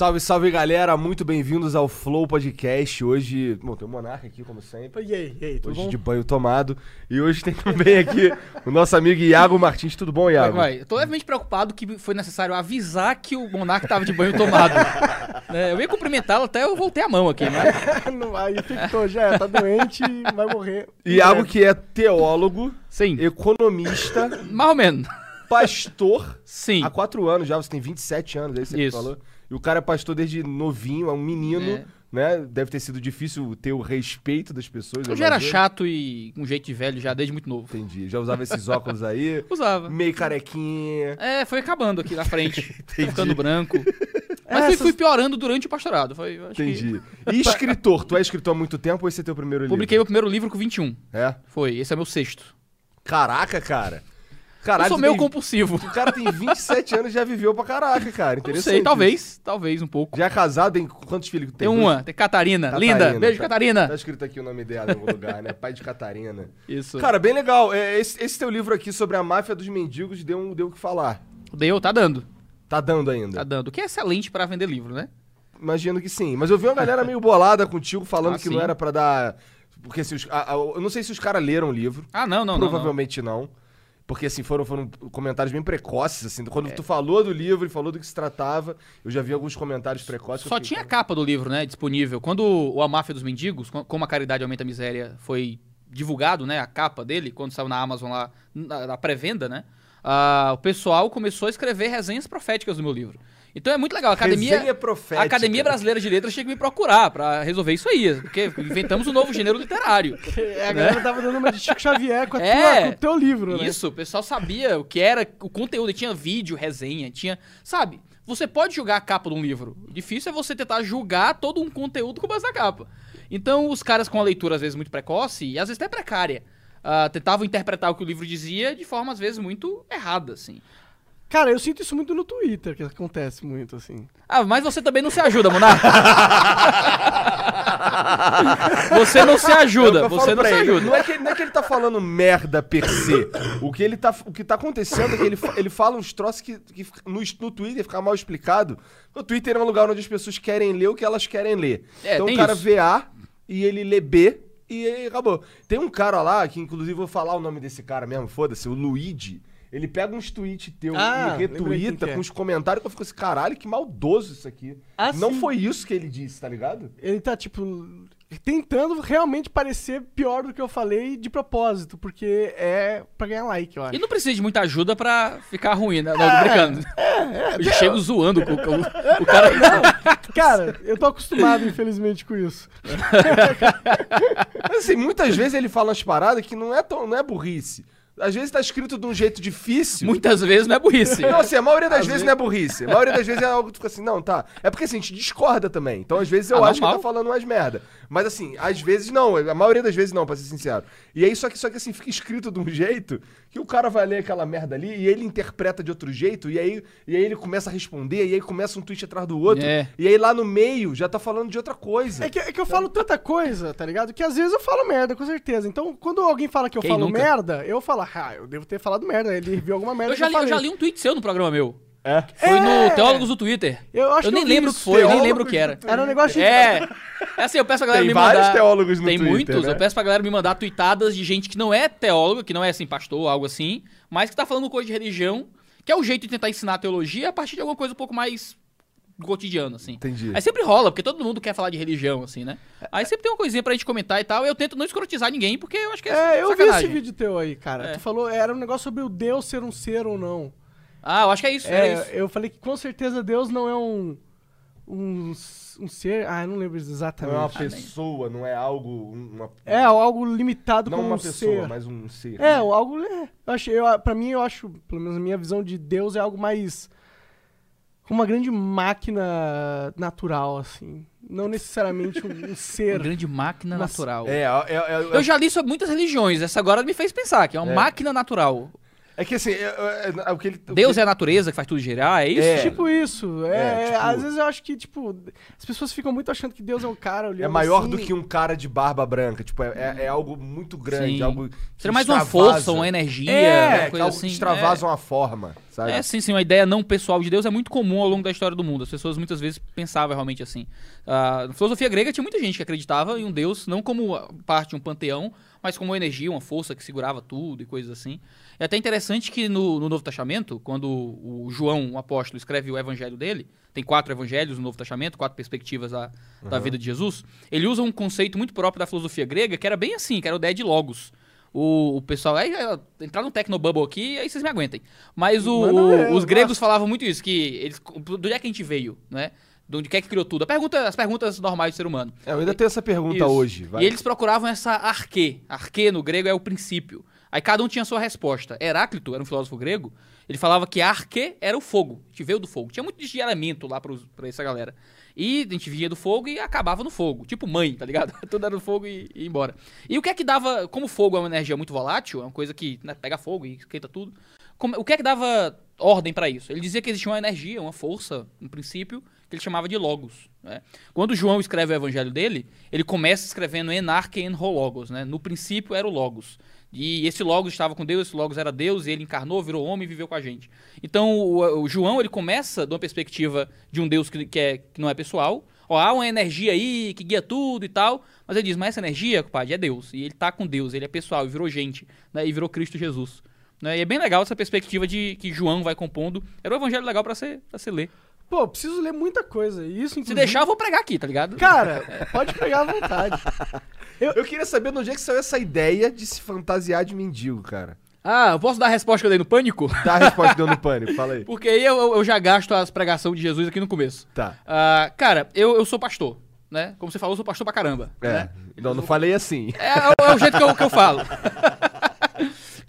Salve, salve galera, muito bem-vindos ao Flow Podcast. Hoje, bom, tem o Monarca aqui, como sempre. E aí, e aí, tudo Hoje bom? de banho tomado. E hoje tem também aqui o nosso amigo Iago Martins. Tudo bom, Vai, Iago? vai. Eu tô levemente preocupado que foi necessário avisar que o Monark tava de banho tomado. É, eu ia cumprimentá-lo até eu voltei a mão aqui, né? Não, aí infectou já, tá doente e vai morrer. Iago É, que é teólogo, Sim. economista, Mais ou menos. pastor. Sim. Há quatro anos já, você tem 27 anos, aí você que Isso. falou. E o cara é pastor desde novinho, é um menino, É. né? Deve ter sido difícil ter o respeito das pessoas. Eu já era chato e com jeito de velho já desde muito novo. Entendi. Já usava esses óculos aí, Usava. meio carequinha. É, foi acabando aqui na frente. Entendi. ficando branco. É, Mas essas- fui piorando durante o pastorado. Foi, acho que- Entendi. E escritor? Tu é escritor há muito tempo ou esse é teu primeiro livro? Publiquei meu primeiro livro com 21. É? Foi. Esse é meu sexto. Caraca, cara. Eu Caralho, sou tu meio tem- compulsivo. O cara tem 27 anos e já viveu pra caraca, cara. Não Interessante. sei, talvez. Talvez um pouco. Já é casado, tem quantos filhos Tem tem? uma. Tem Catarina. Catarina, Linda. Beijo, tá- Catarina. Tá escrito aqui o nome dela em algum lugar, né? Pai de Catarina. Isso. Cara, bem legal. É, Esse, esse teu livro aqui sobre a máfia dos mendigos deu, um- deu o que falar. Deu, tá dando. Tá dando ainda. Tá dando. O que é excelente pra vender livro, né? Imagino que sim. Mas eu vi uma galera meio bolada contigo falando Ah, que não sim. era pra dar. Porque assim, os- a- a- eu não sei se os caras leram o livro. Ah, não, não, não, não. Provavelmente não. Porque, assim, foram, foram comentários bem precoces, assim. Quando É. tu falou do livro e falou do que se tratava, eu já vi alguns comentários precoces. Só fiquei, tinha a capa do livro, né, disponível. Quando o A Máfia dos Mendigos, co- como a Caridade Aumenta a Miséria, foi divulgado, né, a capa dele, quando saiu na Amazon lá, na, na pré-venda, né, ah, o pessoal começou a escrever resenhas proféticas do meu livro. Então é muito legal. A Academia, a Academia Brasileira de Letras tinha que me procurar pra resolver isso aí, porque inventamos um novo gênero literário. É, a galera tava dando uma de Chico Xavier com, a É. tua, com o teu livro, né? Isso, o pessoal sabia o que era o conteúdo, tinha vídeo, resenha, tinha. Sabe? Você pode julgar a capa de um livro. O difícil é você tentar julgar todo um conteúdo com base na capa. Então, os caras com a leitura, às vezes, muito precoce, e às vezes até precária, ah, tentavam interpretar o que o livro dizia de forma, às vezes, muito errada, assim. Cara, eu sinto isso muito no Twitter, que acontece muito, assim. Ah, mas você também não se ajuda, Monarca. você não se ajuda, você não se ele. ajuda. Não é, que, não é que ele tá falando merda per se. O que, ele tá, o que tá acontecendo é que ele, ele fala uns troços que, que no, no Twitter fica mal explicado. O Twitter é um lugar onde as pessoas querem ler o que elas querem ler. É, então o cara isso. vê A e ele lê B e aí acabou. Tem um cara lá, que inclusive eu vou falar o nome desse cara mesmo, foda-se, o Luigi. Ele pega uns tweets teu Ah, e retuita é. com os comentários que eu fico assim, caralho, que maldoso isso aqui. Ah, Não sim. foi isso que ele disse, tá ligado? Ele tá, tipo, tentando realmente parecer pior do que eu falei de propósito, porque é pra ganhar like, eu acho. E não precisa de muita ajuda pra ficar ruim, né? Não, tô brincando. eu já chego zoando com, com o, o cara. Cara, eu tô acostumado, infelizmente, com isso. Mas assim, muitas vezes ele fala umas paradas que não é, tão, não é burrice. Às vezes tá escrito de um jeito difícil. Muitas vezes não é burrice. Não, assim, a maioria das Às vezes vezes- não é burrice. A maioria das vezes é algo que tu fica assim, não, tá. É porque assim, a gente discorda também. Então, às vezes, eu Ah, acho que normal. tá falando umas merda. Mas assim, às vezes não. A maioria das vezes não, pra ser sincero. E aí, só que, só que assim, fica escrito de um jeito que o cara vai ler aquela merda ali e ele interpreta de outro jeito. E aí, e aí ele começa a responder, e aí começa um tweet atrás do outro. É. E aí lá no meio já tá falando de outra coisa. É que, é que eu falo tanta coisa, tá ligado? Que às vezes eu falo merda, com certeza. Então, quando alguém fala que eu Quem falo nunca? merda, eu falo, ah, eu devo ter falado merda. Ele viu alguma merda Eu já, li, eu já li um tweet seu no programa meu. É? Foi É. no Teólogos do Twitter. Eu acho eu que nem lembro o que foi, eu nem lembro o que era. Era um negócio de... É. É assim, eu peço pra galera Tem me vários mandar. teólogos no Tem Twitter, muitos. né? Eu peço pra galera me mandar tweetadas de gente que não é teóloga, que não é assim, pastor, algo assim, mas que tá falando coisa de religião, que é o jeito de tentar ensinar a teologia a partir de alguma coisa um pouco mais cotidiano, assim. Entendi. Aí sempre rola, porque todo mundo quer falar de religião, assim, né? Aí sempre tem uma coisinha pra gente comentar e tal. E eu tento não escrotizar ninguém, porque eu acho que é, É, eu vi sacanagem. esse vídeo teu aí, cara. É. Tu falou, era um negócio sobre o Deus ser um ser ou não. Ah, eu acho que é isso, é, isso. eu falei que com certeza Deus não é um. Um, um ser. Ah, eu não lembro Não é exatamente. uma pessoa, não é algo. Uma, É, algo limitado não como uma um pessoa, ser. mas um ser. É, algo. É, eu achei, eu, pra mim, eu acho, pelo menos a minha visão de Deus é algo mais. Como uma grande máquina natural, assim. Não necessariamente um, um Uma ser. grande máquina Mas- natural. É, é, é, é, Eu já li sobre muitas religiões, essa agora me fez pensar, que é uma É. máquina natural. É que assim, é, é, é, o que ele. o Deus que- é a natureza que faz tudo girar, é isso? É. Tipo isso. É, É, tipo- Às vezes eu acho que, tipo, as pessoas ficam muito achando que Deus é um cara olhando É maior assim. do que um cara de barba branca. Tipo, é, é- é algo muito grande. Sim. Algo que Seria mais uma extravasa. força, uma energia, É, uma coisa algo assim. que extravasa uma forma, sabe? É, sim, sim, uma ideia não pessoal de Deus é muito comum ao longo da história do mundo. As pessoas muitas vezes pensavam realmente assim. Ah, na filosofia grega tinha muita gente que acreditava em um Deus, não como parte de um panteão, mas como uma energia, uma força que segurava tudo e coisas assim. É até interessante que no, no Novo Testamento, quando o João, o apóstolo, escreve o evangelho dele, tem quatro evangelhos no Novo Testamento, quatro perspectivas da, da vida de Jesus, ele usa um conceito muito próprio da filosofia grega, que era bem assim, que era o ideia de logos. O, o pessoal. Aí, entrar no Tecnobubble aqui, aí vocês me aguentem. Mas o- Manda o- ver, os gregos falavam muito isso, que eles. Do onde é que a gente veio, né? De onde é que criou tudo? A pergunta, as perguntas normais do ser humano. É, eu ainda tenho essa pergunta Isso. hoje. vai. E eles procuravam essa arquê. Arquê no grego é o princípio. Aí cada um tinha a sua resposta. Heráclito era um filósofo grego. Ele falava que arquê era o fogo. Gente veio do fogo. Tinha muito de elemento lá pros- pra essa galera. E a gente vinha do fogo e acabava no fogo. Tipo mãe, tá ligado? Tudo era no fogo e, e embora. E o que é que dava. Como fogo é uma energia muito volátil, é uma coisa que né, pega fogo e esquenta tudo. como- o que é que dava ordem pra isso? Ele dizia que existia uma energia, uma força, um princípio, que ele chamava de logos. né? Quando João escreve o evangelho dele, ele começa escrevendo enarque en logos, né? No princípio era o logos. E esse logos estava com Deus, esse logos era Deus, e ele encarnou, virou homem e viveu com a gente. Então o, o João ele começa de uma perspectiva de um Deus que, que, é, que não é pessoal. Ó, há uma energia aí que guia tudo e tal, mas ele diz, mas essa energia, compadre, é Deus. E ele tá com Deus, ele é pessoal, e virou gente, né? E virou Cristo Jesus. Né? E é bem legal essa perspectiva de que João vai compondo. Era um evangelho legal pra você, pra ler. Pô, preciso ler muita coisa. e Isso, Se inclusive... deixar, eu vou pregar aqui, tá ligado? Cara, pode pegar à vontade. Eu queria saber de onde é que saiu essa ideia de se fantasiar de mendigo, cara. Ah, eu posso dar a resposta que eu dei no pânico? Dá a resposta que deu no pânico, fala aí. Porque aí eu, eu- eu já gasto as pregações de Jesus aqui no começo. Tá. Ah, cara, eu, eu sou pastor, né? Como você falou, eu sou pastor pra caramba. É. né? Não, não falei assim. É, é o- é o jeito que eu, que eu falo.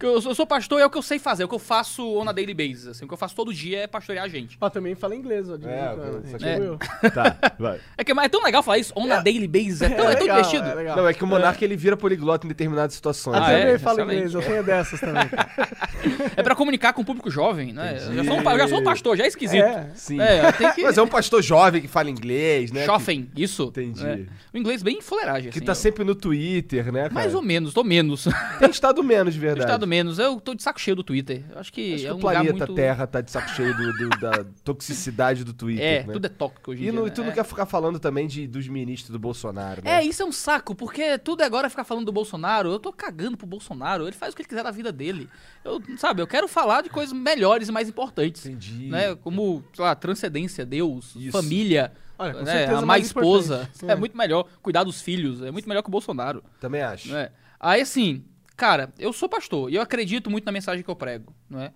Que eu, sou, eu sou pastor e é o que eu sei fazer, é o que eu faço on a daily basis. Assim, o que eu faço todo dia é pastorear a gente. Ó, também fala inglês, ó. de É, vez eu- tipo que- eu. Tá, vai. É, que, mas é tão legal falar isso, on a daily basis, é tão, é tão legal, divertido. é. Não, é que o Monarca ele vira poliglota em determinadas situações. Eu Ah, é? também falo inglês, eu tenho dessas também. É pra comunicar com o público jovem, né? Eu já, sou um, eu já sou um pastor, já é esquisito. É. Sim. É, tem que... Mas é um pastor jovem que fala inglês, né? Schoffen, isso. Entendi. O inglês bem fuleiragem, Que, assim. que tá eu- sempre no Twitter, né, cara? Mais ou menos, tô menos. Tem estado menos, de verdade. estado menos. Eu tô de saco cheio do Twitter. Eu acho que Acho é que um o planeta muito... Terra tá de saco cheio do- do- da toxicidade do Twitter, É, né? tudo é tóxico hoje em E, dia, no- né? tu não É. quer ficar falando também de, dos ministros do Bolsonaro, né? É, isso é um saco, porque tudo agora é ficar falando do Bolsonaro. Eu tô cagando pro Bolsonaro. Ele faz o que ele quiser da vida dele. Eu, sabe, eu quero falar de coisas melhores e mais importantes. Entendi. Né? Como, sei lá, transcendência, Deus, Isso. família, Olha, com né? a mais esposa. É É. muito melhor. Cuidar dos filhos. É muito melhor que o Bolsonaro. Também acho. né? Aí assim, cara, eu sou pastor e eu acredito muito na mensagem que eu prego, não é?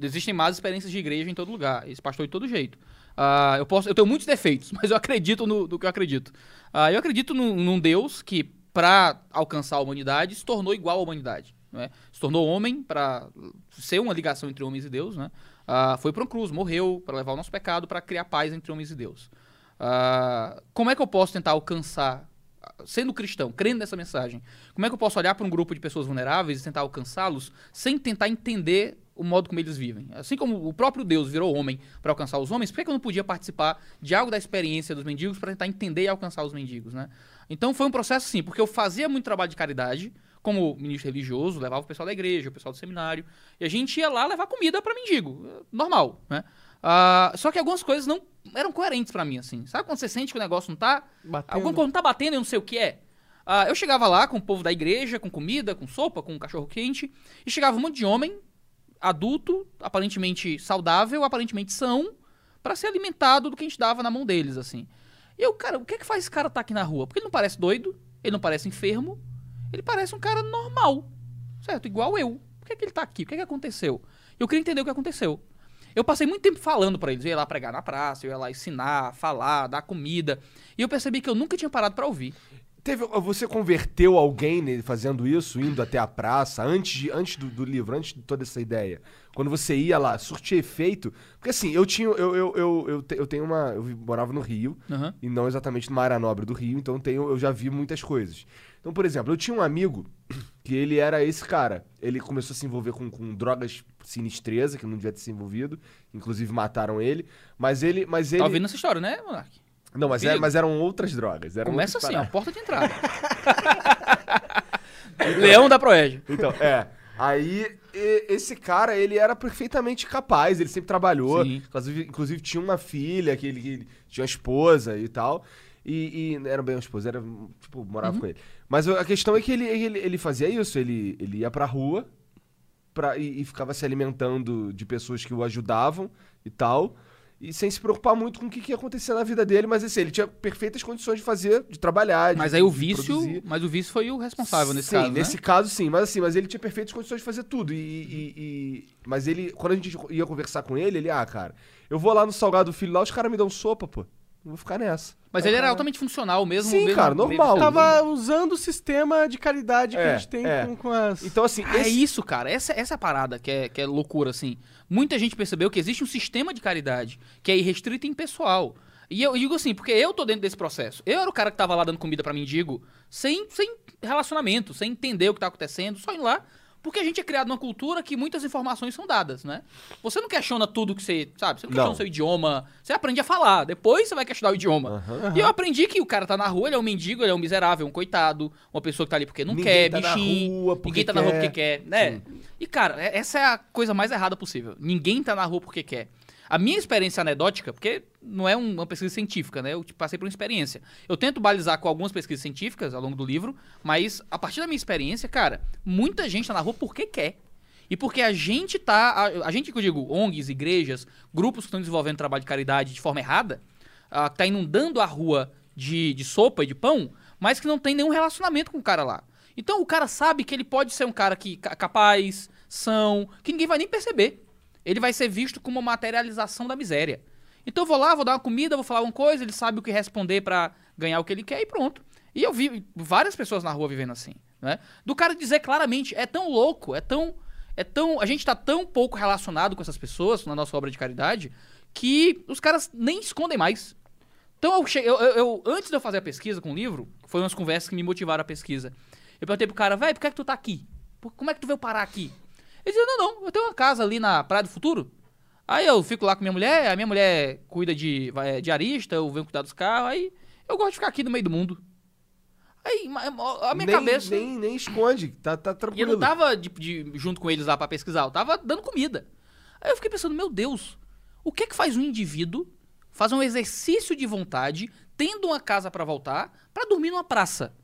Existem más experiências de igreja em todo lugar, esse pastor de todo jeito. Ah, eu posso, eu tenho muitos defeitos, mas eu acredito no, no que eu acredito. Ah, eu acredito num, num Deus que, para alcançar a humanidade, se tornou igual à humanidade. É? Se tornou homem para ser uma ligação entre homens e Deus, né? Ah, foi para uma cruz, morreu para levar o nosso pecado, para criar paz entre homens e Deus. Como é que eu posso tentar alcançar sendo cristão, crendo nessa mensagem, como é que eu posso olhar para um grupo de pessoas vulneráveis e tentar alcançá-los sem tentar entender o modo como eles vivem? Assim como o próprio Deus virou homem para alcançar os homens, por que eu não podia participar de algo da experiência dos mendigos para tentar entender e alcançar os mendigos, né? Então foi um processo sim, porque eu fazia muito trabalho de caridade, como ministro religioso, levava o pessoal da igreja, o pessoal do seminário, e a gente ia lá levar comida para mendigo, normal, né? Ah, só que algumas coisas não eram coerentes para mim, assim. Sabe quando você sente que o negócio não tá Batendo. Alguma coisa não tá batendo, eu não sei o que é. Ah, eu chegava lá com o povo da igreja, com comida, com sopa, com cachorro quente, e chegava um monte de homem, adulto, aparentemente saudável, aparentemente são, pra ser alimentado do que a gente dava na mão deles, assim. E eu, cara, o que é que faz esse cara estar aqui na rua? Porque ele não parece doido, ele não parece enfermo, ele parece um cara normal, certo? Igual eu. Por que, é que ele tá aqui? O que, é que aconteceu? Eu queria entender o que aconteceu. Eu passei muito tempo falando pra eles, eu ia lá pregar na praça, eu ia lá ensinar, falar, dar comida, e eu percebi que eu nunca tinha parado pra ouvir. Teve, você converteu alguém fazendo isso, indo até a praça, antes, de, antes do, do livro, antes de toda essa ideia? Quando você ia lá, surtia efeito? Porque assim, eu tinha. Eu, eu, eu, eu, te- eu tenho uma. Eu morava no Rio, Aham. e não exatamente numa área nobre do Rio, então tenho, eu já vi muitas coisas. Então, por exemplo, eu tinha um amigo Que ele era esse cara. Ele começou a se envolver com, com drogas sinistreza, que não devia ter se envolvido. Inclusive mataram ele. Mas ele. Mas ele... Tá ouvindo essa história, né, Monark? Não, mas, era- mas eram outras drogas. Eram Começa assim, ó, paradas. porta de entrada. Leão da Proégio. Então, é. Aí, e- esse cara, ele era perfeitamente capaz, ele sempre trabalhou. Inclusive, inclusive tinha uma filha, que ele, que ele tinha uma esposa e tal. E, e era bem uma esposa, era, tipo, morava Uhum. com ele. Mas a questão é que ele, ele, ele fazia isso, ele, ele ia pra rua pra, e, e ficava se alimentando de pessoas que o ajudavam e tal. E sem se preocupar muito com o que, que ia acontecer na vida dele, mas assim, ele tinha perfeitas condições de fazer, de trabalhar. de- Mas aí o vício, produzir. mas o vício foi o responsável nesse sim, caso, né? nesse caso sim, mas assim, mas ele tinha perfeitas condições de fazer tudo. E, e- e- mas ele, quando a gente ia conversar com ele, ele, ah, cara, eu vou lá no Salgado Filho lá, os caras me dão sopa, pô. Vou ficar nessa. Mas ele era altamente funcional mesmo. Sim, mesmo cara, normal. viciado. Tava usando o sistema de caridade que É, a gente tem é. com, com as. Então, assim, Ah, É esse- isso, cara. Essa, essa é a parada que é, que é loucura, assim. Muita gente percebeu que existe um sistema de caridade que é irrestrito e impessoal. E eu digo assim, porque eu tô dentro desse processo. Eu era o cara que tava lá dando comida pra mendigo sem, sem relacionamento, sem entender o que tá acontecendo, só indo lá. Porque a gente é criado numa cultura que muitas informações são dadas, né? Você não questiona tudo que você, sabe? Você não questiona o seu idioma. Você aprende a falar. Depois você vai questionar o idioma. Aham. E eu aprendi que o cara tá na rua, ele é um mendigo, ele é um miserável, um coitado, uma pessoa que tá ali porque não Ninguém quer, tá na bichinho. rua porque ninguém tá na rua quer. porque quer, né? E, cara, é- essa é a coisa mais errada possível. Ninguém tá na rua porque quer. A minha experiência anedótica, porque não é um- uma pesquisa científica, né? Eu tipo, passei por uma experiência. Eu tento balizar com algumas pesquisas científicas ao longo do livro, mas a partir da minha experiência, cara, muita gente tá na rua porque quer. E porque a gente tá. A, a gente que eu digo, ONGs, igrejas, grupos que estão desenvolvendo trabalho de caridade de forma errada, que tá inundando a rua de, de sopa e de pão, mas que não tem nenhum relacionamento com o cara lá. Então o cara sabe que ele pode ser um cara que ca- capaz, são, que ninguém vai nem perceber. Ele vai ser visto como uma materialização da miséria. Então eu vou lá, vou dar uma comida, vou falar uma coisa, ele sabe o que responder pra ganhar o que ele quer e pronto. E eu vi várias pessoas na rua vivendo assim, né? Do cara dizer claramente, é tão louco, é tão é tão, a gente tá tão pouco relacionado com essas pessoas na nossa obra de caridade que os caras nem escondem mais. Então eu, che- eu, eu- eu- antes de eu fazer a pesquisa com o livro, foi umas conversas que me motivaram a pesquisa. Eu perguntei pro cara, velho, por que é que tu tá aqui? Por- como é que tu veio parar aqui? Ele dizia, não, não, eu tenho uma casa ali na Praia do Futuro. Aí eu fico lá com minha mulher, a minha mulher cuida de vai, diarista, eu venho cuidar dos carros, aí eu gosto de ficar aqui no meio do mundo. Aí a minha nem, cabeça. Nem, nem esconde, tá, tá E eu tranquilo. não tava de- de- junto com eles lá pra pesquisar, eu tava dando comida. Aí eu fiquei pensando, meu Deus, o que é que faz um indivíduo fazer um exercício de vontade, tendo uma casa pra voltar, pra dormir numa praça?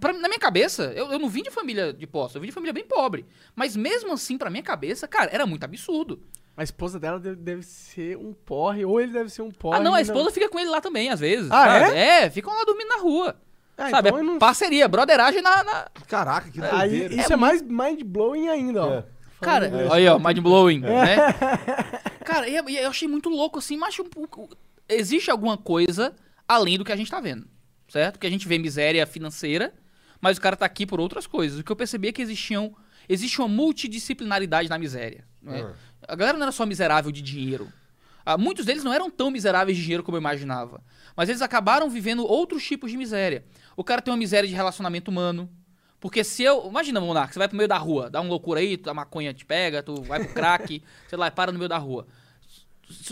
Pra- na minha cabeça, eu, eu não vim de família de posse, eu vim de família bem pobre. Mas mesmo assim, pra minha cabeça, cara, era muito absurdo. A esposa dela deve, deve ser um porre, ou ele deve ser um porre. ah, não, a esposa fica com ele lá também, às vezes. Ah, sabe? é? ficam lá dormindo na rua. Ah, sabe? então é eu não- parceria, broderagem na- na, Caraca, que Aí, isso é, mais mind-blowing ainda, ó. É. Cara, Falando aí ó, mind blowing, né? Cara, e e eu achei muito louco assim, mas um pouco- existe alguma coisa além do que a gente tá vendo, certo? Que a gente vê miséria financeira, mas o cara tá aqui por outras coisas. O que eu percebi é que existiam existe uma multidisciplinaridade na miséria. né? Ah. A galera não era só miserável de dinheiro. Ah, muitos deles não eram tão miseráveis de dinheiro como eu imaginava. Mas eles acabaram vivendo outros tipos de miséria. O cara tem uma miséria de relacionamento humano. Porque se eu. Imagina, Monarca, você vai pro meio da rua, dá uma loucura aí, a maconha te pega, tu vai pro crack, sei lá, para no meio da rua.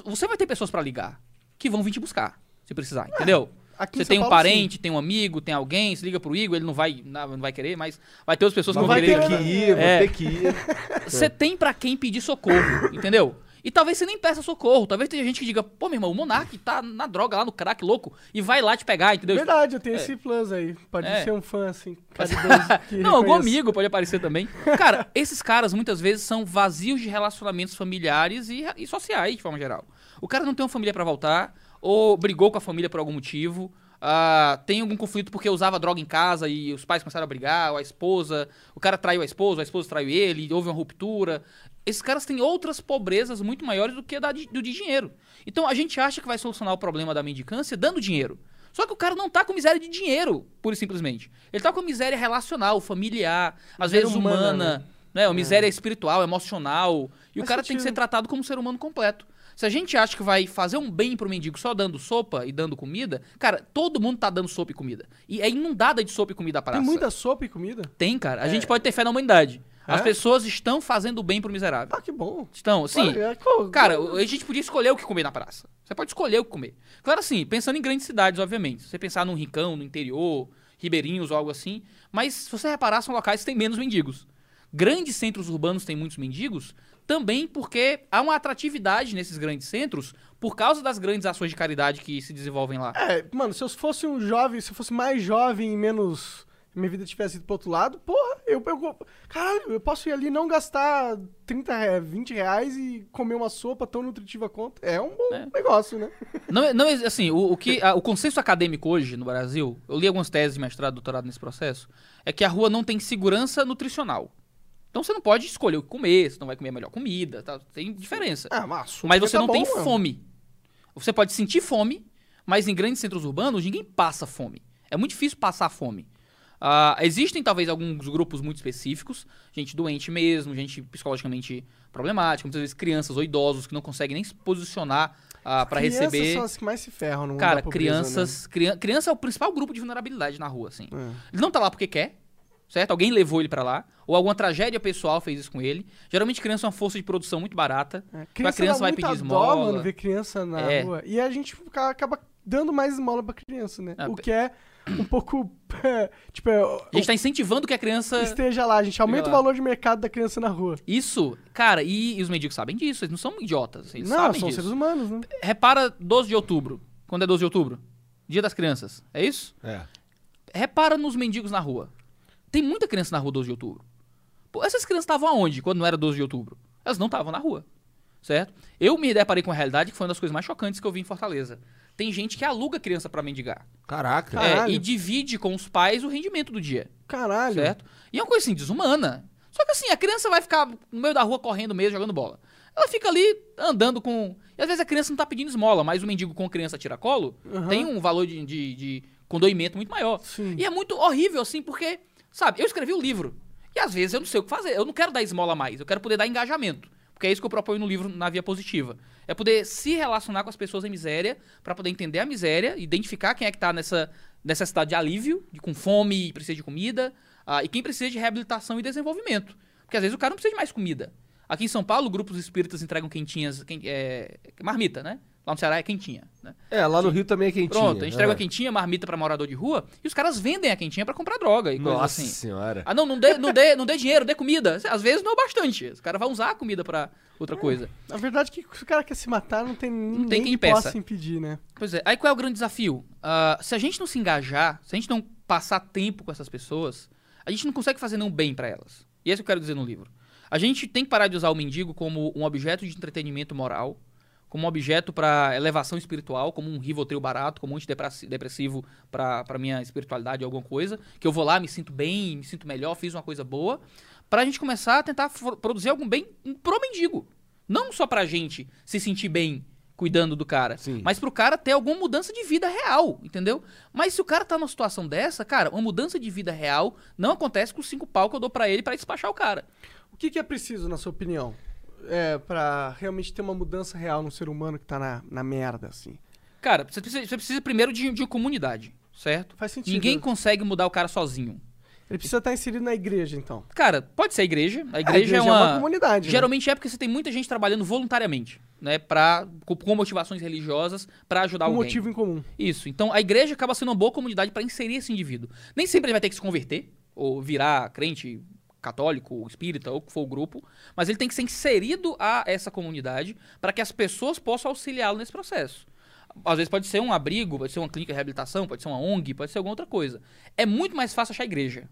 Você vai ter pessoas pra ligar que vão vir te buscar, se precisar, entendeu? Aqui Você tem um Paulo, parente, tem um amigo, tem alguém, se liga pro Igor, ele não vai, não, vai querer, mas vai ter outras pessoas Não que vão vai querer. ter que ir, vou É. ter que ir. Você tem pra quem pedir socorro, entendeu? E talvez você nem peça socorro. Talvez tenha gente que diga, pô, meu irmão, o Monark tá na droga lá no crack louco e vai lá te pegar, entendeu? Verdade, eu tenho É. esse plus aí. Pode É. ser um fã, assim, Não, algum amigo pode aparecer também. Cara, esses caras muitas vezes são vazios de relacionamentos familiares e, e sociais, de forma geral. O cara não tem uma família pra voltar, ou brigou com a família por algum motivo, ah, tem algum conflito porque usava droga em casa e os pais começaram a brigar, ou a esposa, o cara traiu a esposa, a esposa traiu ele, houve uma ruptura. Esses caras têm outras pobrezas muito maiores do que a da de- do de dinheiro. Então a gente acha que vai solucionar o problema da mendicância dando dinheiro. Só que o cara não tá com miséria de dinheiro, pura e simplesmente. Ele tá com miséria relacional, familiar, às Miséria vezes humana, humana. Né? A miséria espiritual, emocional. E o cara tem que ser sentido. tratado como um ser humano completo. Se a gente acha que vai fazer um bem pro mendigo só dando sopa e dando comida, cara, todo mundo tá dando sopa e comida. E é inundada de sopa e comida a praça. Tem muita sopa e comida? Tem, cara. A gente pode ter fé na humanidade. As É? pessoas estão fazendo o bem pro miserável. Ah, que bom. Estão, sim. É, Cara, a gente podia escolher o que comer na praça. Você pode escolher o que comer. Claro assim, pensando em grandes cidades, obviamente. Se você pensar num rincão, no interior, ribeirinhos ou algo assim. Mas se você reparar, são locais que têm menos mendigos. Grandes centros urbanos têm muitos mendigos, também porque há uma atratividade nesses grandes centros por causa das grandes ações de caridade que se desenvolvem lá. É, mano, se eu fosse um jovem, se eu fosse mais jovem e menos. Minha vida tivesse ido pro outro lado, porra, eu, eu. Caralho, eu posso ir ali e não gastar 30, re- 20 reais e comer uma sopa tão nutritiva quanto. É um bom É. negócio, né? Não, não, assim, o, o que a- o consenso acadêmico hoje no Brasil, eu li algumas teses de mestrado, doutorado nesse processo, é que a rua não tem segurança nutricional. Então você não pode escolher o que comer, você não vai comer a melhor comida, tá? tem diferença. Ah, mas, mas você tá não bom, tem mano. fome. Você pode sentir fome, mas em grandes centros urbanos ninguém passa fome. É muito difícil passar fome. Ah, existem talvez alguns grupos muito específicos, gente doente mesmo, gente psicologicamente problemática, muitas vezes crianças ou idosos que não conseguem nem se posicionar para Crianças receber. são as que mais se ferram no mundo Cara, pobreza, crianças. crian- criança é o principal grupo de vulnerabilidade na rua, assim. Né? Ele não tá lá porque quer, certo? Alguém levou ele pra lá, ou alguma tragédia pessoal fez isso com ele. Geralmente criança é uma força de produção muito barata. É. É. criança dá vai muita pedir dó, esmola. mano, ver criança na É. rua. E a gente fica- acaba dando mais esmola pra criança, né? Ah, o que é um pouco. tipo, é, A gente tá incentivando que a criança. esteja lá, a gente aumenta o valor de mercado da criança na rua. Isso, cara, e, e os mendigos sabem disso, eles não são idiotas, eles não, sabem são disso. seres humanos, né? Repara 12 de outubro. Quando é 12 de outubro? Dia das crianças, é isso? É. Repara nos mendigos na rua. Tem muita criança na rua 12 de outubro. Pô, essas crianças estavam aonde quando não era 12 de outubro? Elas não estavam na rua, certo? Eu me deparei com a realidade que foi uma das coisas mais chocantes que eu vi em Fortaleza. Tem gente que aluga criança pra mendigar. Caraca. Cara, É, Caralho. e divide com os pais o rendimento do dia, Caralho. certo? E é uma coisa assim, desumana. Só que assim, a criança vai ficar no meio da rua correndo mesmo, jogando bola. Ela fica ali andando com. E às vezes a criança não tá pedindo esmola, mas o mendigo com criança tira colo Aham. tem um valor de, de, de condoimento muito maior. Sim. E é muito horrível, assim, porque, sabe, eu escrevi o livro. E às vezes eu não sei o que fazer. Eu não quero dar esmola mais, eu quero poder dar engajamento. Porque é isso que eu proponho no livro na via positiva. É poder se relacionar com as pessoas em miséria, pra poder entender a miséria, identificar quem é que tá nessa necessidade de alívio, de com fome e precisa de comida, ah, e quem precisa de reabilitação e desenvolvimento. Porque às vezes o cara não precisa de mais comida. Aqui em São Paulo, grupos espíritas entregam quentinhas, quem- é, marmita, né? Lá no Ceará é quentinha, né? É, lá no Rio também é quentinho. Pronto, a gente entrega é. a quentinha, marmita pra morador de rua, e os caras vendem a quentinha pra comprar droga e coisas Nossa assim. senhora. Ah, não, não dê, não, dê, não dê dinheiro, dê comida. Às vezes não é o bastante. Os caras vão usar a comida pra outra coisa. Na verdade, que se o cara quer se matar, não tem ninguém tem quem que peça. possa impedir, né? Pois é. Aí qual é o grande desafio? Ah, se a gente não se engajar, se a gente não passar tempo com essas pessoas, a gente não consegue fazer nenhum bem pra elas. E é isso que eu quero dizer no livro. A gente tem que parar de usar o mendigo como um objeto de entretenimento moral, como objeto pra elevação espiritual, como um rivotril barato, como um antidepressivo pra minha espiritualidade alguma coisa, que eu vou lá, me sinto bem, me sinto melhor, fiz uma coisa boa, pra gente começar a tentar produzir algum bem pro mendigo. Não só pra gente se sentir bem cuidando do cara, Sim. mas pro cara ter alguma mudança de vida real, entendeu? Mas se o cara tá numa situação dessa, cara, uma mudança de vida real não acontece com os cinco pau que eu dou pra ele pra despachar o cara. O que, que é preciso, na sua opinião, é, pra realmente ter uma mudança real no ser humano que tá na, na merda, assim? Cara, você precisa, você precisa primeiro de, de comunidade, certo? Faz sentido. Ninguém consegue mudar o cara sozinho. Ele precisa estar inserido na igreja, então. Cara, pode ser a igreja. A a igreja, é, uma, comunidade. né? Geralmente é porque você tem muita gente trabalhando voluntariamente, né? Pra, com, com motivações religiosas pra ajudar um alguém. motivo em comum. Isso. Então a igreja acaba sendo uma boa comunidade pra inserir esse indivíduo. Nem sempre ele vai ter que se converter ou virar crente católico, espírita ou que for o grupo, mas ele tem que ser inserido a essa comunidade para que as pessoas possam auxiliá-lo nesse processo. Às vezes pode ser um abrigo, pode ser uma clínica de reabilitação, pode ser uma ONG, pode ser alguma outra coisa. É muito mais fácil achar igreja.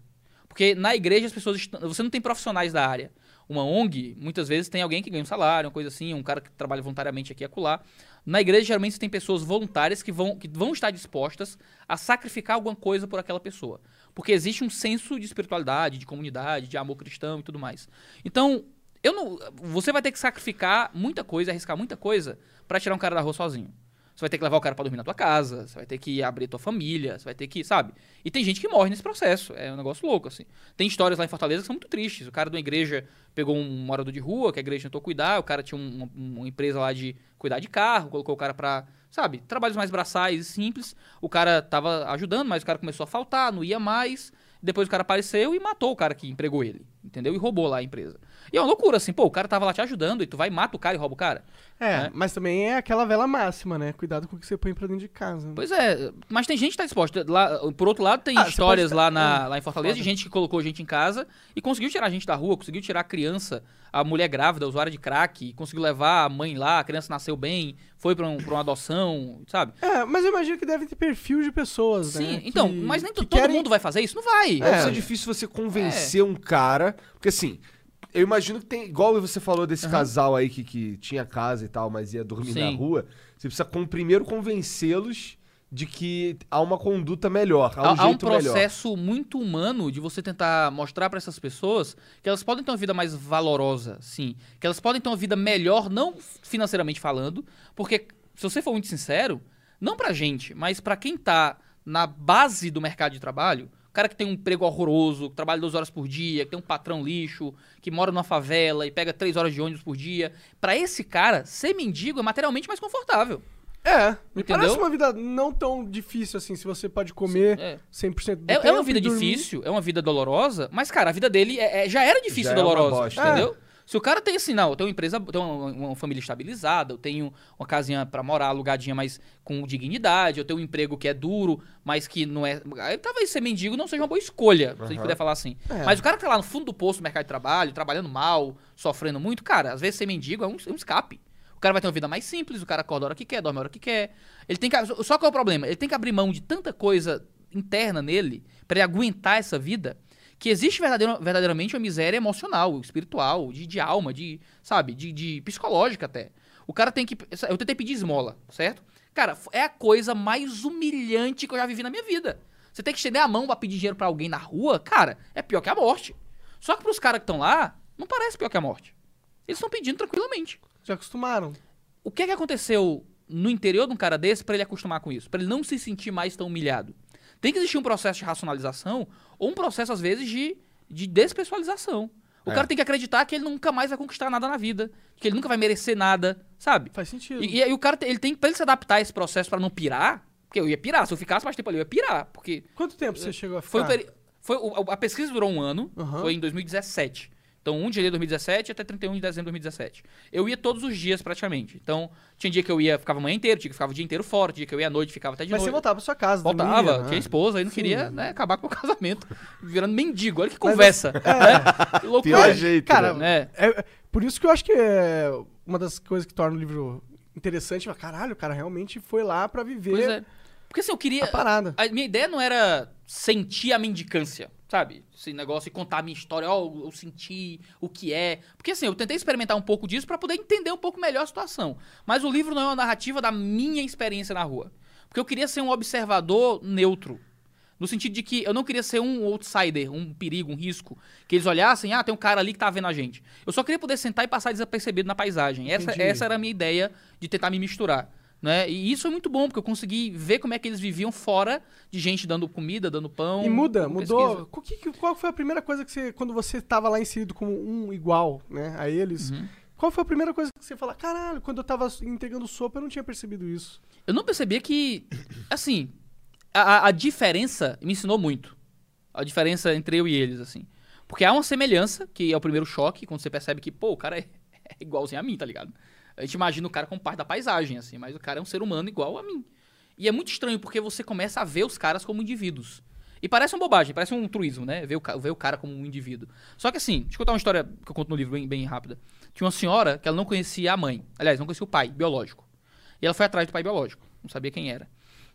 Porque na igreja as pessoas estão, você não tem profissionais da área. Uma ONG, muitas vezes tem alguém que ganha um salário, uma coisa assim, um cara que trabalha voluntariamente aqui e acolá. Na igreja, geralmente, você tem pessoas voluntárias que vão, que vão estar dispostas a sacrificar alguma coisa por aquela pessoa. Porque existe um senso de espiritualidade, de comunidade, de amor cristão e tudo mais. Então, eu não, você vai ter que sacrificar muita coisa, arriscar muita coisa pra tirar um cara da rua sozinho. Você vai ter que levar o cara pra dormir na tua casa, você vai ter que abrir tua família, você vai ter que, sabe? E tem gente que morre nesse processo. É um negócio louco, assim. Tem histórias lá em Fortaleza que são muito tristes. O cara de uma igreja pegou um morador de rua, que a igreja tentou cuidar, o cara tinha um- uma, uma empresa lá de cuidar de carro, colocou o cara pra, sabe, trabalhos mais braçais e simples. O cara tava ajudando, mas o cara começou a faltar, não ia mais. Depois o cara apareceu e matou o cara que empregou ele, entendeu? E roubou lá a empresa. E é uma loucura, assim, pô, o cara tava lá te ajudando e tu vai, mata o cara e rouba o cara. É, né? mas também é aquela vela máxima, né? Cuidado com o que você põe pra dentro de casa. né? Pois é, mas tem gente que tá disposta. Lá, por outro lado, tem Ah, histórias pode lá, na, Hum, lá em Fortaleza de gente que colocou gente em casa e conseguiu tirar a gente da rua, conseguiu tirar a criança, a mulher grávida, usuária de crack, conseguiu levar a mãe lá, a criança nasceu bem, foi pra, um, pra uma adoção, sabe? É, mas eu imagino que deve ter perfil de pessoas, né? Sim, então, que- mas nem que todo querem- mundo vai fazer isso? Não vai. Deve É. ser difícil você convencer um cara. Porque assim, eu imagino que tem. Igual você falou desse casal aí que, que tinha casa e tal, mas ia dormir na Sim. rua. Você precisa com, primeiro convencê-los de que há uma conduta melhor. Há um, Há, há um jeito melhor. processo muito humano de você tentar mostrar pra essas pessoas que elas podem ter uma vida mais valorosa, sim. Que elas podem ter uma vida melhor, não financeiramente falando, porque, se você for muito sincero, não pra gente, mas pra quem tá na base do mercado de trabalho, cara que tem um emprego horroroso, que trabalha 12 horas por dia, que tem um patrão lixo, que mora numa favela e pega 3 horas de ônibus por dia, pra esse cara, ser mendigo é materialmente mais confortável. É, me Entendeu? parece uma vida não tão difícil assim, se você pode comer É. 100% do É, tempo é uma vida difícil, é uma vida dolorosa, mas, cara, a vida dele é- é- já era difícil Já e é dolorosa, bosta. entendeu? Se o cara tem assim, não, eu tenho uma empresa, eu tenho uma, uma família estabilizada, eu tenho uma casinha pra morar alugadinha, mas com dignidade, eu tenho um emprego que é duro, mas que não é. Talvez ser mendigo não seja uma boa escolha, se a gente puder falar assim. É. Mas o cara que tá lá no fundo do poço do mercado de trabalho, trabalhando mal, sofrendo muito, cara, às vezes ser mendigo é um, é um escape. O cara vai ter uma vida mais simples, o cara acorda a hora que quer, dorme a hora que quer. Ele tem que. Só que é o problema? Ele tem que abrir mão de tanta coisa interna nele pra ele aguentar essa vida. Que existe verdadeiro- verdadeiramente uma miséria emocional, espiritual, de, de alma, de, sabe, de, de psicológica até. O cara tem que. Eu tentei pedir esmola, certo? Cara, é a coisa mais humilhante que eu já vivi na minha vida. Você tem que estender a mão pra pedir dinheiro pra alguém na rua, cara, é pior que a morte. Só que pros caras que estão lá, não parece pior que a morte. Eles estão pedindo tranquilamente. Já acostumaram. O que é que aconteceu no interior de um cara desse pra ele acostumar com isso? Pra ele não se sentir mais tão humilhado? Tem que existir um processo de racionalização ou um processo, às vezes, de, de despessoalização. O É. cara tem que acreditar que ele nunca mais vai conquistar nada na vida, que ele nunca vai merecer nada, sabe? Faz sentido. E, e aí o cara tem- ele tem pra ele se adaptar a esse processo pra não pirar, porque eu ia pirar, se eu ficasse mais tempo ali, eu ia pirar, porque Quanto tempo você chegou a ficar? foi, foi a pesquisa durou um ano, Aham. foi em 2017. Então, 1 de janeiro de 2017 até 31 de dezembro de 2017. Eu ia todos os dias, praticamente. Então, tinha dia que eu ia, ficava a manhã inteira, tinha que ficava o dia inteiro fora, tinha que eu ia à noite, ficava até de Mas você noite. voltava pra sua casa, Voltava, dormia, né? tinha esposa, aí não Sim. queria né, acabar com o meu casamento. Virando mendigo, olha que Mas conversa. né? Que loucura. Pior jeito. Cara, né? É. É, é por isso que eu acho que é uma das coisas que torna o livro interessante. Mas, caralho, o cara realmente foi lá pra viver Pois é. Porque assim, eu queria. a parada. A minha ideia não era sentir a mendicância, sabe? Esse negócio e contar a minha história, ó, eu senti o que é. Porque assim, eu tentei experimentar um pouco disso pra poder entender um pouco melhor a situação. Mas o livro não é uma narrativa da minha experiência na rua. Porque eu queria ser um observador neutro. No sentido de que eu não queria ser um outsider, um perigo, um risco. Que eles olhassem, ah, tem um cara ali que tá vendo a gente. Eu só queria poder sentar e passar desapercebido na paisagem. Essa, Entendi. essa era a minha ideia de tentar me misturar. Né? E isso foi muito bom, porque eu consegui ver como é que eles viviam fora de gente dando comida, dando pão. E muda, mudou. pesquisa. Qual, foi a primeira coisa que você, quando você tava lá inserido como um igual, né, a eles, Uhum. qual foi a primeira coisa que você fala, caralho, quando eu tava entregando sopa eu não tinha percebido isso. Eu não percebia que, assim, a, a- a diferença me ensinou muito. A diferença entre eu e eles, assim. Porque há uma semelhança, que é o primeiro choque, quando você percebe que, pô, o cara é, é igualzinho a mim, tá ligado? A gente imagina o cara como parte da paisagem, assim, mas o cara é um ser humano igual a mim. E é muito estranho, porque você começa a ver os caras como indivíduos. E parece uma bobagem, parece um truísmo, né? Ver o, ver o cara como um indivíduo. Só que assim, deixa eu contar uma história que eu conto no livro bem, bem rápida. Tinha uma senhora que ela não conhecia a mãe. Aliás, não conhecia o pai biológico. E ela foi atrás do pai biológico. Não sabia quem era.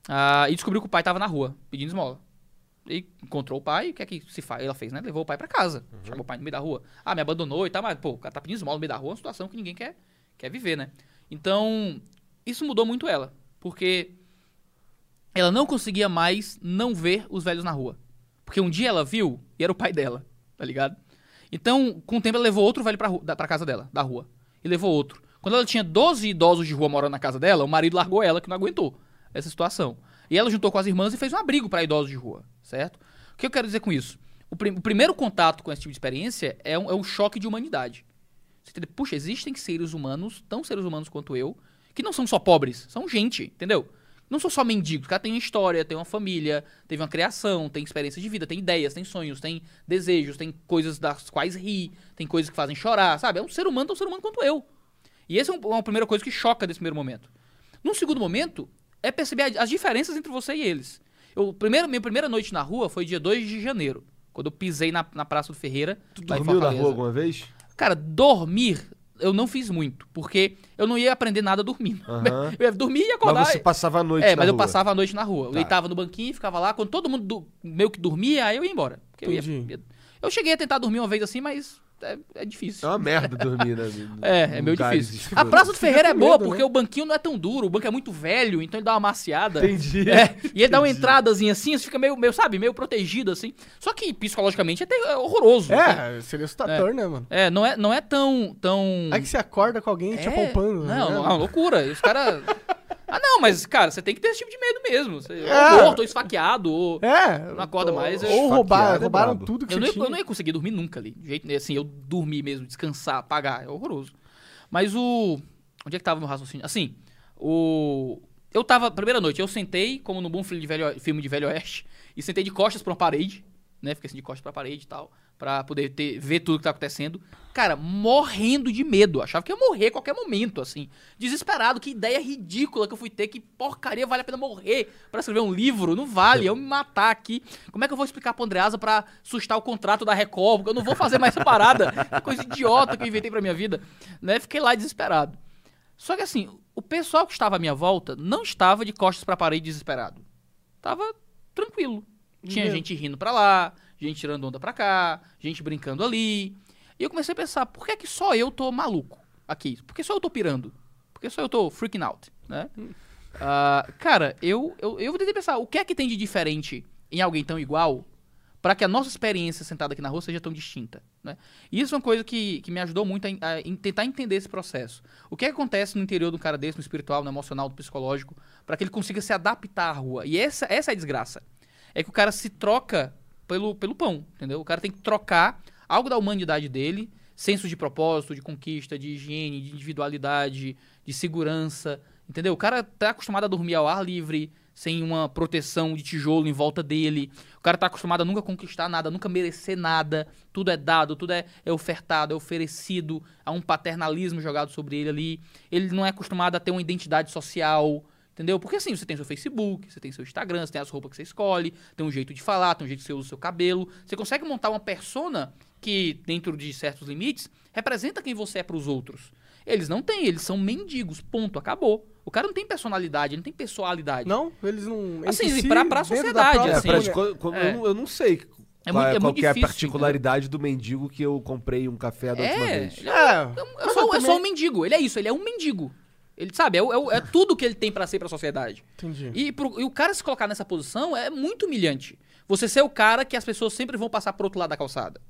Ah, e descobriu que o pai tava na rua, pedindo esmola. E encontrou o pai, o que é que se faz? Ela fez, né? Levou o pai pra casa. Chamou o pai no meio da rua. Ah, me abandonou e tal, mas, pô, o cara tá pedindo esmola no meio da rua, é uma situação que ninguém quer, quer viver, né? Então, isso mudou muito ela. Porque ela não conseguia mais não ver os velhos na rua. Porque um dia ela viu e era o pai dela, tá ligado? Então, com o tempo, ela levou outro velho pra, ru- da- pra casa dela, da rua. E levou outro. Quando ela tinha 12 idosos de rua morando na casa dela, o marido largou ela, que não aguentou essa situação. E ela juntou com as irmãs e fez um abrigo para idosos de rua, certo? O que eu quero dizer com isso? O, prim- o primeiro contato com esse tipo de experiência é um, é um choque de humanidade. Você entendeu? Puxa, existem seres humanos, tão seres humanos quanto eu, que não são só pobres, são gente, entendeu? Não são só mendigos, o cara tem uma história, tem uma família, teve uma criação, tem experiência de vida, tem ideias, tem sonhos, tem desejos, tem coisas das quais ri, tem coisas que fazem chorar, sabe? É um ser humano tão ser humano quanto eu. E essa é um- uma primeira coisa que choca desse primeiro momento. Num segundo momento, é perceber as diferenças entre você e eles. Eu, primeiro, minha primeira noite na rua foi dia 2 de janeiro, quando eu pisei na, na Praça do Ferreira. Tu dormiu na rua alguma vez? Cara, dormir eu não fiz muito, porque eu não ia aprender nada dormindo. Aham. Eu ia dormir e acordar. Mas você passava a noite é, na mas eu rua. passava a noite na rua. Eu Tá. deitava no banquinho, ficava lá. Quando todo mundo do- meio que dormia, aí eu ia embora. Eu, ia- eu cheguei a tentar dormir uma vez assim, mas é, é É difícil. uma merda dormir, né? É, é meio difícil. A escuros. Praça do Ferreira é boa, medo, porque né? o banquinho não é tão duro, o banco é muito velho, então ele dá uma maciada. Entendi. É, e ele dá uma Entendi. entradazinha assim, você fica meio, meio, sabe, meio protegido assim. Só que psicologicamente é, ter- é horroroso. É, seria assustador, né, mano? É, não é, não é tão. tão... Aí que você acorda com alguém te É, apalpando. Não, né? não, é uma loucura. Os caras. Ah, não, mas, cara, você tem que ter esse tipo de medo mesmo. Você, É. Ou morto, ou esfaqueado, ou. É. Não acorda mais, Ou roubar, é roubaram brabo. tudo que Eu você não, ia, tinha. eu não ia conseguir dormir nunca ali. De jeito nenhum. Assim, eu dormir mesmo, descansar, apagar. É horroroso. Mas o. Onde é que tava o meu raciocínio? Assim, o. Eu tava. Primeira noite, eu sentei, como no bom filme de velho, filme de Velho Oeste, e sentei de costas pra uma parede, né? Fiquei assim de costas pra parede e tal. Pra poder ter, ver tudo que tá acontecendo. Cara, morrendo de medo. Achava que ia morrer a qualquer momento, assim. Desesperado. Que ideia ridícula que eu fui ter. Que porcaria vale a pena morrer pra escrever um livro. Não vale. Eu me matar aqui. Como é que eu vou explicar pro Andreasa pra sustar o contrato da Record? Porque eu não vou fazer mais essa parada. Que coisa idiota que eu inventei pra minha vida. Né? Fiquei lá desesperado. Só que assim, o pessoal que estava à minha volta não estava de costas pra parede desesperado. Tava tranquilo. Tinha Meu. gente rindo pra lá, gente tirando onda pra cá, gente brincando ali. E eu comecei a pensar, por que, que só eu tô maluco aqui? Por que só eu tô pirando? Por que só eu tô freaking out, né? Ah, cara, eu, eu, eu tentei pensar, o que é que tem de diferente em alguém tão igual para que a nossa experiência sentada aqui na rua seja tão distinta, né? E isso é uma coisa que, que me ajudou muito a, a em tentar entender esse processo. O que, é que acontece no interior do cara desse, no espiritual, no emocional, no psicológico, para que ele consiga se adaptar à rua? E essa, essa é a desgraça. É que o cara se troca pelo, pelo pão, entendeu? O cara tem que trocar algo da humanidade dele, senso de propósito, de conquista, de higiene, de individualidade, de segurança, entendeu? O cara tá acostumado a dormir ao ar livre, sem uma proteção de tijolo em volta dele. O cara tá acostumado a nunca conquistar nada, nunca merecer nada. Tudo é dado, tudo é, é ofertado, é oferecido. Há um paternalismo jogado sobre ele ali. Ele não é acostumado a ter uma identidade social. Entendeu? Porque assim, você tem seu Facebook, você tem seu Instagram, você tem as roupas que você escolhe, tem um jeito de falar, tem um jeito que você usa o seu cabelo. Você consegue montar uma persona que, dentro de certos limites, representa quem você é pros outros. Eles não têm, eles são mendigos, ponto, acabou. O cara não tem personalidade, ele não tem pessoalidade. Não, eles não. Assim, si, pra- pra sociedade, própria É, assim. pra co- co- É. Eu, não, eu não sei É qual, muito- é qual muito que é a difícil, particularidade do mendigo que eu comprei um café da última É, vez. é, É, é só, eu é só um mendigo, ele é isso, ele é um mendigo. Ele sabe, é, é o- é tudo que ele tem pra ser pra sociedade. Entendi. E, pro- e o cara se colocar nessa posição é muito humilhante. Você ser o cara que as pessoas sempre vão passar pro outro lado da calçada.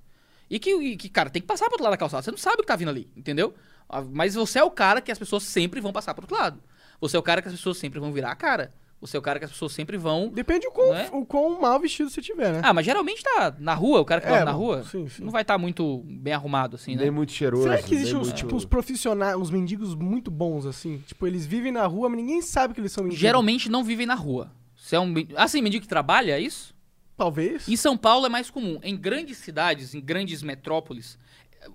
E que, e que, cara, tem que passar pro outro lado da calçada. Você não sabe o que tá vindo ali, entendeu? Ah, Mas você é o cara que as pessoas sempre vão passar pro outro lado. Você é o cara que as pessoas sempre vão virar a cara. Você é o cara que as pessoas sempre vão. Depende o quão, Né? o quão mal vestido você tiver, né? Ah, mas geralmente tá na rua, o cara que É, dorme na rua sim, sim. não vai estar muito bem arrumado, assim, né? Nem muito cheiroso. Será que existem uns, tipo, uns profissionais, uns mendigos muito bons, assim? Tipo, eles vivem na rua, mas ninguém sabe que eles são mendigos. Geralmente não vivem na rua. Você é um. Assim, mendigo que trabalha, é isso? Talvez. Em São Paulo é mais comum. Em grandes cidades, em grandes metrópoles,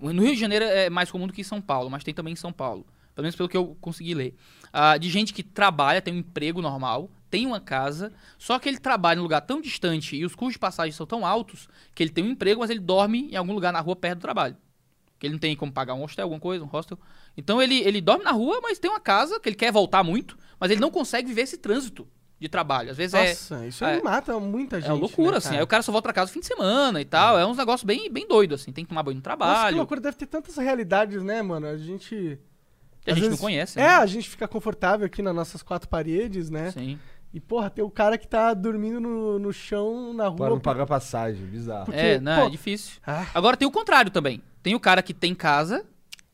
no Rio de Janeiro é mais comum do que em São Paulo, mas tem também em São Paulo. Pelo menos pelo que eu consegui ler. Ah, de gente que trabalha, tem um emprego normal, tem uma casa, só que ele trabalha em um lugar tão distante e os custos de passagem são tão altos que ele tem um emprego, mas ele dorme em algum lugar na rua perto do trabalho. Que ele não tem como pagar um hostel, alguma coisa, um hostel. Então ele, ele dorme na rua, mas tem uma casa que ele quer voltar muito, mas ele não consegue viver esse trânsito de trabalho. Às vezes é. Nossa, isso é- mata muita gente. É uma loucura, né, assim. Aí o cara só volta pra casa no fim de semana e tal. É uns negócios bem, bem doido, assim. Tem que tomar banho no Nossa, que trabalho. loucura. Deve ter tantas realidades, né, mano? A gente... que a às gente não vezes- conhece. É, né? a gente fica confortável aqui nas nossas quatro paredes, né? Sim. E, porra, tem o cara que tá dormindo no, no chão, na rua. Para não pagar passagem, bizarro. Porque, é, não, pô- é difícil. Ah, Agora tem o contrário também. Tem o cara que tem casa,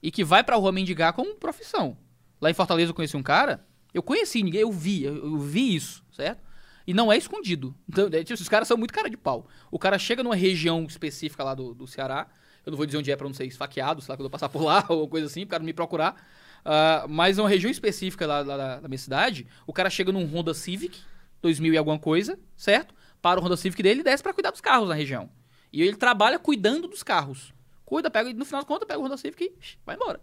e que vai pra rua mendigar como profissão. Lá em Fortaleza eu conheci um cara, eu conheci ninguém, eu vi, eu, eu vi isso, certo? E não é escondido. Então, é, tipo, os caras são muito cara de pau. O cara chega numa região específica lá do, do Ceará, eu não vou dizer onde é pra não ser esfaqueado, sei lá, quando eu passar por lá ou coisa assim, pro cara não me procurar. Ah, mas é uma região específica lá, lá da, da minha cidade, o cara chega num Honda Civic, 2000 e alguma coisa, certo? Para o Honda Civic dele e desce pra cuidar dos carros na região. E ele trabalha cuidando dos carros. Cuida, pega, e no final das contas, pega o Honda Civic e vai embora.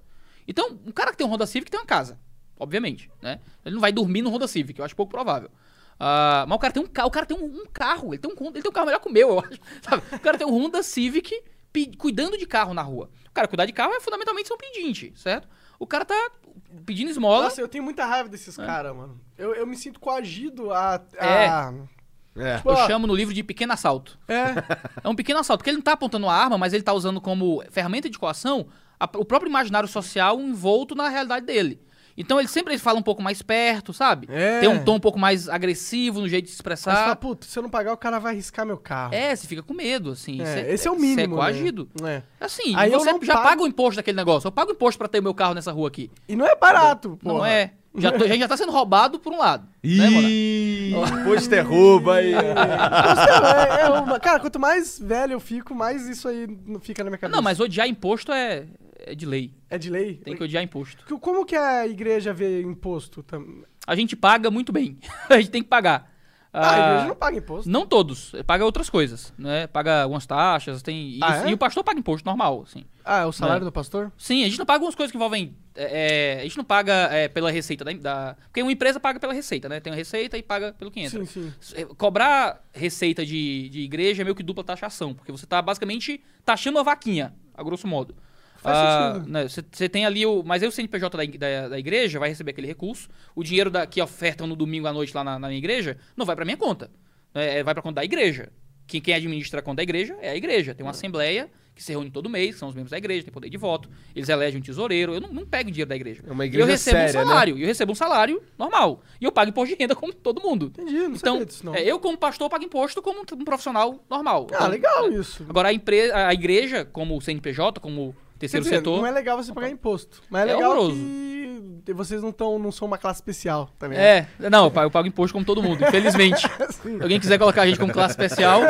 Então, um cara que tem um Honda Civic tem uma casa, obviamente, né? Ele não vai dormir no Honda Civic, eu acho pouco provável. Ah, mas o cara tem um carro, o cara tem um, um carro, ele tem um, ele tem um carro melhor que o meu, eu acho. sabe? O cara tem um Honda Civic cuidando de carro na rua. O cara cuidar de carro é fundamentalmente ser um pedinte, certo? O cara tá pedindo esmola. Nossa, eu tenho muita raiva desses caras, mano. Eu, eu me sinto coagido a. a... É. É. Tipo, eu ó, chamo no livro de pequeno assalto. É. É um pequeno assalto, porque ele não tá apontando a arma, mas ele tá usando como ferramenta de coação a- o próprio imaginário social envolto na realidade dele. Então ele sempre ele fala um pouco mais perto, sabe? É. Tem um tom um pouco mais agressivo no jeito de se Mas fala, expressar. puta, se eu não pagar, o cara vai riscar meu carro. É, você fica com medo, assim. É, Cê- esse é o mínimo. é coagido. Né? É. Assim, Aí eu você não já pago- paga o imposto daquele negócio. Eu pago o imposto pra ter o meu carro nessa rua aqui. E não é barato, pô. Não é. Já tô- a gente já tá sendo roubado por um lado. né? Ih, imposto é roubo aí. é, é uma- Cara, quanto mais velho eu fico, mais isso aí não fica na minha cabeça. Não, mas odiar imposto é, é de lei. É de lei? Tem que odiar imposto. Como que a igreja vê imposto? A gente paga muito bem. a gente tem que pagar. Ah, a Ah, igreja não paga imposto. Não todos, paga outras coisas, né? Paga algumas taxas, tem. E, Ah, é? e o pastor paga imposto normal, assim. Ah, é o salário É. do pastor? Sim, a gente não paga algumas coisas que envolvem. é, é, a gente não paga é, pela receita da, da- Porque uma empresa paga pela receita, né? Tem uma receita e paga pelo que entra. Sim, sim. É, Cobrar receita de, de igreja é meio que dupla taxação, porque você tá basicamente taxando a vaquinha, a grosso modo. Faz Ah, né, Você você tem ali o. Mas aí o CNPJ da, da, da igreja vai receber aquele recurso. O dinheiro da, que ofertam no domingo à noite lá na, na minha igreja não vai pra minha conta. É, é, vai pra conta da igreja. Quem, quem administra a conta da igreja é a igreja. Tem uma assembleia que se reúne todo mês, são os membros da igreja, tem poder de voto. Eles elegem um tesoureiro. Eu não, não pego dinheiro da igreja. É uma igreja eu recebo séria, um salário. E eu recebo um salário normal. E eu pago imposto de renda como todo mundo. Entendi, não Então, disso, não. é, eu como pastor pago imposto como um, um profissional normal. Ah, Então, legal é. isso. Agora a, empresa, a igreja, como o CNPJ, como terceiro dizer, setor. não é legal você pagar imposto. Mas é É legal horroroso. que vocês não, tão, não são uma classe especial também. É, não, eu pago, eu pago imposto como todo mundo, infelizmente. Se alguém quiser colocar a gente como classe especial,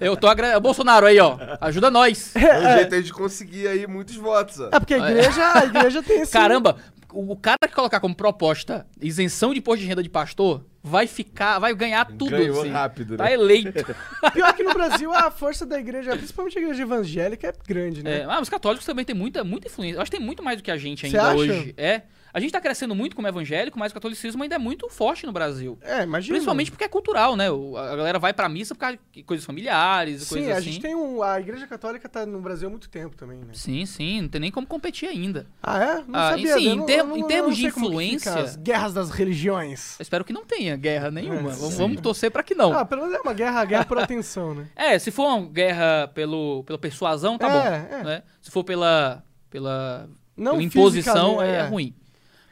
eu tô agra... Bolsonaro aí, ó. Ajuda nós. É um jeito aí de conseguir aí muitos votos, ó. É porque a igreja, a igreja tem esse... Caramba, o cara que colocar como proposta isenção de imposto de renda de pastor vai ficar, vai ganhar tudo. Ganhou assim. rápido, Tá né? eleito. Pior que no Brasil a força da igreja, principalmente a igreja evangélica, é grande, né? É, ah, os católicos também têm muita, muita influência. Eu acho que tem muito mais do que a gente ainda acha? hoje. É. A gente tá crescendo muito como evangélico, mas o catolicismo ainda é muito forte no Brasil. É, imagina. Principalmente porque é cultural, né? A galera vai pra missa por causa de coisas familiares, Sim, coisas a assim. gente tem um... A igreja católica tá no Brasil há muito tempo também, né? Sim, sim, não tem nem como competir ainda. Ah, é? Não Ah, sabia. sim, eu em ter- não- em termos de influência- As guerras das religiões. Eu espero que não tenha guerra nenhuma. É, vamos, sim. vamos torcer pra que não. Ah, pelo menos é uma guerra, guerra por atenção, né? É, se for uma guerra pelo, pela persuasão, tá É, bom. é. né? Se for pela, pela, Não pela imposição, é, é. é ruim.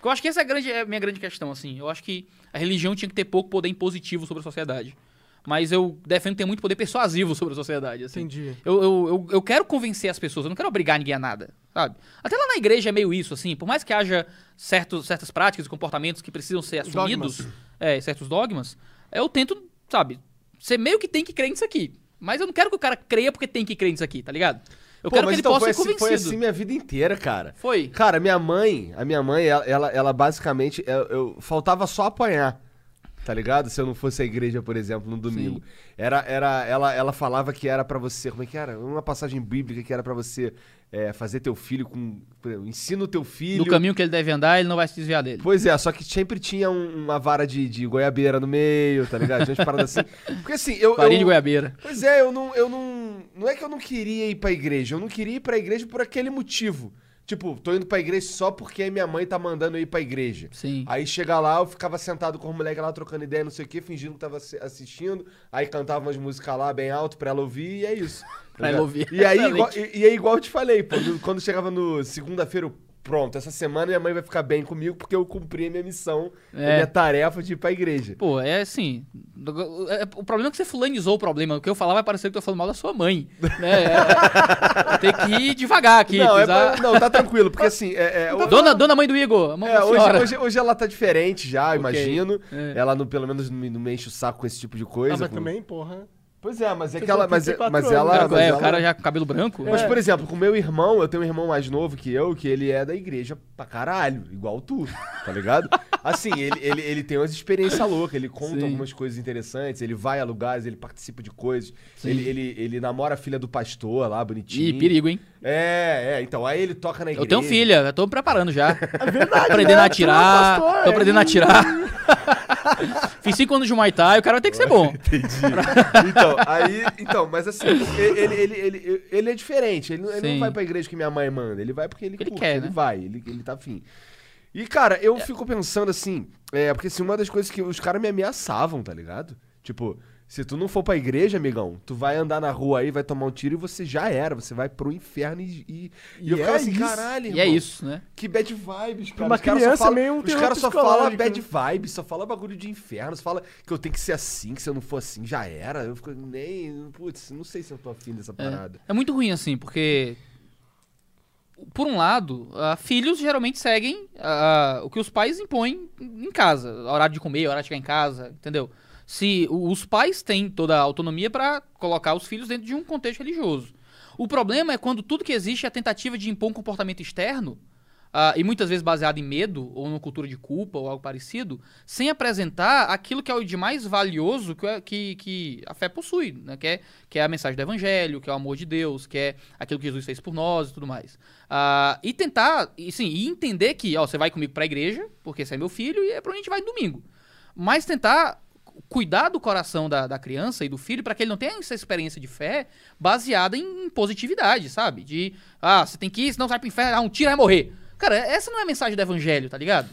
Eu acho que essa é a, grande, é a minha grande questão, assim. Eu acho que a religião tinha que ter pouco poder impositivo sobre a sociedade. Mas eu defendo ter muito poder persuasivo sobre a sociedade, assim. Entendi. Eu, eu, eu, eu quero convencer as pessoas, eu não quero obrigar ninguém a nada, sabe? Até lá na igreja é meio isso, assim. Por mais que haja certos, certas práticas e comportamentos que precisam ser assumidos, Dogmas. é, certos dogmas, eu tento, sabe, você meio que tem que crer nisso aqui. Mas eu não quero que o cara creia porque tem que crer nisso aqui, tá ligado? Eu Pô, quero que ele então possa foi ser assim, convencido. foi assim minha vida inteira, cara. Foi. Cara, minha mãe, a minha mãe, ela, ela, ela basicamente, eu, eu- faltava só apanhar, tá ligado? Se eu não fosse à igreja, por exemplo, no domingo. Era, era, ela, ela falava que era pra você, como é que era? Uma passagem bíblica que era pra você é, fazer teu filho com, exemplo, ensina o teu filho. No caminho que ele deve andar, ele não vai se desviar dele. Pois é, só que sempre tinha um- uma vara de, de goiabeira no meio, tá ligado? Tinha umas paradas assim. Porque assim, eu. Farinha eu de goiabeira. Pois é, eu não, eu não. Não é que eu não queria ir pra igreja, eu não queria ir pra igreja por aquele motivo. Tipo, tô indo pra igreja só porque minha mãe tá mandando eu ir pra igreja. Sim. Aí chega lá, eu ficava sentado com os moleques lá trocando ideia, não sei o que, fingindo que tava assi- assistindo. Aí cantava umas músicas lá bem alto pra ela ouvir e é isso. tá Pra ela ouvir. E aí, igual, e, e aí, igual eu te falei, pô, quando chegava no segunda-feira, pronto, essa semana minha mãe vai ficar bem comigo porque eu cumpri a minha missão, a É. minha tarefa de ir pra igreja. Pô, é assim. é- O problema é que você fulanizou o problema. O que eu falar vai parecer que eu tô falando mal da sua mãe. Né? É, tem que ir devagar aqui. não, é pisar- pra- não, tá tranquilo, porque assim, é, é, hoje- Dona, dona mãe do Igor, a é, hoje, hoje, hoje ela tá diferente já, Ok. imagino. É. Ela não, pelo menos não me, não me enche o saco com esse tipo de coisa. Ah, mas com- também, porra. Pois é, mas é que ela. Mas, 34 mas ela. Cara, mas é, ela- o cara já com cabelo branco. Mas, É. por exemplo, com meu irmão, eu tenho um irmão mais novo que eu, que ele é da igreja pra caralho, igual tu, tá ligado? Assim, ele, ele, ele tem umas experiências loucas, ele conta Sim. algumas coisas interessantes, ele vai a lugares, ele participa de coisas, Sim. ele, ele, ele namora a filha do pastor lá, bonitinho. Ih, perigo, hein? É, é, então, aí ele toca na igreja. Eu tenho filha, eu tô me preparando já. É verdade, aprendendo né? a é atirar. tô é. aprendendo a atirar. Fiz cinco anos de Muay Thai, o cara vai ter que ser bom. então, aí, então, mas assim, ele, ele, ele, ele, é diferente. Ele, não- ele não vai pra igreja que minha mãe manda. Ele vai porque ele, Ele quer, ele né? vai, ele, ele tá afim. E, cara, eu fico pensando assim, é, porque assim, uma das coisas que os caras me ameaçavam, tá ligado? Tipo, se tu não for pra igreja, amigão, tu vai andar na rua aí, vai tomar um tiro e você já era, você vai pro inferno e. E, e E eu ficava é assim, isso. caralho, E é irmão, isso, né? Que bad vibes, cara. uma Os caras criança, só falam, meio um Os caras só falam psicológico, bad né? vibes, só falam bagulho de inferno, só fala que eu tenho que ser assim, que se eu não for assim, já era. Eu fico nem. Putz, não sei se eu tô afim dessa parada. É muito ruim assim, porque. Por um lado, ah, filhos geralmente seguem ah, o que os pais impõem em casa. Horário de comer, horário de chegar em casa, entendeu? Se os pais têm toda a autonomia para colocar os filhos dentro de um contexto religioso. O problema é quando tudo que existe é a tentativa de impor um comportamento externo, ah, e muitas vezes baseado em medo, ou numa cultura de culpa, ou algo parecido, sem apresentar aquilo que é o de mais valioso que, a- que, que a fé possui, né? que, é, que é a mensagem do evangelho, que é o amor de Deus, que é aquilo que Jesus fez por nós e tudo mais. Ah, e tentar, e, sim, e entender que, ó, você vai comigo pra igreja, porque você é meu filho, e é pra onde a gente vai domingo. Mas tentar cuidar do coração da, da criança e do filho para que ele não tenha essa experiência de fé baseada em positividade, sabe? De, ah, você tem que ir, senão você vai pro inferno, ah, um tiro vai morrer. Cara, essa não é a mensagem do evangelho, tá ligado?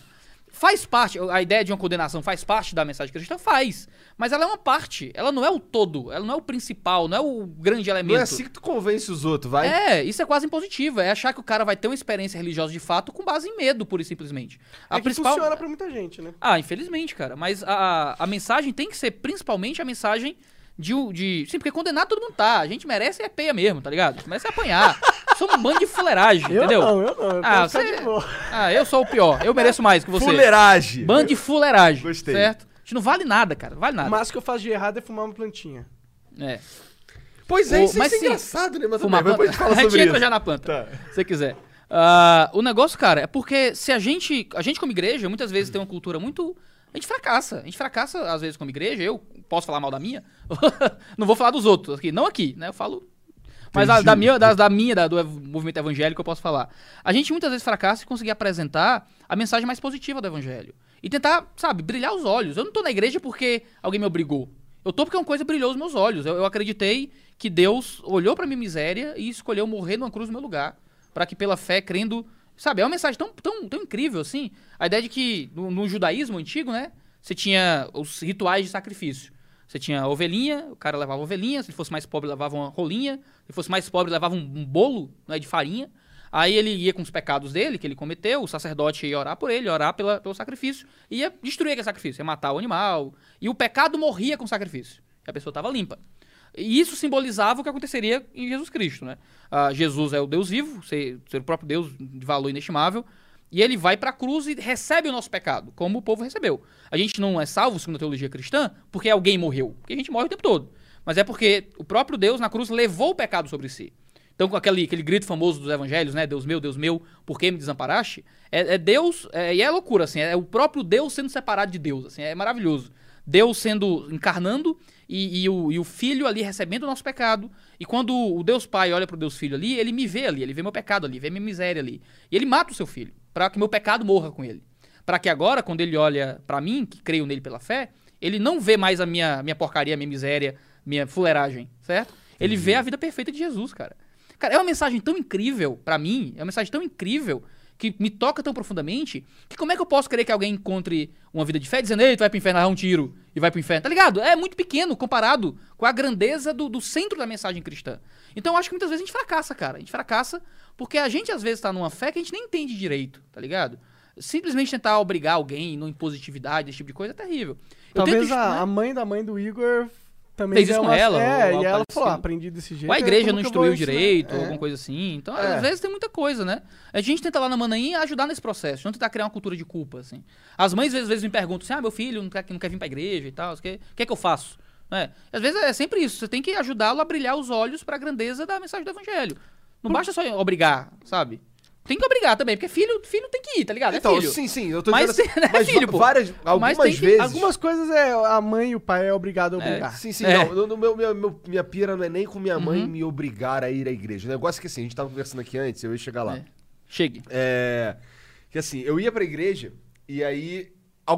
Faz parte, a ideia de uma condenação faz parte da mensagem cristã? Faz. Mas ela é uma parte, ela não é o todo, ela não é o principal, não é o grande elemento. Não é assim que tu convence os outros, vai? É, isso é quase impositivo. É achar que o cara vai ter uma experiência religiosa de fato com base em medo, pura e simplesmente. A É principal. funciona pra muita gente, né? Ah, infelizmente, cara. Mas a, a mensagem tem que ser principalmente a mensagem de, de. Sim, porque condenar todo mundo tá. A gente merece é peia mesmo, tá ligado? Merece apanhar. Somos um bando de fuleiragem, Eu entendeu? não, eu não. Eu Ah, você-. Ah, eu sou o pior. Eu mereço mais que você. Fuleiragem. Bando de fuleiragem. Gostei. Certo? A gente não vale nada, cara. Vale nada. O máximo que eu faço de errado é fumar uma plantinha. É. Pois é, O- isso, mas isso é sim, engraçado, né? Mas Fumar também, depois a gente fala a gente sobre entra isso. já na planta. Tá. Se você quiser. Ah, o negócio, cara, é porque se a gente. A gente, como igreja, muitas vezes tem uma cultura muito. A gente fracassa. A gente fracassa, às vezes, como igreja. Eu posso falar mal da minha. não vou falar dos outros aqui. Não aqui, né? Eu falo. Mas a- da minha, da, da minha, da- do movimento evangélico, eu posso falar. A gente muitas vezes fracassa em conseguir apresentar a mensagem mais positiva do evangelho. E tentar, sabe, brilhar os olhos. Eu não tô na igreja porque alguém me obrigou. Eu tô porque uma coisa brilhou os meus olhos. Eu, eu acreditei que Deus olhou pra minha miséria e escolheu morrer numa cruz no meu lugar. Pra que pela fé, crendo. Sabe, é uma mensagem tão, tão, tão incrível assim. A ideia de que no, no judaísmo antigo, né? Você tinha os rituais de sacrifício. Você tinha ovelhinha, o cara levava ovelhinha, se ele fosse mais pobre, levava uma rolinha, se ele fosse mais pobre, levava um, um bolo né, de farinha. Aí ele ia com os pecados dele, que ele cometeu, o sacerdote ia orar por ele, orar pela, pelo sacrifício, e ia destruir aquele sacrifício, ia matar o animal. E o pecado morria com o sacrifício. E a pessoa estava limpa. E isso simbolizava o que aconteceria em Jesus Cristo, né? Ah, Jesus é o Deus vivo, ser, ser o próprio Deus de valor inestimável, e ele vai para a cruz e recebe o nosso pecado, como o povo recebeu. A gente não é salvo, segundo a teologia cristã, porque alguém morreu, porque a gente morre o tempo todo. Mas é porque o próprio Deus na cruz levou o pecado sobre si. Então, com aquele, aquele grito famoso dos evangelhos, né? Deus meu, Deus meu, por que me desamparaste? É, é Deus, é, e é loucura, assim, é o próprio Deus sendo separado de Deus, assim, é maravilhoso. Deus sendo, encarnando e, e o, e o Filho ali recebendo o nosso pecado. E quando o Deus Pai olha pro Deus Filho ali, ele me vê ali, ele vê meu pecado ali, vê minha miséria ali. E ele mata o seu filho, para que meu pecado morra com ele. Para que agora, quando ele olha para mim, que creio nele pela fé, ele não vê mais a minha, minha porcaria, minha miséria, minha fuleiragem, certo? Ele vê a vida perfeita de Jesus, cara. Cara, é uma mensagem tão incrível pra mim, é uma mensagem tão incrível que me toca tão profundamente, que como é que eu posso querer que alguém encontre uma vida de fé dizendo, ei, tu vai pro inferno, dá um tiro e vai pro inferno, tá ligado? É muito pequeno comparado com a grandeza do, do centro da mensagem cristã. Então eu acho que muitas vezes a gente fracassa, cara. A gente fracassa Porque a gente às vezes tá numa fé que a gente nem entende direito, tá ligado? Simplesmente tentar obrigar alguém no impositividade, esse tipo de coisa é terrível. Eu Talvez tento, a, né? a mãe da mãe do Igor também Fez isso com uma- ela, É, e ela falou, ah, aprendi desse jeito. Ou a igreja não instruiu direito, É. alguma coisa assim. Então, É. às vezes tem muita coisa, né? A gente tenta lá na Manaim ajudar nesse processo, não tentar criar uma cultura de culpa, assim. As mães às vezes me perguntam assim, ah, meu filho não quer, não quer vir pra igreja e tal, o que, que é que eu faço? É. Às vezes é sempre isso, você tem que ajudá-lo a brilhar os olhos pra grandeza da mensagem do evangelho. Não basta só obrigar, sabe? Tem que obrigar também, porque filho, filho tem que ir, tá ligado? É Então, filho. sim, sim, eu tô Mas dizendo assim, né, mas filho, pô? várias, algumas que- vezes... Algumas coisas é a mãe e o pai é obrigado a obrigar. Sim, sim, É. não, no, meu, meu- meu- minha pira não é nem com minha mãe Uhum. me obrigar a ir à igreja. O negócio é que assim, a gente tava conversando aqui antes, eu ia chegar lá. É. Chegue. É. Que assim, eu ia pra igreja e aí.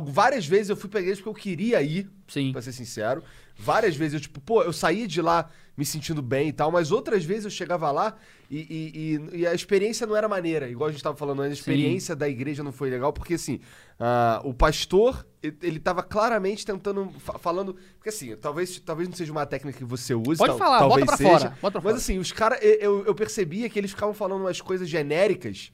Várias vezes eu fui pra igreja porque eu queria ir, Sim. pra ser sincero. Várias vezes eu, tipo, pô, eu saía de lá me sentindo bem e tal, mas outras vezes eu chegava lá e, e- e- a experiência não era maneira. Igual a gente tava falando antes, a experiência da igreja não foi legal, porque assim, ah, o pastor, ele tava claramente tentando, fa- falando. Porque assim, talvez, talvez não seja uma técnica que você use. Pode tal- falar, talvez bota pra seja, fora, bota pra mas fora. assim, os caras, eu, eu percebia que eles ficavam falando umas coisas genéricas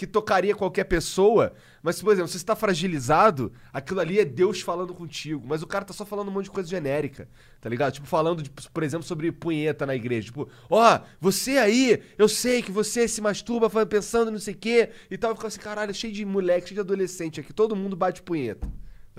que tocaria qualquer pessoa, mas, por exemplo, se você tá fragilizado, aquilo ali é Deus falando contigo, mas o cara tá só falando um monte de coisa genérica, tá ligado? Tipo, falando, de, por exemplo, sobre punheta na igreja. Tipo, ó, você aí, eu sei que você se masturba pensando não sei o quê, e tal, eu ficava assim, caralho, cheio de moleque, cheio de adolescente aqui, todo mundo bate punheta.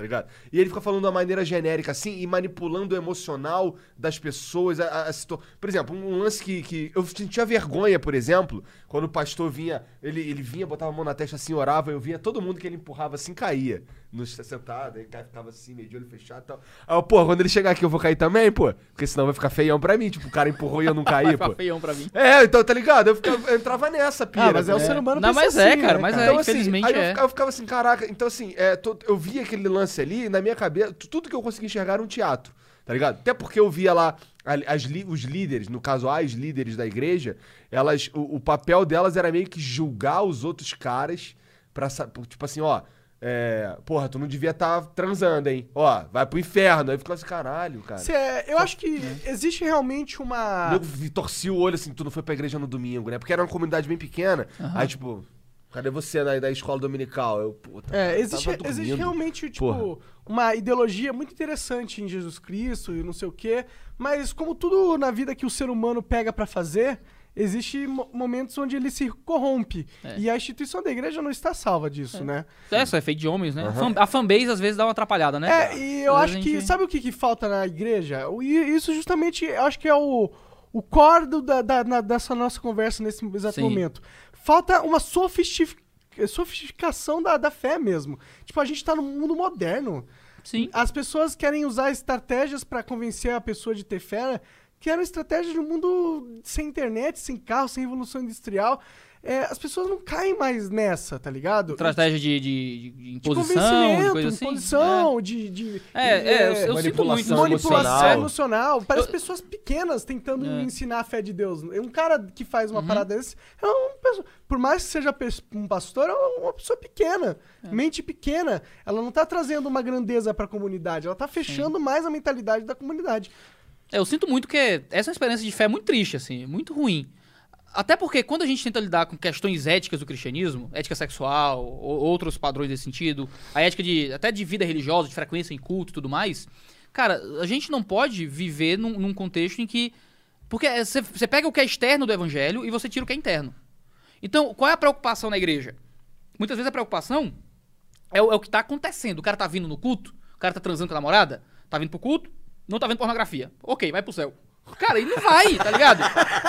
Tá ligado? E ele fica falando uma maneira genérica assim e manipulando o emocional das pessoas. A, a- a Por exemplo, um, lance que, que eu sentia vergonha, por exemplo, quando o pastor vinha, ele, ele vinha, botava a mão na testa assim, orava, eu via todo mundo que ele empurrava assim caía. No sentado, aí cara ficava assim, meio de olho fechado e tal. Aí, eu, pô, quando ele chegar aqui eu vou cair também, pô. Porque senão vai ficar feião pra mim. Tipo, o cara empurrou e eu não Vai caí, ficar pô. feião pra mim. É, então, tá ligado? Eu, ficava- eu entrava nessa, pira. Ah, mas é o pô. ser humano Não, pensa mas é, assim, cara, né, mas é. Então, assim, infelizmente aí eu, é. ficava, eu ficava assim, caraca, então assim, é, to- eu via aquele lance ali, na minha cabeça, tu- tudo que eu conseguia enxergar era um teatro, tá ligado? Até porque eu via lá as os líderes, no caso, as líderes da igreja, elas, o, o papel delas era meio que julgar os outros caras pra, tipo assim, ó, é, porra, tu não devia estar transando, hein? Ó, vai pro inferno. Aí eu ficava assim, caralho, cara. Cê- eu acho que existe realmente uma. Eu torci o olho assim, tu não foi pra igreja no domingo, né? Porque era uma comunidade bem pequena. Aí, tipo, cadê você na, da escola dominical? Eu, puta, É, existe, existe realmente, tipo, Porra. uma ideologia muito interessante em Jesus Cristo e não sei o quê, mas como tudo na vida que o ser humano pega pra fazer, existe mo- momentos onde ele se corrompe. É. E a instituição da igreja não está salva disso, né? É, isso é feito de homens, né? Fan- A fanbase às vezes dá uma atrapalhada, né? É, e eu acho a que. gente- Sabe o que, que falta na igreja? E isso justamente, eu acho que é o, o core do- da, da- na- dessa nossa conversa nesse exato Sim. momento. Falta uma sofisticação da, da fé mesmo. Tipo, a gente tá num mundo moderno. Sim. As pessoas querem usar estratégias pra convencer a pessoa de ter fé, que eram estratégias de um mundo sem internet, sem carro, sem revolução industrial. É, as pessoas não caem mais nessa, tá ligado? Estratégia de, de- de de imposição, de convencimento, coisa assim. imposição, de, de. É, é, eu, eu sinto manipulação muito. manipulação emocional. emocional. Parece Eu- pessoas pequenas tentando É. ensinar a fé de Deus. Um cara que faz uma Uhum. parada desse é uma pessoa, por mais que seja um pastor, é uma pessoa pequena, É. mente pequena. Ela não tá trazendo uma grandeza pra comunidade, ela tá fechando mais a mentalidade da comunidade. É, Eu sinto muito que essa é uma experiência de fé muito triste, assim, muito ruim. Até porque quando a gente tenta lidar com questões éticas do cristianismo, ética sexual, ou outros padrões desse sentido, a ética de até de vida religiosa, de frequência em culto e tudo mais, cara, a gente não pode viver num, num contexto em que. Porque é, você pega o que é externo do evangelho e você tira o que é interno. Então, qual é a preocupação na igreja? Muitas vezes a preocupação é o, é o que tá acontecendo. O cara tá vindo no culto, o cara tá transando com a namorada, tá vindo pro culto, não tá vendo pornografia. Ok, vai pro céu. Cara, ele não vai, tá ligado?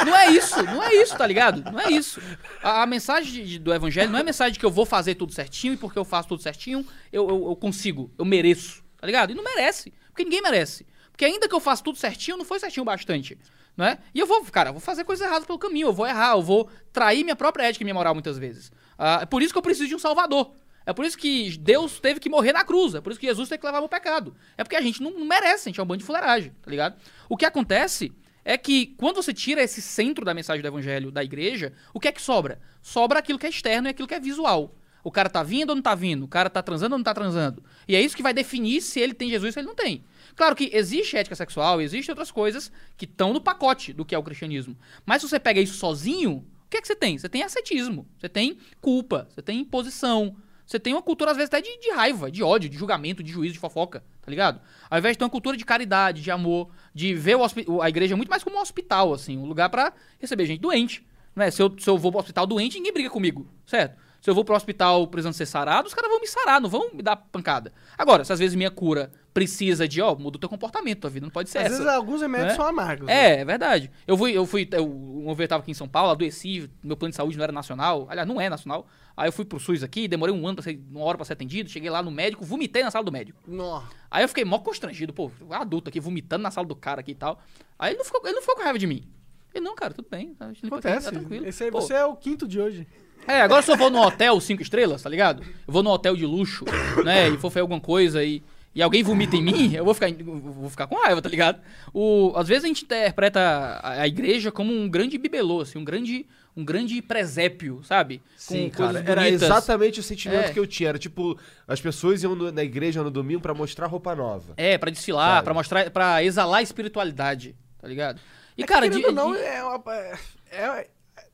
Não é isso, não é isso, tá ligado? Não é isso. A, a mensagem de- do evangelho não é a mensagem de que eu vou fazer tudo certinho e porque eu faço tudo certinho, eu, eu, eu consigo, eu mereço, tá ligado? E não merece, porque ninguém merece. Porque ainda que eu faça tudo certinho, não foi certinho bastante, não é? E eu vou, cara, eu vou fazer coisas erradas pelo caminho, eu vou errar, eu vou trair minha própria ética e minha moral muitas vezes. Ah, é por isso que eu preciso de um salvador. É por isso que Deus teve que morrer na cruz. É por isso que Jesus teve que levar meu pecado. É porque a gente não, merece, a gente é um bando de fuleiragem, tá ligado? O que acontece é que quando você tira esse centro da mensagem do evangelho da igreja, o que é que sobra? Sobra aquilo que é externo e aquilo que é visual. O cara tá vindo ou não tá vindo? O cara tá transando ou não tá transando? E é isso que vai definir se ele tem Jesus ou se ele não tem. Claro que existe ética sexual, existem outras coisas que estão no pacote do que é o cristianismo. Mas se você pega isso sozinho, que é que você tem? Você tem ascetismo, você tem culpa, você tem imposição, você tem uma cultura, às vezes, até de, de raiva, de ódio, de julgamento, de juízo, de fofoca, tá ligado? Ao invés de ter uma cultura de caridade, de amor, de ver a igreja muito mais como um hospital, assim, um lugar pra receber gente doente. Né? Se, eu, se eu vou pro hospital doente, ninguém briga comigo, certo? Se eu vou pro hospital precisando ser sarado, os caras vão me sarar, não vão me dar pancada. Agora, se às vezes minha cura precisa de, ó, muda o teu comportamento, tua vida não pode ser Às essa. vezes alguns remédios né? são amargos. né? É, é verdade. Eu fui, eu fui, eu, uma vez eu tava aqui em São Paulo, adoeci, meu plano de saúde não era nacional, aliás, não é nacional. Aí eu fui pro SUS aqui, demorei um ano pra ser, uma hora pra ser atendido, cheguei lá no médico, vomitei na sala do médico. Nó. Aí eu fiquei mó constrangido, pô, adulto aqui vomitando na sala do cara aqui e tal. Aí ele não ficou, ele não ficou com raiva de mim. Ele, não, cara, tudo bem, tá, aqui, Acontece. tá tranquilo. Esse aí Pô, você é o quinto de hoje. é, agora se eu vou num hotel cinco estrelas, tá ligado? Eu vou num hotel de luxo, né? E for fazer alguma coisa e, e alguém vomita em mim, eu vou ficar, eu vou ficar com raiva, tá ligado? O, às vezes a gente interpreta a, a igreja como um grande bibelô, assim, um grande, um grande presépio, sabe? Sim, Com cara. Era bonitas. exatamente o sentimento É. que eu tinha. Era tipo, as pessoas iam no- na igreja no domingo pra mostrar roupa nova. É, pra desfilar, pra mostrar, pra exalar a espiritualidade, tá ligado? E, É que, cara, querendo de, ou não, de- é uma- é- é-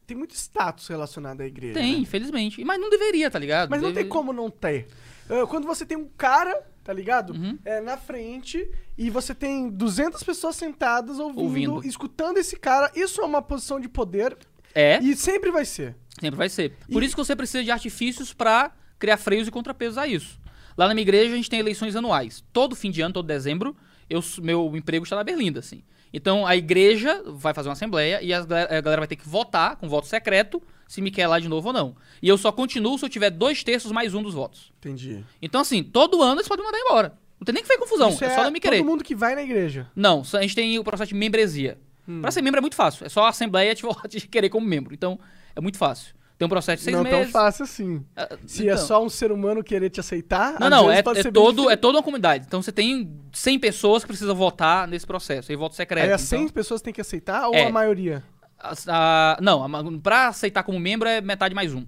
tem muito status relacionado à igreja. tem, né? infelizmente. Mas não deveria, tá ligado? Mas não Deve- tem como não ter. Ah, Quando você tem um cara, tá ligado? Uhum. É, na frente e você tem 200 pessoas sentadas ouvindo, Ouvindo. escutando esse cara, isso é uma posição de poder É. e sempre vai ser. Sempre vai ser. Por E- isso que você precisa de artifícios pra criar freios e contrapesos a isso. Lá na minha igreja a gente tem eleições anuais. Todo fim de ano, todo dezembro, eu, meu emprego está na Berlinda, assim. Então a igreja vai fazer uma assembleia e a galera vai ter que votar com voto secreto se me quer lá de novo ou não. E eu só continuo se eu tiver dois terços mais um dos votos. Entendi. Então, assim, todo ano eles podem mandar embora. Não tem nem que fazer confusão, Isso é só não me querer. todo mundo que vai na igreja. Não, a gente tem o processo de membresia. Hum. Pra ser membro é muito fácil. É só a assembleia te, te querer como membro. Então, é muito fácil. Tem um processo de seis não meses. tão fácil assim. Ah, Se é então. só um ser humano querer te aceitar, Não, não, é, é todo, é toda uma comunidade. Então você tem 100 pessoas que precisam votar nesse processo. Aí voto secreto. Aí as 100 então, pessoas têm que aceitar ou É. a maioria? A- a- não, a ma- pra aceitar como membro é metade mais um.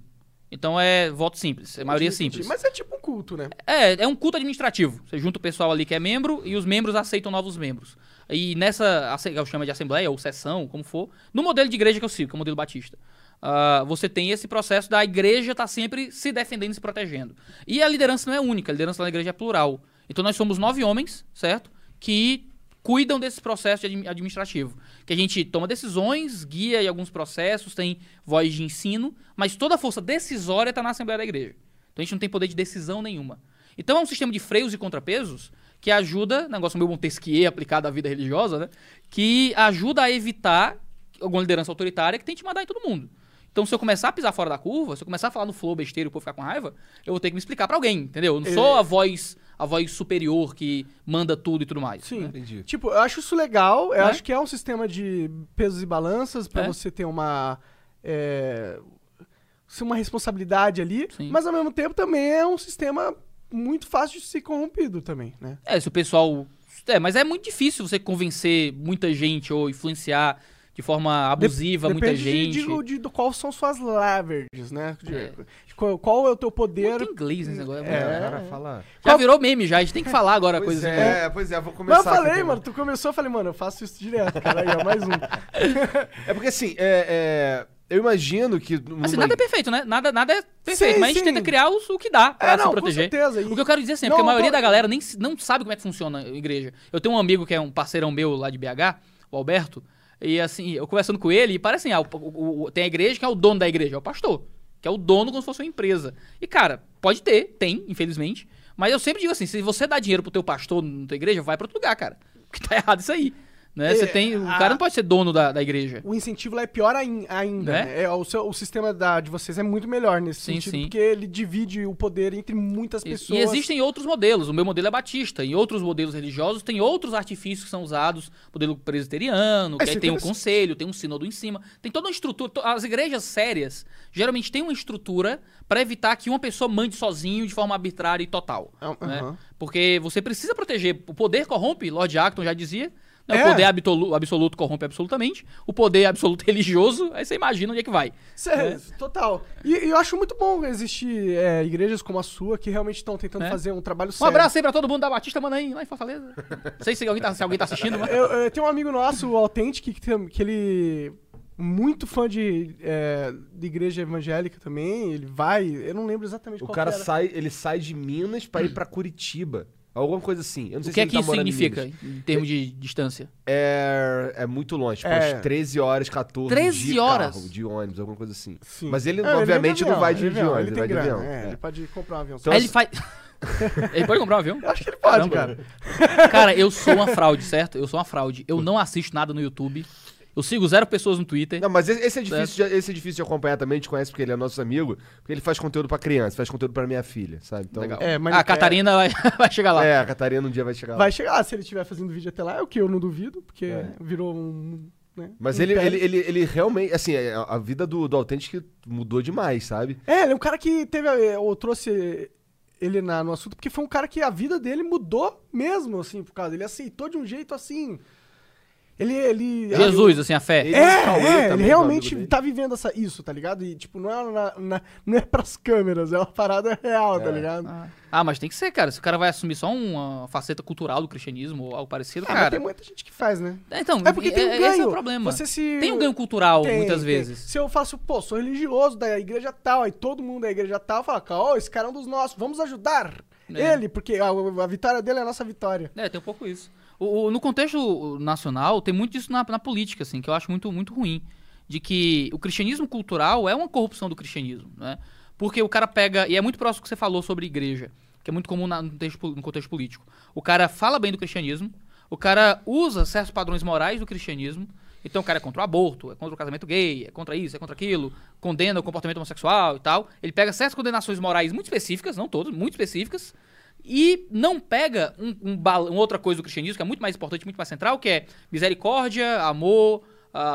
Então é voto simples, é maioria simples. Mas é tipo um culto, né? É, é um culto administrativo. Você junta o pessoal ali que é membro e os membros aceitam novos membros. E nessa, eu chamo de assembleia ou sessão, como for, no modelo de igreja que eu sigo, que é o modelo batista, ah, você tem esse processo da igreja estar sempre se defendendo e se protegendo. E a liderança não é única, a liderança da igreja é plural. Então nós somos nove homens, certo? Que cuidam desse processo administrativo. Que a gente toma decisões, guia em alguns processos, tem voz de ensino, mas toda a força decisória está na Assembleia da Igreja. Então a gente não tem poder de decisão nenhuma. Então é um sistema de freios e contrapesos que ajuda, negócio meio Montesquieu aplicado à vida religiosa, né? Que ajuda a evitar alguma liderança autoritária que tente mandar em todo mundo. Então, se eu começar a pisar fora da curva, se eu começar a falar no flow besteira e o povo ficar com raiva, eu vou ter que me explicar pra alguém, entendeu? Eu não sou a voz, a voz superior que manda tudo e tudo mais. Sim. né? Entendi. Tipo, eu acho isso legal. Eu Né? acho que é um sistema de pesos e balanças pra É. você ter uma. É, ser uma responsabilidade ali. Sim. Mas ao mesmo tempo também é um sistema muito fácil de ser corrompido também, né? É, se o pessoal. É, mas é muito difícil você convencer muita gente ou influenciar de forma abusiva muita Depende de- gente. De, de, do qual são suas leverages, né? De- É. de qual, qual é o teu poder. Muito inglês nesse negócio. É. É. o cara fala. Já virou meme já, a gente tem que falar agora Pois coisas. é, pois é, vou Mas começar. eu falei, aqui, mano, tu começou, eu falei, mano, eu faço isso direto, cara. Aí, ó, mais um. É porque assim, é, é, eu imagino que. numa- Assim, nada é perfeito, né? Nada, nada é perfeito, Sim, mas a gente sim. tenta criar o, o que dá pra É, se não, com proteger. certeza. E- O que eu quero dizer assim, é Não, porque a maioria tô- da galera nem não sabe como é que funciona a igreja. Eu tenho um amigo que é um parceirão meu lá de BH, o Alberto, e assim, eu conversando com ele, e parece assim, ah, o- o- tem a igreja que é o dono da igreja, é o pastor, que é o dono como se fosse uma empresa. E cara, pode ter, tem, infelizmente, mas eu sempre digo assim, se você dá dinheiro pro teu pastor na tua igreja, vai pra outro lugar, cara. Porque tá errado isso aí. Né? Você É, tem, o a- cara não pode ser dono da, da igreja. O incentivo lá é pior ain- ainda. Né? né? É, o, seu- o sistema da, de vocês é muito melhor nesse Sim, sentido, sim. porque ele divide o poder entre muitas E- pessoas. E existem outros modelos. O meu modelo é batista. Em outros modelos religiosos tem outros artifícios que são usados. Modelo presbiteriano, que É, tem um conselho, tem um sínodo em cima. Tem toda uma estrutura. As igrejas sérias geralmente têm uma estrutura para evitar que uma pessoa mande sozinho de forma arbitrária e total. Ah, né? aham. Porque você precisa proteger. O poder corrompe, Lord Acton já dizia. Né? É. O poder absoluto, absoluto corrompe absolutamente. O poder absoluto religioso, aí você imagina onde é que vai. Sério, total. E, e eu acho muito bom existir é, igrejas como a sua que realmente estão tentando É. fazer um trabalho Um sério. abraço aí pra todo mundo da Batista, manda aí, lá em Fortaleza. Não sei se alguém tá, se alguém tá assistindo, mas... Eu, eu tenho um amigo nosso, o Authentic, que, tem- que ele muito fã de, é, de igreja evangélica também. Ele vai, eu não lembro exatamente O qual cara que era. sai, ele sai de Minas pra ir pra Curitiba. Alguma coisa assim. Eu não sei O se que é ele que tá isso em significa Minas. em termos de distância? É, é muito longe, tipo, É. umas 13 horas, 14 13 de horas? carro, de ônibus, alguma coisa assim. Sim. Mas ele, É, obviamente, vem não vai de, ele de vem ônibus, Ele ele vai de grana, avião. é, é. ele pode comprar um avião. Então, Aí ele faz. ele pode comprar um avião? Eu acho que ele pode, Caramba. cara. Cara, eu sou uma fraude, certo? Eu sou uma fraude. Eu não assisto nada no YouTube. Eu sigo zero pessoas no Twitter. Não, mas esse é, difícil de, esse é difícil de acompanhar também, a gente conhece porque ele é nosso amigo, porque ele faz conteúdo pra criança, faz conteúdo pra minha filha, sabe? Então, Legal. É, mas a é- Catarina vai, vai chegar lá. É, a Catarina um dia vai chegar lá. Vai chegar, se ele estiver fazendo vídeo até lá, é o que eu não duvido, porque É. virou um. né, Mas um ele, ele, ele, ele realmente, assim, a, a vida do, do Authentic mudou demais, sabe? É, ele é um cara que teve. eh, Eu trouxe ele na, no assunto, porque foi um cara que a vida dele mudou mesmo, assim, por causa. Ele aceitou de um jeito assim. Ele. ele Jesus, assim, a fé. Ele- É, Cauê é, também, ele realmente tá vivendo essa, isso, tá ligado? E, tipo, não é, na- na- não é pras câmeras, é uma parada real, tá É. ligado? Ah. Ah, mas tem que ser, cara. Se o cara vai assumir só uma faceta cultural do cristianismo ou algo parecido, Ah, mas cara. tem muita gente que faz, né? É, Então, É porque tem um é- ganho. esse é o problema. Você se... Tem um ganho cultural, Tem, muitas tem. vezes. Se eu faço, pô, sou religioso da igreja tal, aí todo mundo da igreja tal fala, ó, esse cara é um dos nossos, vamos ajudar É. ele, porque a, a vitória dele é a nossa vitória. É, tem um pouco isso. O, o- no contexto nacional, tem muito disso na, na política, assim, que eu acho muito, muito ruim. De que o cristianismo cultural é uma corrupção do cristianismo, né? Porque o cara pega, e é muito próximo do que você falou sobre igreja, que é muito comum na- no, texto po- no contexto político. O cara fala bem do cristianismo, o cara usa certos padrões morais do cristianismo, então o cara é contra o aborto, é contra o casamento gay, é contra isso, é contra aquilo, condena o comportamento homossexual e tal. Ele pega certas condenações morais muito específicas, não todas, muito específicas, e não pega um, um uma outra coisa do cristianismo que é muito mais importante, muito mais central, que é misericórdia, amor,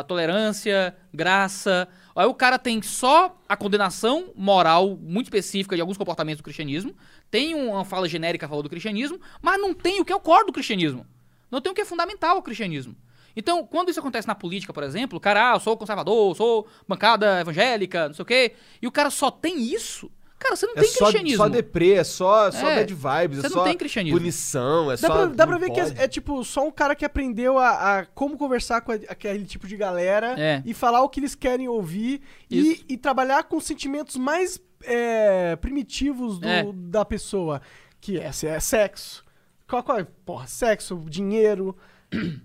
tolerância, graça. Aí o cara tem só a condenação moral muito específica de alguns comportamentos do cristianismo, tem uma fala genérica a favor do cristianismo, mas não tem o que é o core do cristianismo. Não tem o que é fundamental ao cristianismo. Então, quando isso acontece na política, por exemplo, o cara, ah, eu sou conservador, eu sou bancada evangélica, não sei o quê, e o cara só tem isso, cara, você não É tem só, cristianismo. só deprê, é só, só É, bad vibes, você é não só tem cristianismo. punição, é Dá, só... pra, dá pra ver que pode. é, é, tipo só um cara que aprendeu a, a como conversar com a- aquele tipo de galera É. e falar o que eles querem ouvir e, e trabalhar com os sentimentos mais é, primitivos do- É. da pessoa, que é, se é sexo. Qual, qual é? Porra, sexo, dinheiro.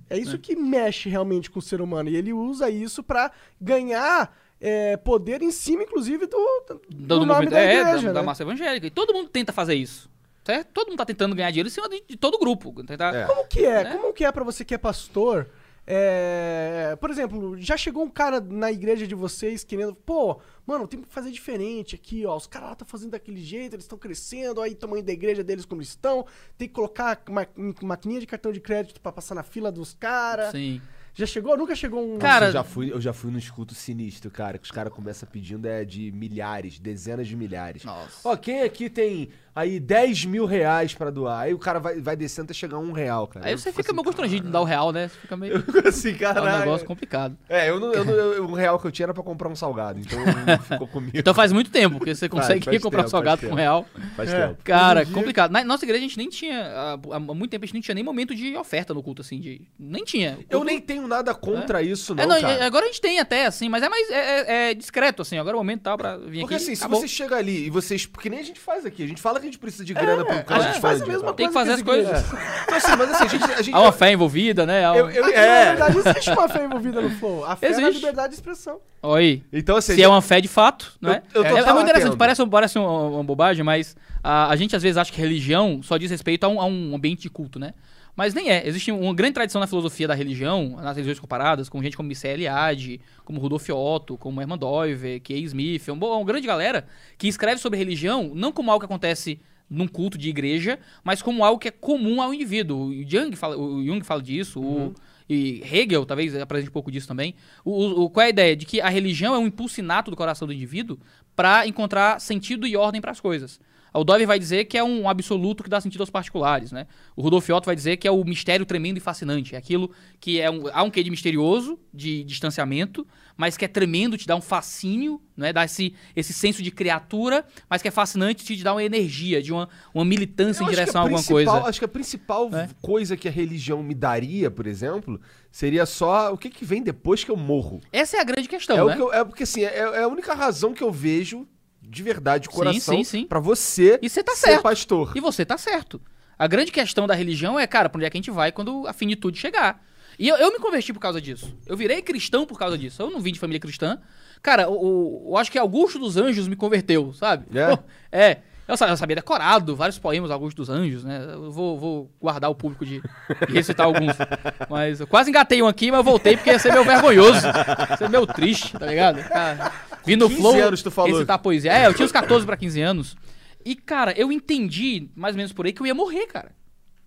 É isso que mexe realmente com o ser humano. E ele usa isso pra ganhar é, poder em cima, inclusive, do, do, do, nome movimento, da é, igreja. da, da né? massa evangélica. E todo mundo tenta fazer isso. Certo? Todo mundo tá tentando ganhar dinheiro em cima de, de todo o grupo. Tentar... É. Como que é? Né? Como que é pra você que é pastor? É, Por exemplo, já chegou um cara na igreja de vocês querendo, pô, mano, tem que fazer diferente aqui, ó. Os caras lá estão fazendo daquele jeito, eles estão crescendo, aí o tamanho da igreja deles como eles estão. Tem que colocar ma maquininha de cartão de crédito pra passar na fila dos caras. Sim. Já chegou? Nunca chegou um. Cara- eu já fui, eu já fui no escuto sinistro, cara, que os caras começam pedindo é de milhares, dezenas de milhares. Nossa. Ó, quem aqui tem aí 10 mil reais pra doar? Aí o cara vai, vai descendo até chegar a um real, cara. Aí Eu você fica assim, meio constrangido de dar o real, né? Você fica meio. Eu fico assim, É um caralho. negócio complicado. É, eu não, eu não- eu- o real que eu tinha era pra comprar um salgado, então não ficou comigo. Então faz muito tempo, porque você consegue faz comprar um tempo, salgado faz com um real. Faz É. tempo. Cara, dia- complicado. Na nossa igreja a gente nem tinha. Há, há muito tempo a gente nem tinha nem momento de oferta no culto, assim. De, nem tinha. Eu culto- nem tenho nada contra isso, não, É, não, cara. agora a gente tem até, assim, mas é mais é, é- é discreto, assim. Agora é o momento tal pra vir Porque aqui. assim, se acabou. você chega ali e vocês. Porque nem a gente faz aqui. A gente fala que a gente precisa de grana pro a cara gente de faz a mesma tá? Tem que coisa fazer que as as coisas. Então assim, mas assim, a gente. A gente Há uma fé envolvida, né? Há um- eu, eu, Na é. verdade, existe uma fé envolvida no flow. A fé é a Existe. liberdade de expressão. Aí. Então assim. Se é uma fé de fato, né? eu tô é, é muito interessante, parece, parece uma, uma bobagem, mas a, a gente às vezes acha que religião só diz respeito a um, a um ambiente de culto, né? Mas nem é. Existe uma grande tradição na filosofia da religião, nas religiões comparadas, com gente como Michel Eliade, como Rudolf Otto, como Herman Doiver, Kay Smith, é uma, uma grande galera que escreve sobre religião não como algo que acontece num culto de igreja, mas como algo que é comum ao indivíduo. O Jung fala, o Jung fala disso, o, e Hegel talvez apresente um pouco disso também. O- o- qual é a ideia? De que a religião é um impulso inato do coração do indivíduo para encontrar sentido e ordem para as coisas. O Dover vai dizer que é um absoluto que dá sentido aos particulares, né? O Rudolf Otto vai dizer que é o mistério tremendo e fascinante. É aquilo que é um, há um quê de misterioso, de distanciamento, mas que é tremendo, te dá um fascínio, né? Dá esse, esse senso de criatura, mas que é fascinante, te dá uma energia, de uma, uma militância Eu em direção a alguma principal- coisa. Acho que a principal É. coisa que a religião me daria, por exemplo, seria só o que, que vem depois que eu morro. Essa é a grande questão, é, né? que eu- é porque assim, é, é a única razão que eu vejo de verdade, de Sim, coração, sim, sim. pra você E você tá ser certo. pastor. E você tá certo. A grande questão da religião é, cara, pra onde é que a gente vai quando a finitude chegar? E eu, eu me converti por causa disso. Eu virei cristão por causa disso. Eu não vim de família cristã. Cara, o, eu acho que Augusto dos Anjos me converteu, sabe? É? Pô, é. Eu, sa- eu sabia decorado vários poemas Augusto dos Anjos, né? Eu vou, vou guardar o público de, de recitar alguns. Mas eu quase engatei um aqui, mas eu voltei porque ia ser meio vergonhoso. Ia ser meio triste, tá ligado? Cara, vim no 15 flow anos tu falou. recitar poesia. É, eu tinha uns 14 pra 15 anos. E, cara, eu entendi, mais ou menos por aí, que eu ia morrer, cara.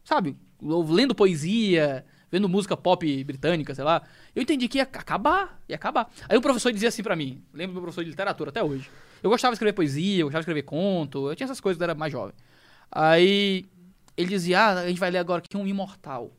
Sabe? Lendo poesia, vendo música pop britânica, sei lá. Eu entendi que ia acabar, ia acabar. Aí o professor dizia assim pra mim, lembro do meu professor de literatura até hoje. Eu gostava de escrever poesia, eu gostava de escrever conto, eu tinha essas coisas quando eu era mais jovem. Aí ele dizia, ah, a gente vai ler agora aqui um imortal.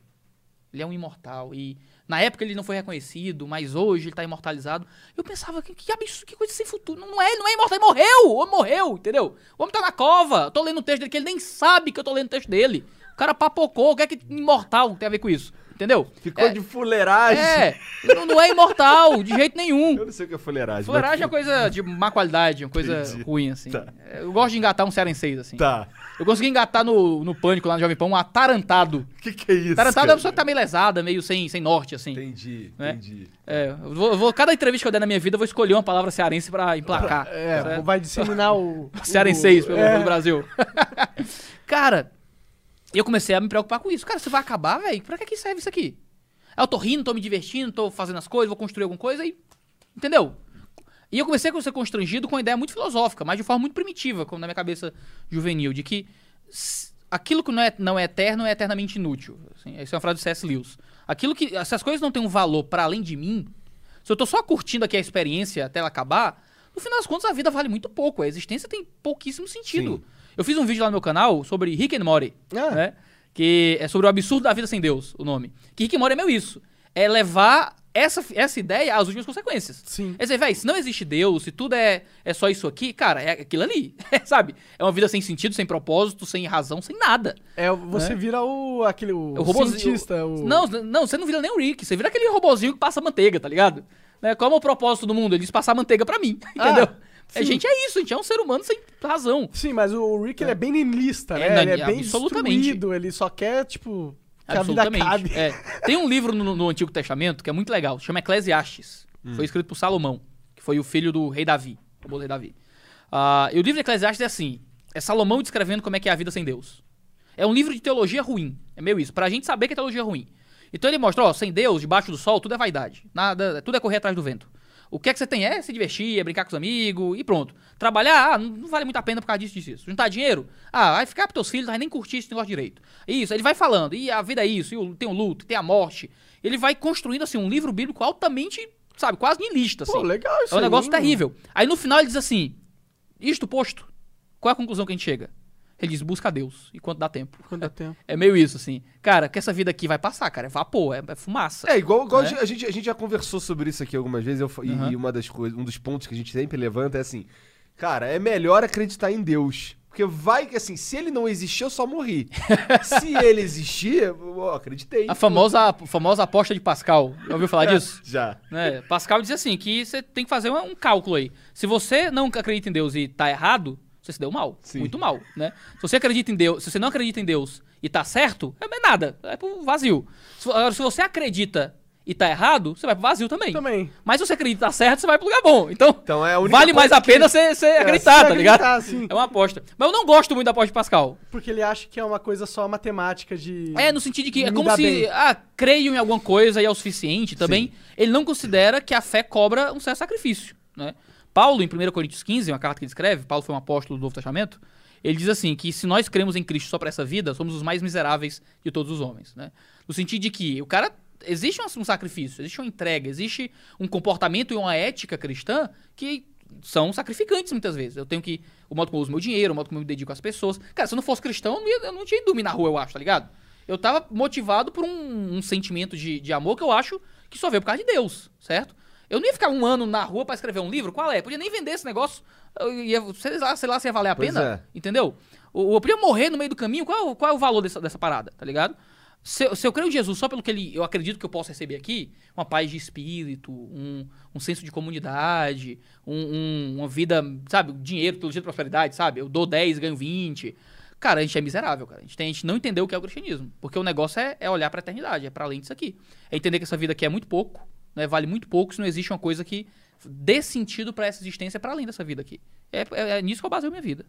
Ele é um imortal. E na época ele não foi reconhecido, mas hoje ele tá imortalizado. Eu pensava, que, que absurdo, que coisa sem futuro. Não é, não é imortal, ele morreu! O homem morreu, entendeu? O homem tá na cova. Eu tô lendo o texto dele, que ele nem sabe que eu tô lendo o texto dele. O cara papocou, o que é que imortal tem a ver com isso? Entendeu? Ficou é, de fuleiragem. É, não, não é imortal, de jeito nenhum. Eu não sei o que é fuleiragem. Fuleiragem é mas- coisa de má qualidade, uma coisa Entendi. ruim, assim. Tá. Eu gosto de engatar um Serenseis, assim. Tá. Eu consegui engatar no, no Pânico, lá no Jovem Pão, um atarantado. O que, que é isso? Tarantado é cara? uma pessoa que tá meio lesada, meio sem, sem norte, assim. Entendi, né? entendi. É, eu vou, eu vou- cada entrevista que eu der na minha vida, eu vou escolher uma palavra cearense pra emplacar. É, vai disseminar o. Cearenseis o- pelo, é, pelo Brasil. Cara, eu comecei a me preocupar com isso. Cara, você vai acabar, velho? Pra que, serve isso aqui? Aí eu tô rindo, tô me divertindo, tô fazendo as coisas, vou construir alguma coisa e. Entendeu? E eu comecei a ser constrangido com uma ideia muito filosófica, mas de forma muito primitiva, como na minha cabeça juvenil, de que aquilo que não é, não é eterno é eternamente inútil. Assim, essa é uma frase do C.S. Lewis. Aquilo que. Se as coisas não têm um valor para além de mim, se eu tô só curtindo aqui a experiência até ela acabar, no final das contas a vida vale muito pouco. A existência tem pouquíssimo sentido. Sim. Eu fiz um vídeo lá no meu canal sobre Rick and Morty, Ah. né? Que é sobre o absurdo da vida sem Deus, o nome. Que Rick and Morty é meio isso. É levar essa, essa ideia às últimas consequências. Sim. É dizer, velho, se não existe Deus, se tudo é, é só isso aqui, cara, é aquilo ali, sabe? É uma vida sem sentido, sem propósito, sem razão, sem nada. É, você vira o. aquele. O, O robozinho- cientista. O... Não, não, você não vira nem o Rick, você vira aquele robozinho que passa manteiga, tá ligado? Né? Qual é o propósito do mundo? Ele diz passar manteiga pra mim, Ah, entendeu? A sim. gente é isso, a gente é um ser humano sem razão. Sim, mas o Rick ele é bem niilista, né? É, ele é bem absolutamente. destruído, ele só quer, tipo, que a vida Absolutamente. acabe. É. Tem um livro no, no Antigo Testamento que é muito legal, chama Eclesiastes. Hum. Foi escrito por Salomão, que foi o filho do rei Davi, o rei Davi. Ah, e o livro de Eclesiastes é assim: é Salomão descrevendo como é que é a vida sem Deus. É um livro de teologia ruim. É meio isso, pra gente saber que é teologia ruim. Então ele mostra, ó, sem Deus, debaixo do sol, tudo é vaidade. Nada, tudo é correr atrás do vento. O que é que você tem? É se divertir, é brincar com os amigos e pronto. Trabalhar, ah, não vale muito a pena por causa disso, disso, disso. Juntar dinheiro, ah, vai ficar pros teus filhos, não vai nem curtir esse negócio direito. Isso, ele vai falando, e a vida é isso, e tem o luto, tem a morte. Ele vai construindo, assim, um livro bíblico altamente, sabe, quase niilista, assim. Pô, legal isso É um aí, negócio mano. terrível. Aí no final ele diz assim: Isto posto, qual é a conclusão que a gente chega? Ele diz: busca Deus, enquanto dá tempo. Quando dá tempo. É meio isso, assim. Cara, que essa vida aqui vai passar, cara. É vapor, é, é fumaça. É, igual, igual Né? a, gente, a gente já conversou sobre isso aqui algumas vezes, eu e- Uhum. e uma das coisas, um dos pontos que a gente sempre levanta é assim, cara, é melhor acreditar em Deus. Porque vai que assim, se ele não existir, eu só morri. se ele existir, eu acreditei. A famosa, a famosa aposta de Pascal. Já ouviu falar disso? Já. né? Pascal diz assim: que você tem que fazer um, um cálculo aí. Se você não acredita em Deus e tá errado, você se deu mal. Sim. Muito mal, né? Se você acredita em Deus, se você não acredita em Deus e tá certo, é nada. É pro vazio. Se- Agora, se você acredita e tá errado, você vai pro vazio também. Também. Mas se você acredita que tá certo, você vai pro lugar bom. Então, Então é vale mais a pena você você acreditar, se tá ligado? acreditar, sim. É uma aposta. Mas eu não gosto muito da aposta de Pascal. Porque ele acha que é uma coisa só matemática de. É, no sentido de que é como se, bem. ah, creio em alguma coisa e é o suficiente também. Ele não considera que a fé cobra um certo sacrifício, né? Paulo, em 1 Coríntios 15, uma carta que ele escreve, Paulo foi um apóstolo do Novo Testamento, ele diz assim, que se nós cremos em Cristo só para essa vida, somos os mais miseráveis de todos os homens, né? No sentido de que o cara, existe um, sacrifício, existe uma entrega, existe um comportamento e uma ética cristã que são sacrificantes muitas vezes. Eu tenho que. O modo como eu uso meu dinheiro, o modo como eu me dedico às pessoas. Cara, se eu não fosse cristão, eu não, ia- eu não tinha ido na rua, eu acho, tá ligado? Eu tava motivado por um, um sentimento de, de amor que eu acho que só veio por causa de Deus, certo? Eu não ia ficar um ano na rua pra escrever um livro, qual é? Podia nem vender esse negócio. Eu ia, sei lá, sei lá se ia valer a Pois pena. é. Entendeu? O- Eu podia morrer no meio do caminho, qual, qual é o valor dessa, dessa parada, tá ligado? Se, eu- se eu creio em Jesus só pelo que ele, eu acredito que eu posso receber aqui, uma paz de espírito, um, um senso de comunidade, um- um- uma vida, sabe, dinheiro, teologia de prosperidade, sabe? Eu dou 10, ganho 20. Cara, a gente é miserável, cara. A gente, tem, a gente não entendeu o que é o cristianismo. Porque o negócio é, é olhar pra eternidade, é pra além disso aqui. É entender que essa vida aqui é muito pouco, né? Vale muito pouco se não existe uma coisa que dê sentido pra essa existência pra além dessa vida aqui. É, é- é nisso que eu baseio minha vida.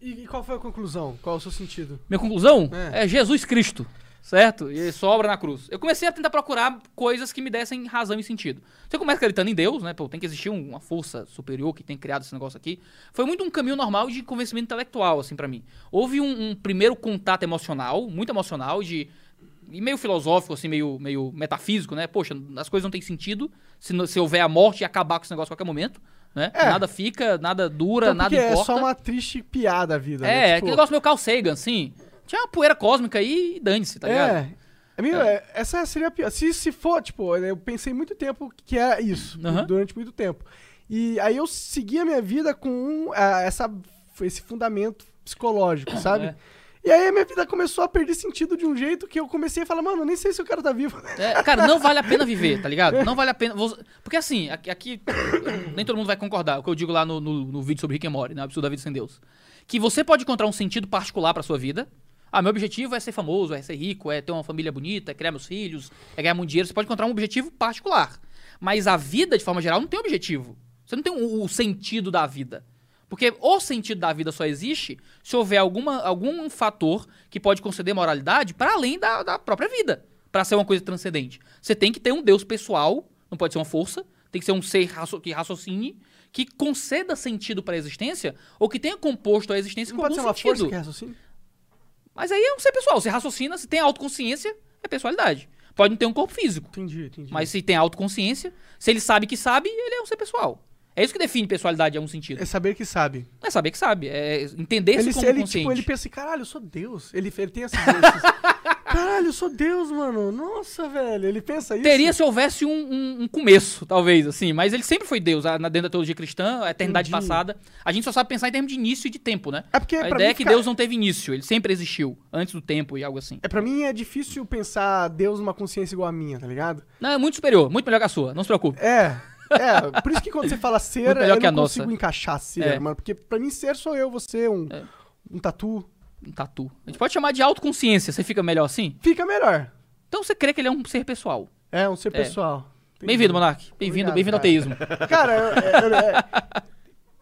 E, e qual foi a conclusão? Qual é o seu sentido? Minha conclusão É. é, Jesus Cristo, certo? E ele sobra na cruz. Eu comecei a tentar procurar coisas que me dessem razão e sentido. Você começa acreditando em Deus, né? Pô, tem que existir um- uma força superior que tem criado esse negócio aqui. Foi muito um caminho normal de convencimento intelectual, assim, pra mim. Houve um, um primeiro contato emocional, muito emocional, de e meio filosófico, assim, meio, meio metafísico, né? Poxa, as coisas não têm sentido se, não- se houver a morte e acabar com esse negócio a qualquer momento, né? É. Nada fica, nada dura, Então, nada porque é importa. só uma triste piada a vida, É, né? Tipo, aquele negócio meio Carl Sagan, assim. Tinha uma poeira cósmica aí e dane-se, tá ligado? É. Amigo, é, essa seria a pior. Se, se for, tipo, eu pensei muito tempo que era isso. Aham. Durante muito tempo. E aí eu segui a minha vida com ah, essa, esse fundamento psicológico, sabe? É. E aí a minha vida começou a perder sentido de um jeito que eu comecei a falar, mano, eu nem sei se o cara tá vivo. É, cara, não vale a pena viver, tá ligado? Não vale a pena. Porque assim, aqui, nem todo mundo vai concordar. O que eu digo lá no, no, no vídeo sobre Rick and Morty, né? O absurdo da vida sem Deus. Que você pode encontrar um sentido particular pra sua vida. Ah, meu objetivo é ser famoso, é ser rico, é ter uma família bonita, é criar meus filhos, é ganhar muito dinheiro. Você pode encontrar um objetivo particular. Mas a vida, de forma geral, não tem objetivo. Você não tem o, o sentido da vida. Porque o sentido da vida só existe se houver alguma, algum fator que pode conceder moralidade para além da, da própria vida, para ser uma coisa transcendente. Você tem que ter um Deus pessoal, não pode ser uma força, tem que ser um ser que raciocine, que conceda sentido para a existência ou que tenha composto a existência Não com pode algum ser uma sentido. força que é raciocínio? Mas aí é um ser pessoal. Você raciocina, se tem autoconsciência, é pessoalidade. Pode não ter um corpo físico. Entendi, entendi. Mas se tem autoconsciência, se ele sabe que sabe, ele é um ser pessoal. É isso que define pessoalidade em algum sentido. É saber que sabe. É saber que sabe, é entender-se Ele, como ele, consciente. tipo, ele pensa assim, caralho, eu sou Deus. Ele, ele tem essa esses, Caralho, eu sou Deus, mano. Nossa, velho. Ele pensa isso. Teria se houvesse um, um- um começo, talvez, assim. Mas ele sempre foi Deus, na- dentro da teologia cristã, a eternidade Entendi. passada. A gente só sabe pensar em termos de início e de tempo, né? É porque a ideia é que Deus não teve início, ele sempre existiu, antes do tempo e algo assim. É, pra mim é difícil pensar Deus numa consciência igual a minha, tá ligado? Não, é muito superior, muito melhor que a sua, não se preocupe. É. É, por isso que quando você fala melhor eu não nossa. consigo encaixar ser, É. mano. Porque pra mim ser sou eu, você, um, É. um tatu. Um tatu. A gente pode chamar de autoconsciência, você fica melhor assim? Fica melhor. Então você crê que ele é um ser pessoal. É, um ser É. pessoal. Bem-vindo, Monark. Bem-vindo bem-vindo ao teísmo. Cara,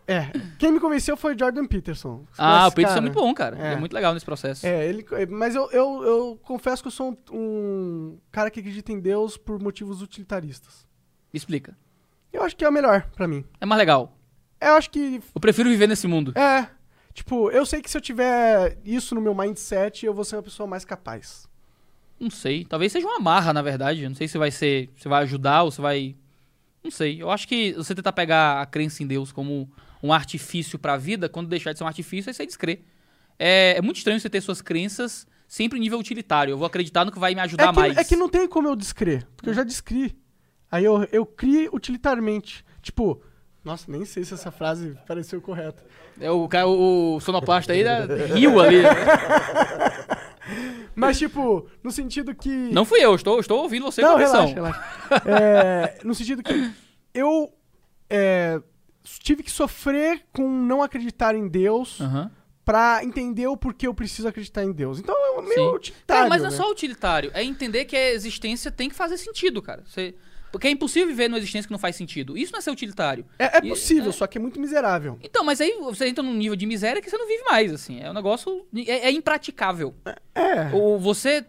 é, é. Quem me convenceu foi Jordan Peterson. Você Ah, o Peterson é cara? muito bom, cara. É. Ele é muito legal nesse processo. É, ele, mas eu, eu, eu confesso que eu sou um, um cara que acredita em Deus por motivos utilitaristas. Me explica. Eu acho que é o melhor pra mim. É mais legal. Eu acho que Eu prefiro viver nesse mundo. é, tipo, eu sei que se eu tiver isso no meu mindset, eu vou ser uma pessoa mais capaz. Não sei. Talvez seja uma marra, na verdade. Não sei se vai ser. Se vai ajudar ou se vai. Não sei. Eu acho que você tentar pegar a crença em Deus como um artifício pra vida, quando deixar de ser um artifício, aí você descrer. É, é muito estranho você ter suas crenças sempre em nível utilitário. Eu vou acreditar no que vai me ajudar É que, mais. é que não tem como eu descrer, porque eu já descri. Aí eu, eu crio utilitariamente. Tipo, nossa, nem sei se essa frase pareceu correta. É, o, cara, o, o sonoplasta aí né, riu ali. Mas, tipo, no sentido que. Não fui eu, estou, estou ouvindo você com Não, atenção. relaxa, relaxa. É, no sentido que eu é, tive que sofrer com não acreditar em Deus Aham. pra entender o porquê eu preciso acreditar em Deus. Então é meio Sim. utilitário. Cara, mas não é né? só utilitário. É entender que a existência tem que fazer sentido, cara. Você- Porque é impossível viver numa existência que não faz sentido. Isso não é ser utilitário. É, é E- possível, é. só que é muito miserável. Então, mas aí você entra num nível de miséria que você não vive mais, assim. É um negócio... É, é impraticável. É. Ou você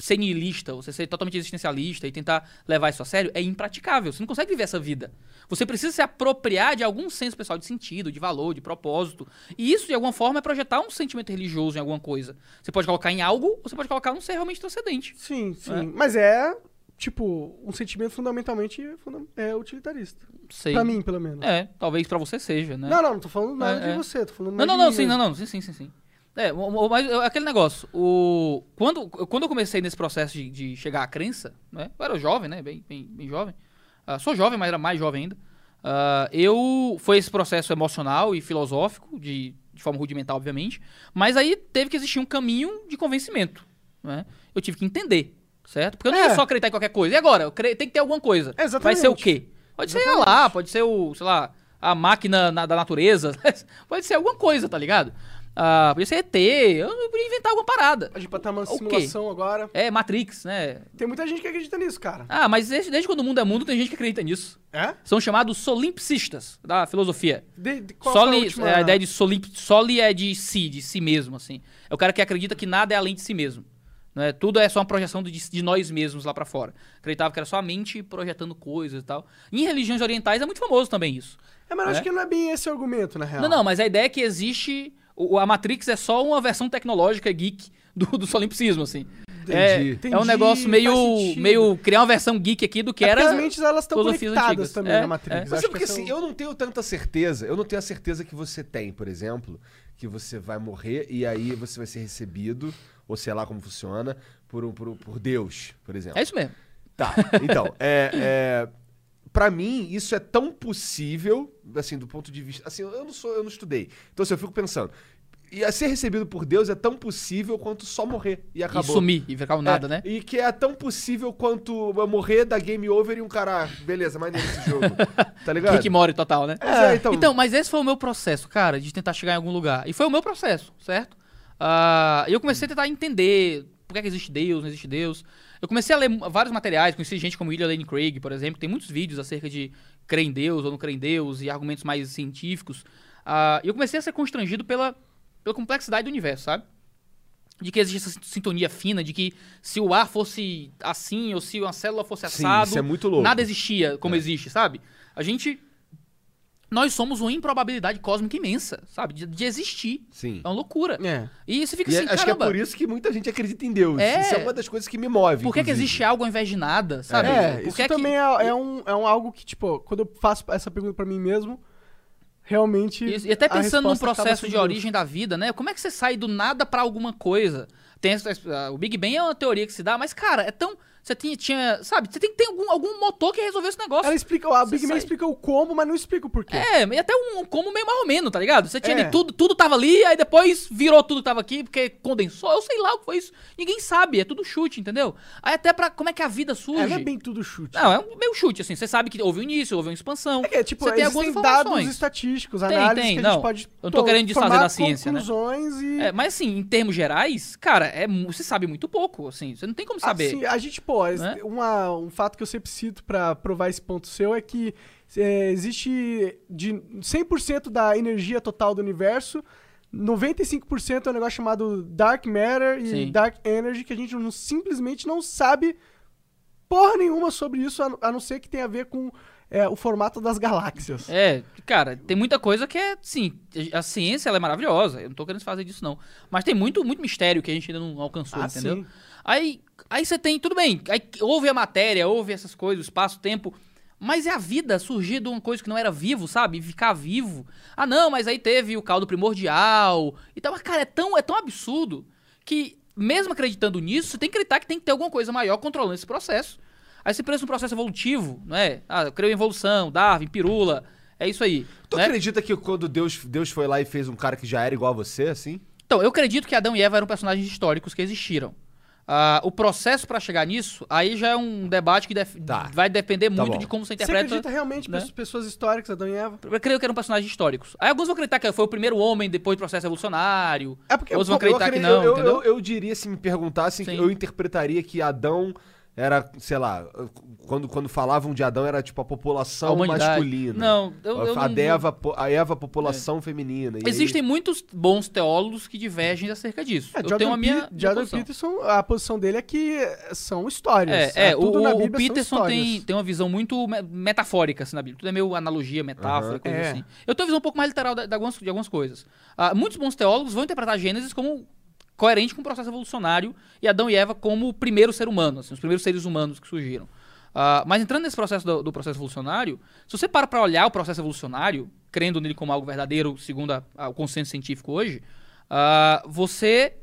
ser niilista, você ser totalmente existencialista e tentar levar isso a sério, é impraticável. Você não consegue viver essa vida. Você precisa se apropriar de algum senso pessoal de sentido, de valor, de propósito. E isso, de alguma forma, é projetar um sentimento religioso em alguma coisa. Você pode colocar em algo, ou você pode colocar num ser realmente transcendente. Sim, sim. É. Mas é tipo, um sentimento fundamentalmente funda- é utilitarista. Sei. Pra mim, pelo menos. É, talvez pra você seja, né? Não, não, não tô falando nada É, de é. você, tô falando Não, não, não, sim, não, não, sim, sim, sim, sim. É, mas aquele negócio, o... Quando, quando eu comecei nesse processo de, de chegar à crença, né? Eu era jovem, né? Bem, bem, bem jovem. Ah, sou jovem, mas era mais jovem ainda. Ah, eu... Foi esse processo emocional e filosófico, de, de forma rudimentar, obviamente. Mas aí teve que existir um caminho de convencimento, né? Eu tive que entender, certo? Porque eu não ia É. só acreditar em qualquer coisa. E agora? Eu cre- Tem que ter alguma coisa. Exatamente. Vai ser o quê? Pode ser Exatamente. lá, pode ser o, sei lá, a máquina na- da natureza. pode ser alguma coisa, tá ligado? Ah, podia ser ET, eu podia inventar alguma parada. A gente pode estar quê? simulação agora. É, Matrix, né? Tem muita gente que acredita nisso, cara. Ah, mas desde, desde quando o mundo é mundo, tem gente que acredita nisso. É? São chamados solimpsistas da filosofia. De, de, qual foi a Soli, última... é, a ideia de solimp, soli é de si, de si mesmo, assim. É o cara que acredita que nada é além de si mesmo. Né? Tudo é só uma projeção de, de nós mesmos lá pra fora. Acreditava que era só a mente projetando coisas e tal. Em religiões orientais é muito famoso também isso. É, mas eu acho que não é bem esse o argumento, na real. Não, não, mas a ideia é que existe. o- A Matrix é só uma versão tecnológica geek do, do solimpsismo, assim. É, Entendi. é um negócio Entendi, meio, meio. criar uma versão geek aqui do que É era. as mentes elas estão conectadas antigas. também É, na Matrix. é. Mas acho é porque assim, eu não tenho tanta certeza. Eu não tenho a certeza que você tem, por exemplo, que você vai morrer e aí você vai ser recebido, ou sei lá como funciona, por, um- por, por Deus, por exemplo. É isso mesmo. Tá, então, é, é, pra mim, isso é tão possível, assim, do ponto de vista. Assim, eu não sou, eu não estudei. Então, assim, eu fico pensando. E a ser recebido por Deus é tão possível quanto só morrer e acabou. E sumir e ficar o nada, É, né? E que é tão possível quanto morrer, dar game over e um cara, ah, beleza, maneiro esse jogo. Tá ligado? Rick Mori total, né? Pois é, então- Então, mas esse foi o meu processo, cara, de tentar chegar em algum lugar. E foi o meu processo, certo? E eu comecei a tentar entender por que, é que existe Deus, não existe Deus. Eu comecei a ler vários materiais, conheci gente como William Lane Craig, por exemplo, tem muitos vídeos acerca de crer em Deus ou não crer em Deus e argumentos mais científicos. E eu comecei a ser constrangido pela, pela complexidade do universo, sabe? De que existe essa sintonia fina, de que se o ar fosse assim, ou se uma célula fosse assado, é nada existia como É. existe, sabe? A gente. Nós somos uma improbabilidade cósmica imensa, sabe? De, de existir. Sim. É uma loucura. É. E você fica E assim, acho que é caramba, por isso que muita gente acredita em Deus. É. Isso é uma das coisas que me move. por que, que inclusive. existe algo ao invés de nada, sabe? É, isso que que- também é, é um, é um algo que, tipo, quando eu faço essa pergunta pra mim mesmo, realmente. Isso, E até pensando acaba processo de origem da vida, né? Como é que você sai do nada pra alguma coisa? Tem o Big Bang é uma teoria que se dá, mas, cara, é tão. Você tinha, tinha sabe? Você tem que ter algum, algum motor que resolveu esse negócio. Ela explica, a Big Man explica o como, mas não explica o porquê. É, e até um como meio mais ou menos, tá ligado? Você tinha É. ali tudo, tudo tava ali, aí depois virou tudo que tava aqui, porque condensou. Eu sei lá o que foi isso. Ninguém sabe, é tudo chute, entendeu? Aí até pra como é que a vida surge. É, não é bem tudo chute. Não, é um meio chute, assim. Você sabe que houve um início, houve uma expansão. É que, tipo, você tem algumas dados estatísticos, Tem, análises tem, que a não. gente pode Eu não tô querendo desfazer da ciência, né? e... É, mas assim, em termos gerais, cara, é, você sabe muito pouco, assim. Você não tem como saber. Assim, a gente, pô, es- Né? uma, um fato que eu sempre cito pra provar esse ponto seu é que é, existe de 100% da energia total do universo, 95% é um negócio chamado Dark Matter e Sim. Dark Energy, que a gente não- simplesmente não sabe porra nenhuma sobre isso, a, a não ser que tenha a ver com é, o formato das galáxias. É, cara, tem muita coisa que é, sim, a ciência ela é maravilhosa, eu não tô querendo fazer disso não, mas tem muito, muito mistério que a gente ainda não alcançou, Ah, entendeu? sim. Aí, aí você tem, tudo bem, aí houve a matéria, houve essas coisas, o espaço, o tempo, mas é a vida surgir de uma coisa que não era vivo, sabe? Ficar vivo. Ah, não, mas aí teve o caldo primordial e tal. Mas, cara, é tão, é tão absurdo que, mesmo acreditando nisso, você tem que acreditar que tem que ter alguma coisa maior controlando esse processo. Aí você pensa no processo evolutivo, não é? Ah, eu creio em evolução, Darwin, pirula, é isso aí. Tu né? acredita que quando Deus, Deus foi lá e fez um cara que já era igual a você, assim? Então, eu acredito que Adão e Eva eram personagens históricos que existiram. Ah, o processo pra chegar nisso, aí já é um debate que def- Tá. vai depender Tá muito bom. de como você Você interpreta. acredita realmente em né? pessoas- históricas, Adão e Eva? Eu creio que eram personagens históricos. Aí alguns vão acreditar que foi o primeiro homem depois do processo evolucionário. É porque Outros vão Eu acreditar que acredito- não, eu, eu, eu diria, se me perguntassem, Sim. eu interpretaria que Adão era, sei lá, quando, quando falavam de Adão era tipo a A população humanidade. masculina. Não, eu, eu a, não- Eva, a Eva, população feminina. E aí- Existem muitos bons teólogos que divergem acerca disso. É, eu Jordan, tenho a minha, Jordan posição. Peterson, a posição dele é que são histórias. É, é, o, tudo na o Bíblia são Peterson tem, tem uma visão muito me- metafórica assim, na Bíblia. Tudo é meio analogia, metáfora, Aham. coisa É. assim. Eu tenho uma visão um pouco mais literal de, de algumas, de algumas coisas. Ah, muitos bons teólogos vão interpretar Gênesis como coerente com o processo evolucionário e Adão e Eva como o primeiro ser humano, assim, os primeiros seres humanos que surgiram. Ah, mas entrando nesse processo do, do processo evolucionário, se você para para olhar o processo evolucionário, crendo nele como algo verdadeiro, segundo a- a- o consenso científico hoje, ah, você.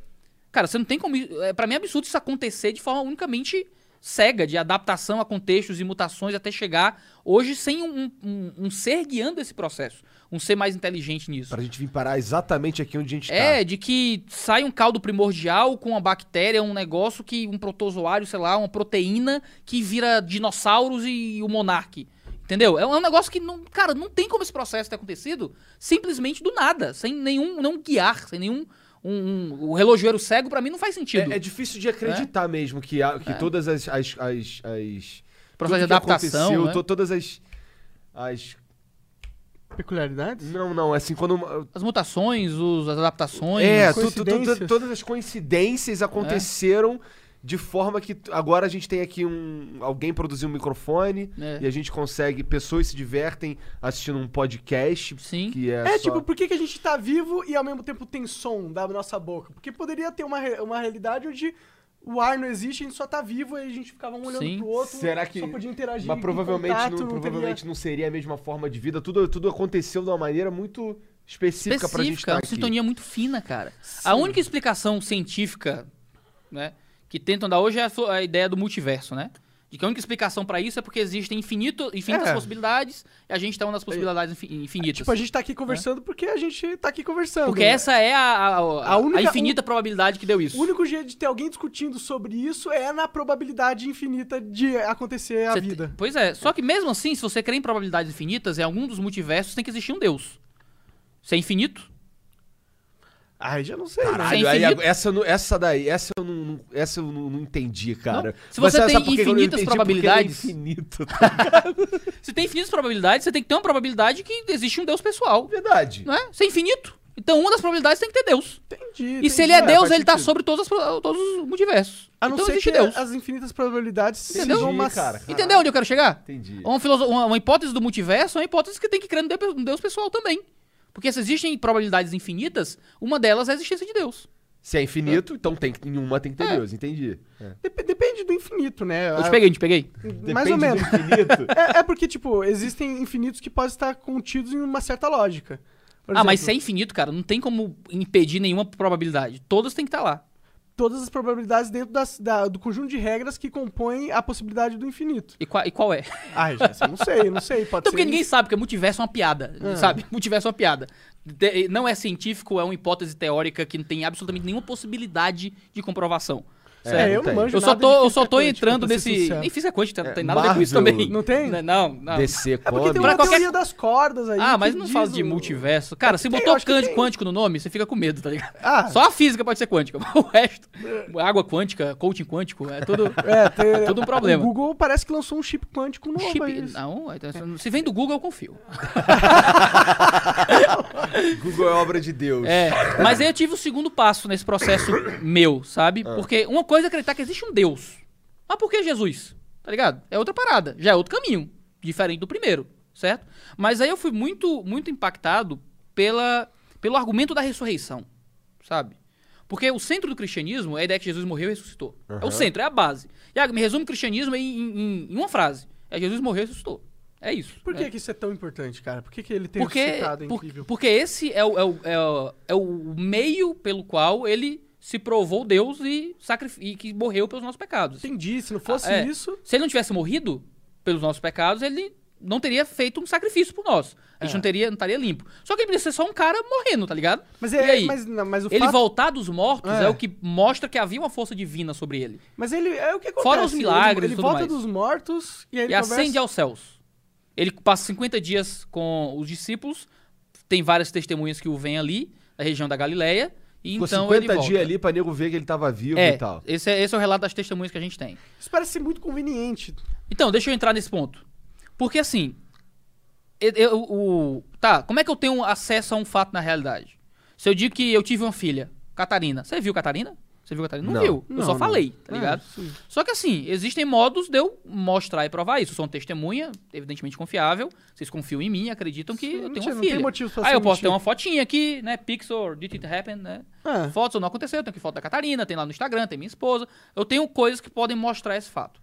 Cara, você não tem como. É, para mim é absurdo isso acontecer de forma unicamente cega, de adaptação a contextos e mutações até chegar hoje sem um, um- um ser guiando esse processo. Um ser mais inteligente nisso. Pra gente vir parar exatamente aqui onde a gente É, tá. de que sai um caldo primordial com uma bactéria, um negócio que. um protozoário, sei lá, uma proteína que vira dinossauros e o monarque. Entendeu? É um é negócio que não. Cara, não tem como esse processo ter acontecido simplesmente do nada, sem nenhum. não guiar, sem nenhum. Um, um- o relojoeiro cego, pra mim, não faz sentido. É, é difícil de acreditar mesmo que, há- que todas as. as, as, as Processo de adaptação, né? to- todas as. As. Peculiaridades? Não, não, assim, quando. uma- As mutações, os- as adaptações. É, as tu- tu- tu- todas as coincidências aconteceram de forma que agora a gente tem aqui um. Alguém produziu um microfone É. e a gente consegue. Pessoas se divertem assistindo um podcast. Sim. Que é, É, só- tipo, por que, que a gente tá vivo e ao mesmo tempo tem som da nossa boca? Porque poderia ter uma, uma realidade onde o ar não existe, a gente só tá vivo e a gente ficava um olhando Sim. pro outro, Será que- só podia interagir. Mas provavelmente, contato, não, teria- provavelmente não seria a mesma forma de vida. Tudo, tudo aconteceu de uma maneira muito específica, pra gente específica, estar uma aqui. sintonia muito fina, cara. A única explicação científica, né, que tentam dar hoje é a, fo- a ideia do multiverso, né? De que a única explicação pra isso é porque existem infinito, infinitas É. possibilidades e a gente tá uma das possibilidades infi- infinitas. Tipo, a gente tá aqui conversando porque a gente tá aqui conversando. Porque né? essa é a, a, a- A única- infinita probabilidade que deu isso. O único jeito de ter alguém discutindo sobre isso é na probabilidade infinita de acontecer a Você te- vida. Pois é, só que mesmo assim, se você crê em probabilidades infinitas, em algum dos multiversos tem que existir um Deus. Se é infinito, Ai, já não sei, né? Caralho, Sem aí, infinito. essa, essa daí, essa eu não, essa eu não, não entendi, cara. Não. Se Mas você sabe tem infinitas entendi? Ele é probabilidades- infinito. se tem infinitas probabilidades, você tem que ter uma probabilidade que existe um Deus pessoal. Verdade. Não é? Se é infinito. Então, uma das probabilidades tem que ter Deus. Entendi. E entendi. se ele é É, Deus, ele tá sentido. sobre todas as todos os multiversos. A não então ser existe que Deus. as infinitas probabilidades Entendeu? sejam uma... cara. Entendeu onde eu quero chegar? Entendi. Uma, uma- uma hipótese do multiverso é uma hipótese que tem que crer no Deus pessoal também. Porque se existem probabilidades infinitas, uma delas é a existência de Deus. Se é infinito, então tem que, em uma tem que ter É. Deus, entendi. É. Dep- Depende do infinito, né? Eu te A- peguei, te peguei. Mais ou Depende menos. do infinito. É, é porque, tipo, existem infinitos que podem estar contidos em uma certa lógica. Por ah, mas se é exemplo, infinito, cara, não tem como impedir nenhuma probabilidade. Todas têm que estar lá. Todas as probabilidades dentro das- da- do conjunto de regras que compõem a possibilidade do infinito. E qual, e qual é? Ai, gente, eu não sei, não sei. Pode Então, ser porque ninguém sabe, porque multiverso é uma piada, Ah. sabe? Multiverso é uma piada. De- não é científico, é uma hipótese teórica que não tem absolutamente nenhuma possibilidade de comprovação. É, Certo? eu não manjo Eu só tô, eu só tô entrando nesse. Nem física quântica, não É, tem nada a ver com isso também. Não tem? Não, não. DC É porque tem uma qualquer- teoria das cordas aí. Ah, mas não fala de o- multiverso. Cara, se tem, botou quântico no nome, você fica com medo, tá ligado? Ah, Só a física pode ser quântica. O resto, água quântica, coaching quântico, é tudo. é, tem, tudo um problema. O Google parece que lançou um chip quântico novo. Chip. aí. Não, então, se vem do Google, eu confio. Google é obra de Deus. É, mas aí eu tive o segundo passo nesse processo meu, sabe? Porque uma coisa é acreditar que existe um Deus. Mas por que Jesus? Tá ligado? É outra parada, já é outro caminho, diferente do primeiro, certo? Mas aí eu fui muito, muito impactado pela, pelo argumento da ressurreição, sabe? Porque o centro do cristianismo é a ideia que Jesus morreu e ressuscitou. É o centro, é a base. E me resume o cristianismo em, em- em uma frase. É Jesus morreu e ressuscitou. É isso. Por né? que, que isso é tão importante, cara? Por que, que ele tem Porque, ressuscitado? É por- incrível. porque esse é o, é, o, é, o, é o meio pelo qual ele se provou Deus e, sacrif- e que morreu pelos nossos pecados. Entendi, se não fosse Ah, é. isso... Se ele não tivesse morrido pelos nossos pecados, ele não teria feito um sacrifício por nós. A gente É. não, teria, não estaria limpo. Só que ele podia ser só um cara morrendo, tá ligado? Mas, E é, aí? mas, não, mas ele fato... voltar dos mortos é. É. o que mostra que havia uma força divina sobre ele. Mas ele é o que acontece. Fora os milagres Ele, e ele volta mais. dos mortos e ele e conversa... ascende aos céus. Ele passa 50 dias com os discípulos, tem várias testemunhas que o veem ali, da região da Galileia, e Ficou então 50 ele volta. dias ali pra nego ver que ele tava vivo É, e tal. esse é, esse é o relato das testemunhas que a gente tem. Isso parece ser muito conveniente. Então, deixa eu entrar nesse ponto. Porque assim, eu, eu- o, tá, como é que eu tenho acesso a um fato na realidade? Se eu digo que eu tive uma filha, Catarina, você viu Catarina? Você viu, Catarina? Não, Não. viu. Eu Não, só não. falei, tá É, ligado? sim. Só que assim, existem modos de eu mostrar e provar isso. Eu sou uma testemunha, evidentemente confiável. Vocês confiam em mim, acreditam que eu Não tenho tinha- uma não tem filha. motivo pra Aí eu posso ter uma fotinha aqui, né? Pixel, did it happen, né? É. Fotos não aconteceu, tem que foto da Catarina, tem lá no Instagram, tem minha esposa. Eu tenho coisas que podem mostrar esse fato.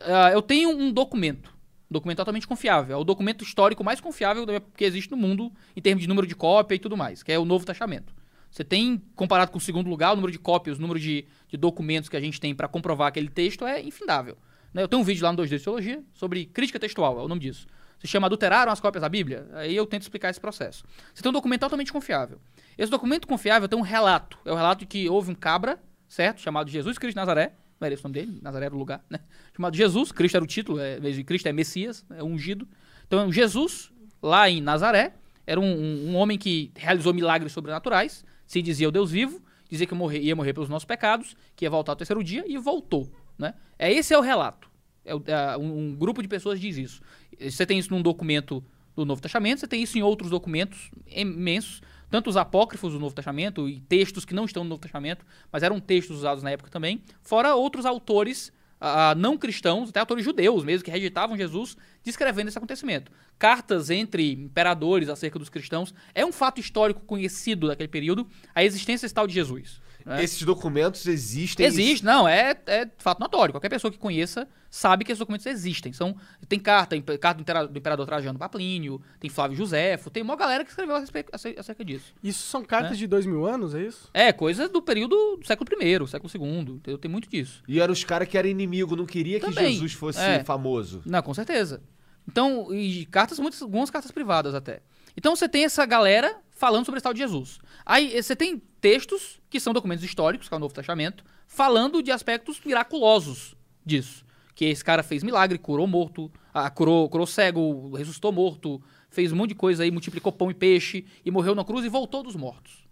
Ah, eu tenho um documento. um Documento totalmente confiável. É o documento histórico mais confiável que existe no mundo em termos de número de cópia e tudo mais, que é o Novo Testamento. Você tem, comparado com o segundo lugar, o número de cópias, o número de, de documentos que a gente tem para comprovar aquele texto é infindável. né? Eu tenho um vídeo lá no 2D de Teologia sobre crítica textual, é o nome disso. Se chama Adulteraram as cópias da Bíblia? Aí eu tento explicar esse processo. Você tem um documento totalmente confiável. Esse documento confiável tem um relato. É o relato de que houve um cabra, certo? Chamado Jesus Cristo de Nazaré. Não era esse o nome dele? Nazaré era o lugar, né? Chamado Jesus. Cristo era o título. É, Cristo é Messias, é ungido. Então, Jesus, lá em Nazaré, era um, um- um homem que realizou milagres sobrenaturais. Se dizia o Deus vivo. Dizia que morrer- ia morrer pelos nossos pecados. Que ia voltar ao terceiro dia. E voltou, né? É, esse é o relato. É é, um grupo de pessoas diz isso. Você tem isso num documento do Novo Testamento, você tem isso em outros documentos imensos, tanto os apócrifos do Novo Testamento e textos que não estão no Novo Testamento, mas eram textos usados na época também, fora outros autores ah, não cristãos, até autores judeus mesmo, que rejeitavam Jesus, descrevendo esse acontecimento. Cartas entre imperadores acerca dos cristãos. É um fato histórico conhecido daquele período, a existência tal de Jesus. Né? Esses documentos existem. Existe, não, é, é fato notório. Qualquer pessoa que conheça sabe que esses documentos existem. São, tem carta, carta do impera- do imperador Trajano para Plínio, tem Flávio Josefo, tem uma galera que escreveu acerca disso. Isso são cartas É. de dois mil anos, é isso? É, coisa do período do século I, século II, entendeu? tem muito disso. E eram os caras que eram inimigo, não queria que Também, Jesus fosse é. famoso. Não, com certeza. Então, e cartas, muitas, algumas cartas privadas até. Então você tem essa galera falando sobre esse tal de Jesus. Aí você tem textos, que são documentos históricos, que é o Novo Testamento, falando de aspectos miraculosos disso. Que esse cara fez milagre, curou morto, ah, curou, curou cego, ressuscitou morto, fez um monte de coisa aí, multiplicou pão e peixe, e morreu na cruz e voltou dos mortos.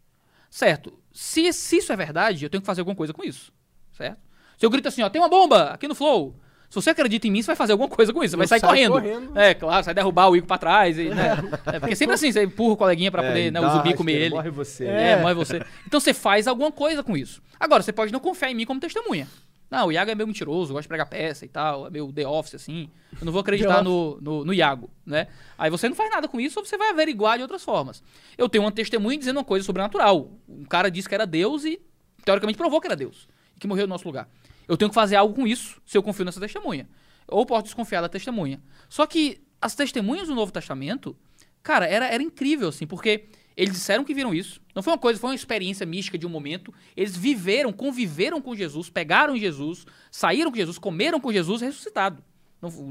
Certo. Se, se isso é verdade, eu tenho que fazer alguma coisa com isso. Certo? Se eu grito assim, ó, tem uma bomba aqui no Flow. Se você acredita em mim, você vai fazer alguma coisa com isso. Você vai sair correndo. correndo. É, claro, sai derrubar o Igor pra trás. E, né? É, porque sempre assim, você empurra o coleguinha pra poder É, né, dá o zumbi comer rasteira, ele. Morre você. É, morre você. Então você faz alguma coisa com isso. Agora, você pode não confiar em mim como testemunha. Não, o Iago é meio mentiroso, gosta de pregar peça e tal, é meio The Office, assim. Eu não vou acreditar no, no, no Iago, né? Aí você não faz nada com isso, ou você vai averiguar de outras formas. Eu tenho uma testemunha dizendo uma coisa sobrenatural. Um cara disse que era Deus e, teoricamente, provou que era Deus. E que morreu no nosso lugar. Eu tenho que fazer algo com isso, se eu confio nessa testemunha. Ou posso desconfiar da testemunha. Só que as testemunhas do Novo Testamento, cara, era, era incrível, assim, porque eles disseram que viram isso. Não foi uma coisa, foi uma experiência mística de um momento. Eles viveram, conviveram com Jesus, pegaram Jesus, saíram com Jesus, comeram com Jesus ressuscitado.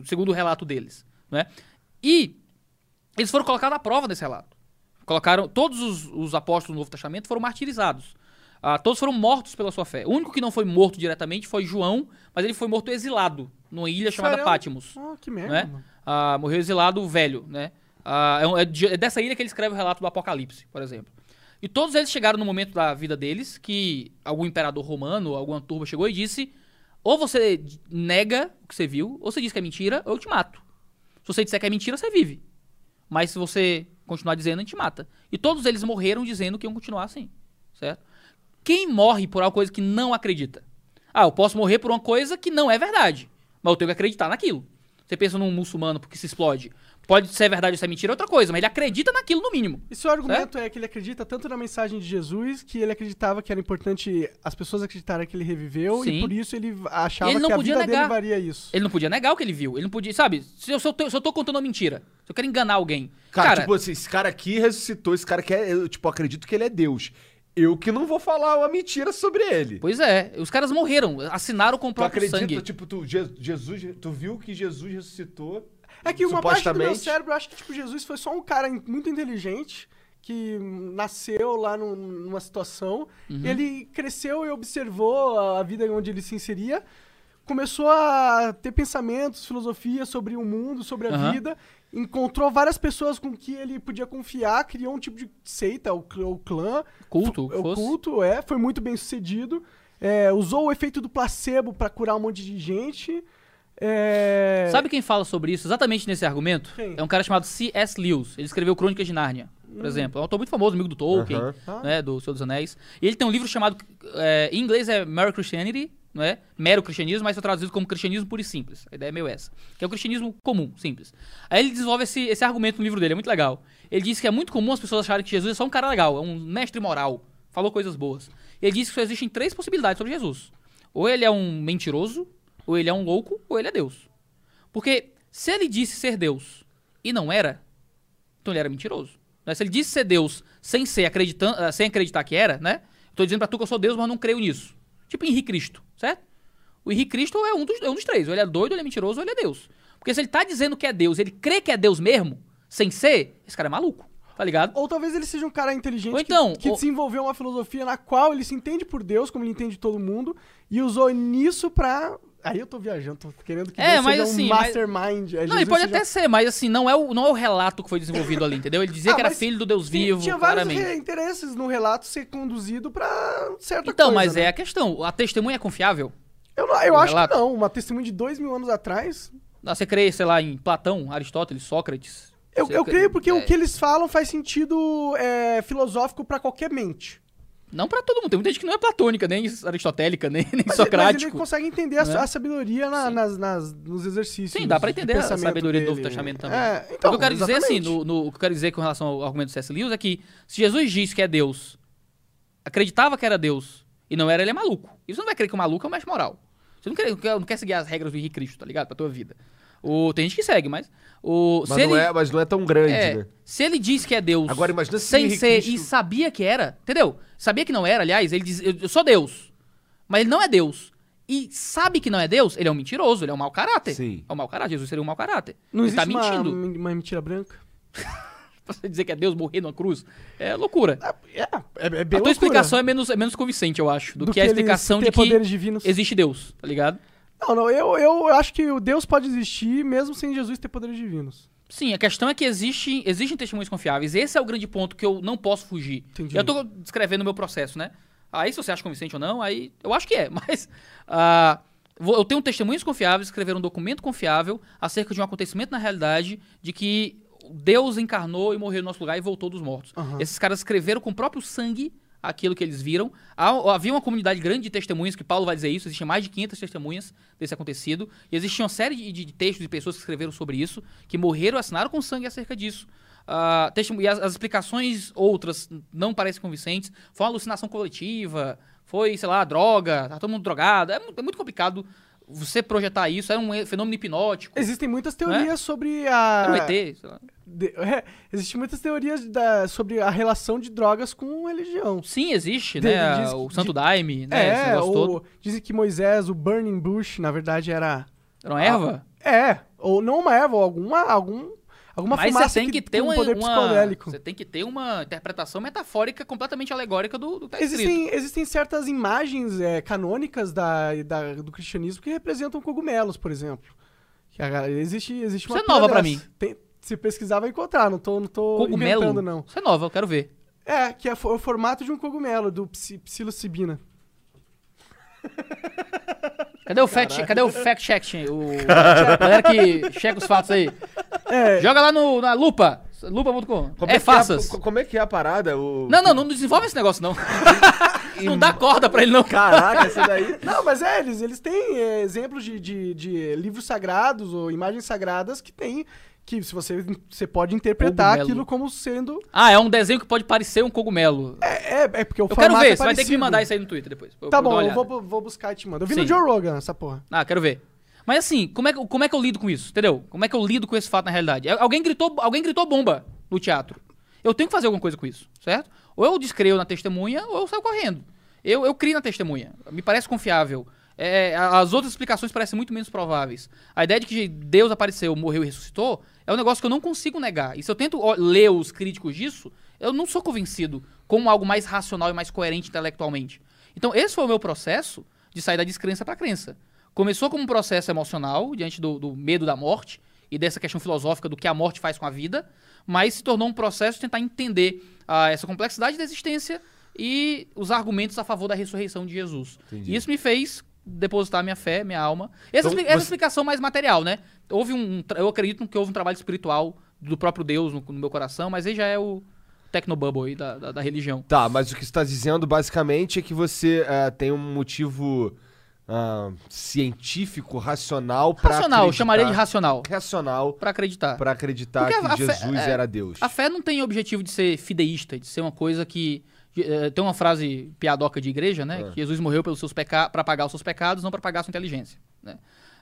Segundo o relato deles. Né? E eles foram colocados à prova nesse relato. Colocaram. Todos os, os apóstolos do Novo Testamento foram martirizados. Ah, todos foram mortos pela sua fé. O único que não foi morto diretamente foi João, mas ele foi morto exilado numa ilha chamada Sério? Pátimos Ah, que merda, né? Ah, morreu exilado velho, né? Ah, é, é de- é dessa ilha que ele escreve o relato do Apocalipse, por exemplo. E todos eles chegaram no momento da vida deles que algum imperador romano, alguma turba chegou e disse: ou você nega o que você viu, ou você diz que é mentira, ou eu te mato. Se você disser que é mentira, você vive. Mas se você continuar dizendo, a gente mata. E todos eles morreram dizendo que iam continuar assim, certo? Quem morre por uma coisa que não acredita? Ah, eu posso morrer por uma coisa que não é verdade, mas eu tenho que acreditar naquilo. Você pensa num muçulmano porque se explode. Pode ser verdade ou ser mentira, é outra coisa, mas ele acredita naquilo no mínimo. E seu argumento é que ele acredita tanto na mensagem de Jesus que ele acreditava que era importante as pessoas acreditarem que ele reviveu Sim. e por isso ele achava Ele não que a podia vida negar. dele varia isso. Ele não podia negar o que ele viu. Ele não podia, sabe? Se eu, se eu, tô, se eu tô contando uma mentira, se eu quero enganar alguém. Cara, Cara, tipo assim, esse cara aqui ressuscitou, esse cara que é, eu, tipo, acredito que ele é Deus. Eu que não vou falar uma mentira sobre ele. pois é, os caras morreram, assinaram com o Tu próprio acredita, sangue. tipo, tu, Je- Jesus, tu viu que Jesus ressuscitou? É que uma parte do meu cérebro acha que tipo, Jesus foi só um cara muito inteligente que nasceu lá num- numa situação, Uhum. ele cresceu e observou a a vida onde ele se inseria, começou a ter pensamentos, filosofia sobre o mundo, sobre a Aham. vida, encontrou várias pessoas com que ele podia confiar, criou um tipo de seita, o, clã- o clã, Culto, o que o fosse. culto, é, foi muito bem sucedido. É, usou o efeito do placebo pra curar um monte de gente. É, Sabe quem fala sobre isso exatamente nesse argumento? Quem? É um cara chamado C.S. Lewis. Ele escreveu Crônicas de Nárnia. Por exemplo. É um autor muito famoso, amigo do Tolkien, Aham. Ah. né, do Senhor dos Anéis. E ele tem um livro chamado, é, em inglês é Mere Christianity, não é? Mero cristianismo, mas foi traduzido como cristianismo puro e simples. A ideia é meio essa. Que é o cristianismo comum, simples. Aí ele desenvolve esse, esse argumento no livro dele, é muito legal. Ele diz que é muito comum as pessoas acharem que Jesus é só um cara legal, é um mestre moral, falou coisas boas. Ele diz que só existem três possibilidades sobre Jesus. Ou ele é um mentiroso, ou ele é um louco, ou ele é Deus. Porque se ele disse ser Deus e não era, então ele era mentiroso. Né? Se ele disse ser Deus sem, ser acreditando, ah, sem acreditar que era, né? Tô dizendo pra tu que eu sou Deus, mas não creio nisso. Tipo Henrique Cristo, certo? O Henrique Cristo é um, dos, é um dos três. Ou ele é doido, ou ele é mentiroso, ou ele é Deus. Porque se ele tá dizendo que é Deus, ele crê que é Deus mesmo, sem ser, esse cara é maluco. Tá ligado? Ou talvez ele seja um cara inteligente Ou então, que, que ou- desenvolveu uma filosofia na qual ele se entende por Deus, como ele entende todo mundo, e usou nisso pra. Aí eu tô viajando, tô querendo que É, Deus mas seja assim, um mas- mastermind. é, Não, pode seja- até ser, mas assim, não é o, não é o relato que foi desenvolvido ali, entendeu? Ele dizia Ah, que era mas filho do Deus vivo, Tinha vários claramente. re- interesses no relato ser conduzido pra certa Então, coisa. mas né? é a questão. A testemunha é confiável? Eu, não- eu acho relato. que não. Uma testemunha de dois mil anos atrás. Ah, Você crê, sei lá, em Platão, Aristóteles, Sócrates? Eu, eu creio porque é, o que eles falam faz sentido é, filosófico pra qualquer mente. Não pra todo mundo. Tem muita gente que não é platônica, nem aristotélica, nem, nem Mas, mas socrático. ele consegue entender a, né? a sabedoria na- nas, nas- nos exercícios. Sim, dá pra de entender a sabedoria do Novo dele. Testamento também. É, o então, que eu quero dizer, assim, exatamente. no, no- o que eu quero dizer com relação ao argumento do C.S. Lewis é que se Jesus diz que é Deus, acreditava que era Deus e não era, ele é maluco. E você não vai crer que o maluco é o mestre moral. Você não quer, não quer seguir as regras do Henrique Cristo, tá ligado? Pra tua vida. O, tem gente que segue, mas. O, Mas, se não ele, é, mas não é tão grande, é, né? se ele diz que é Deus Agora, imagina se sem ser Cristo- e sabia que era, entendeu? Sabia que não era, aliás, ele diz, eu, sou Deus. Mas ele não é Deus. E sabe que não é Deus, ele é um mentiroso, ele é um mau caráter. Sim. É um mau caráter, Jesus seria um mau caráter. Não ele existe tá mentindo. Uma, uma mentira branca? Você dizer que é Deus morrer numa cruz, é loucura. É, é, é bem a tua loucura. explicação é menos, é menos convincente, eu acho, do, Do que, a eles explicação de que divinos. existe Deus, tá ligado? Não, não, eu, eu acho que o Deus pode existir mesmo sem Jesus ter poderes divinos. Sim, a questão é que existe, existem testemunhos confiáveis. Esse é o grande ponto que eu não posso fugir. Entendi. Eu tô descrevendo o meu processo, né? Aí, se você acha convincente ou não, aí eu acho que é. Mas vou- eu tenho testemunhos confiáveis, escrever um documento confiável acerca de um acontecimento na realidade de que Deus encarnou e morreu no nosso lugar e voltou dos mortos. Aham. Esses caras escreveram com o próprio sangue aquilo que eles viram. Há- Havia uma comunidade grande de testemunhas, que Paulo vai dizer isso, existiam mais de 500 testemunhas desse acontecido, e existia uma série de, de textos de pessoas que escreveram sobre isso, que morreram assinaram com sangue acerca disso. Testemu- e as, as explicações outras não parecem convincentes. Foi uma alucinação coletiva, foi, sei lá, droga, tá todo mundo drogado. É, é muito complicado você projetar isso, é um fenômeno hipnótico. Existem muitas Não é? teorias sobre a. Era um ET, sei lá. de- é, existem muitas teorias da- sobre a relação de drogas com religião. Sim, existe, De- né? diz- o de- Santo Daime, né? é, dizem que Moisés, o Burning Bush, na verdade era. Era uma erva? É, ou não uma erva, ou alguma, algum, alguma Mas fumaça você tem que, ter com uma, poder uma- psicodélico. Você tem que ter uma interpretação metafórica completamente alegórica do, do que tá escrito. Existem, existem certas imagens é, canônicas da, da- do cristianismo que representam cogumelos, por exemplo. Que a- existe, existe uma Isso é nova pra dessa. Tem- se pesquisar vai encontrar, não tô, não tô Cogumelo? inventando não. Isso é nova, eu quero ver. É, que é o formato de um cogumelo, do psi- psilocibina. Cadê o fact, cadê o fact check? O a galera que checa os fatos aí. É, Joga lá no, na lupa. Lupa.com. Como É, que faças. co- como é que é a parada? O... Não, não, não desenvolve esse negócio, não. não dá corda pra ele, não. Caraca, essa daí. Não, mas é, eles, eles têm é, exemplos de, de, de livros sagrados ou imagens sagradas que tem. Que se você, você pode interpretar Cogumelo. aquilo como sendo. Ah, é um desenho que pode parecer um cogumelo. É, é, é porque o eu quero ver, é você vai ter que me mandar isso aí no Twitter depois. Tá bom, eu vou, vou buscar e te mando. Eu vi Sim. no Joe Rogan essa porra. Ah, quero ver. Mas assim, como é, que, como é que eu lido com isso? Entendeu? Como é que eu lido com esse fato na realidade? Alguém gritou, alguém gritou bomba no teatro. Eu tenho que fazer alguma coisa com isso, certo? Ou eu descreio na testemunha, ou eu saio correndo. Eu, eu crio na testemunha. Me parece confiável. É, a- as outras explicações parecem muito menos prováveis. A ideia de que Deus apareceu, morreu e ressuscitou é um negócio que eu não consigo negar. E se eu tento ler os críticos disso, eu não sou convencido como algo mais racional e mais coerente intelectualmente. Então, esse foi o meu processo de sair da descrença para crença. Começou como um processo emocional, diante do, do medo da morte e dessa questão filosófica do que a morte faz com a vida, mas se tornou um processo de tentar entender ah, essa complexidade da existência e os argumentos a favor da ressurreição de Jesus. Entendi. E isso me fez depositar minha fé, minha alma. Essa, Então, expli- essa você- explicação mais material, né? Houve um, eu acredito que houve um trabalho espiritual do próprio Deus no, no meu coração, mas aí já é o tecnobubble aí da, da, da religião. Tá, mas o que você tá dizendo basicamente é que você ah, tem um motivo ah, científico, racional pra Racional, chamaria de racional. racional Pra acreditar. pra acreditar Porque que a fé- Jesus é, era Deus. A fé não tem o objetivo de ser fideísta, de ser uma coisa que. Eh, tem uma frase piadoca de igreja, né? Ah. Que Jesus morreu pelos seus peca para pagar os seus pecados, não para pagar a sua inteligência. Né?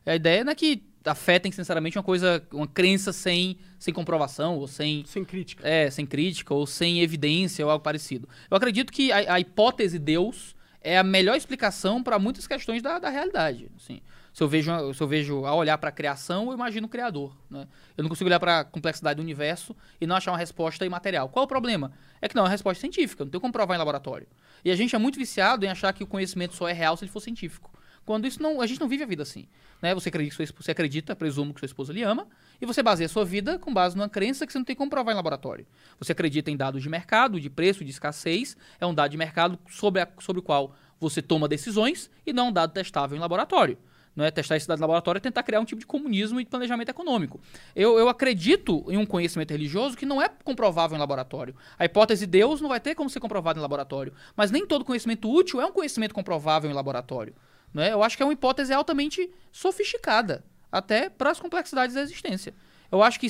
A ideia não é que a fé tem que ser necessariamente uma coisa, uma crença sem, sem comprovação, ou sem, Sem crítica. é, sem crítica, ou sem evidência, ou algo parecido. Eu acredito que a, a hipótese Deus é a melhor explicação para muitas questões da, da realidade. Assim, se eu vejo, se eu vejo ao olhar para a criação, eu imagino o Criador. Né? Eu não consigo olhar para a complexidade do universo e não achar uma resposta imaterial. Qual é o problema? É que não é uma resposta científica, não tem como provar em laboratório. E a gente é muito viciado em achar que o conhecimento só é real se ele for científico. Quando isso não, a gente não vive a vida assim. Né? Você, acredita, sua você acredita, presumo que sua esposa lhe ama, e você baseia a sua vida com base numa crença que você não tem como provar em laboratório. Você acredita em dados de mercado, de preço, de escassez, é um dado de mercado sobre, a- sobre o qual você toma decisões e não um dado testável em laboratório. É testar esse dado em laboratório é tentar criar um tipo de comunismo e planejamento econômico. Eu, eu acredito em um conhecimento religioso que não é comprovável em laboratório. A hipótese de Deus não vai ter como ser comprovada em laboratório. Mas nem todo conhecimento útil é um conhecimento comprovável em laboratório. É? Eu acho que é uma hipótese altamente sofisticada, até para as complexidades da existência. Eu acho que,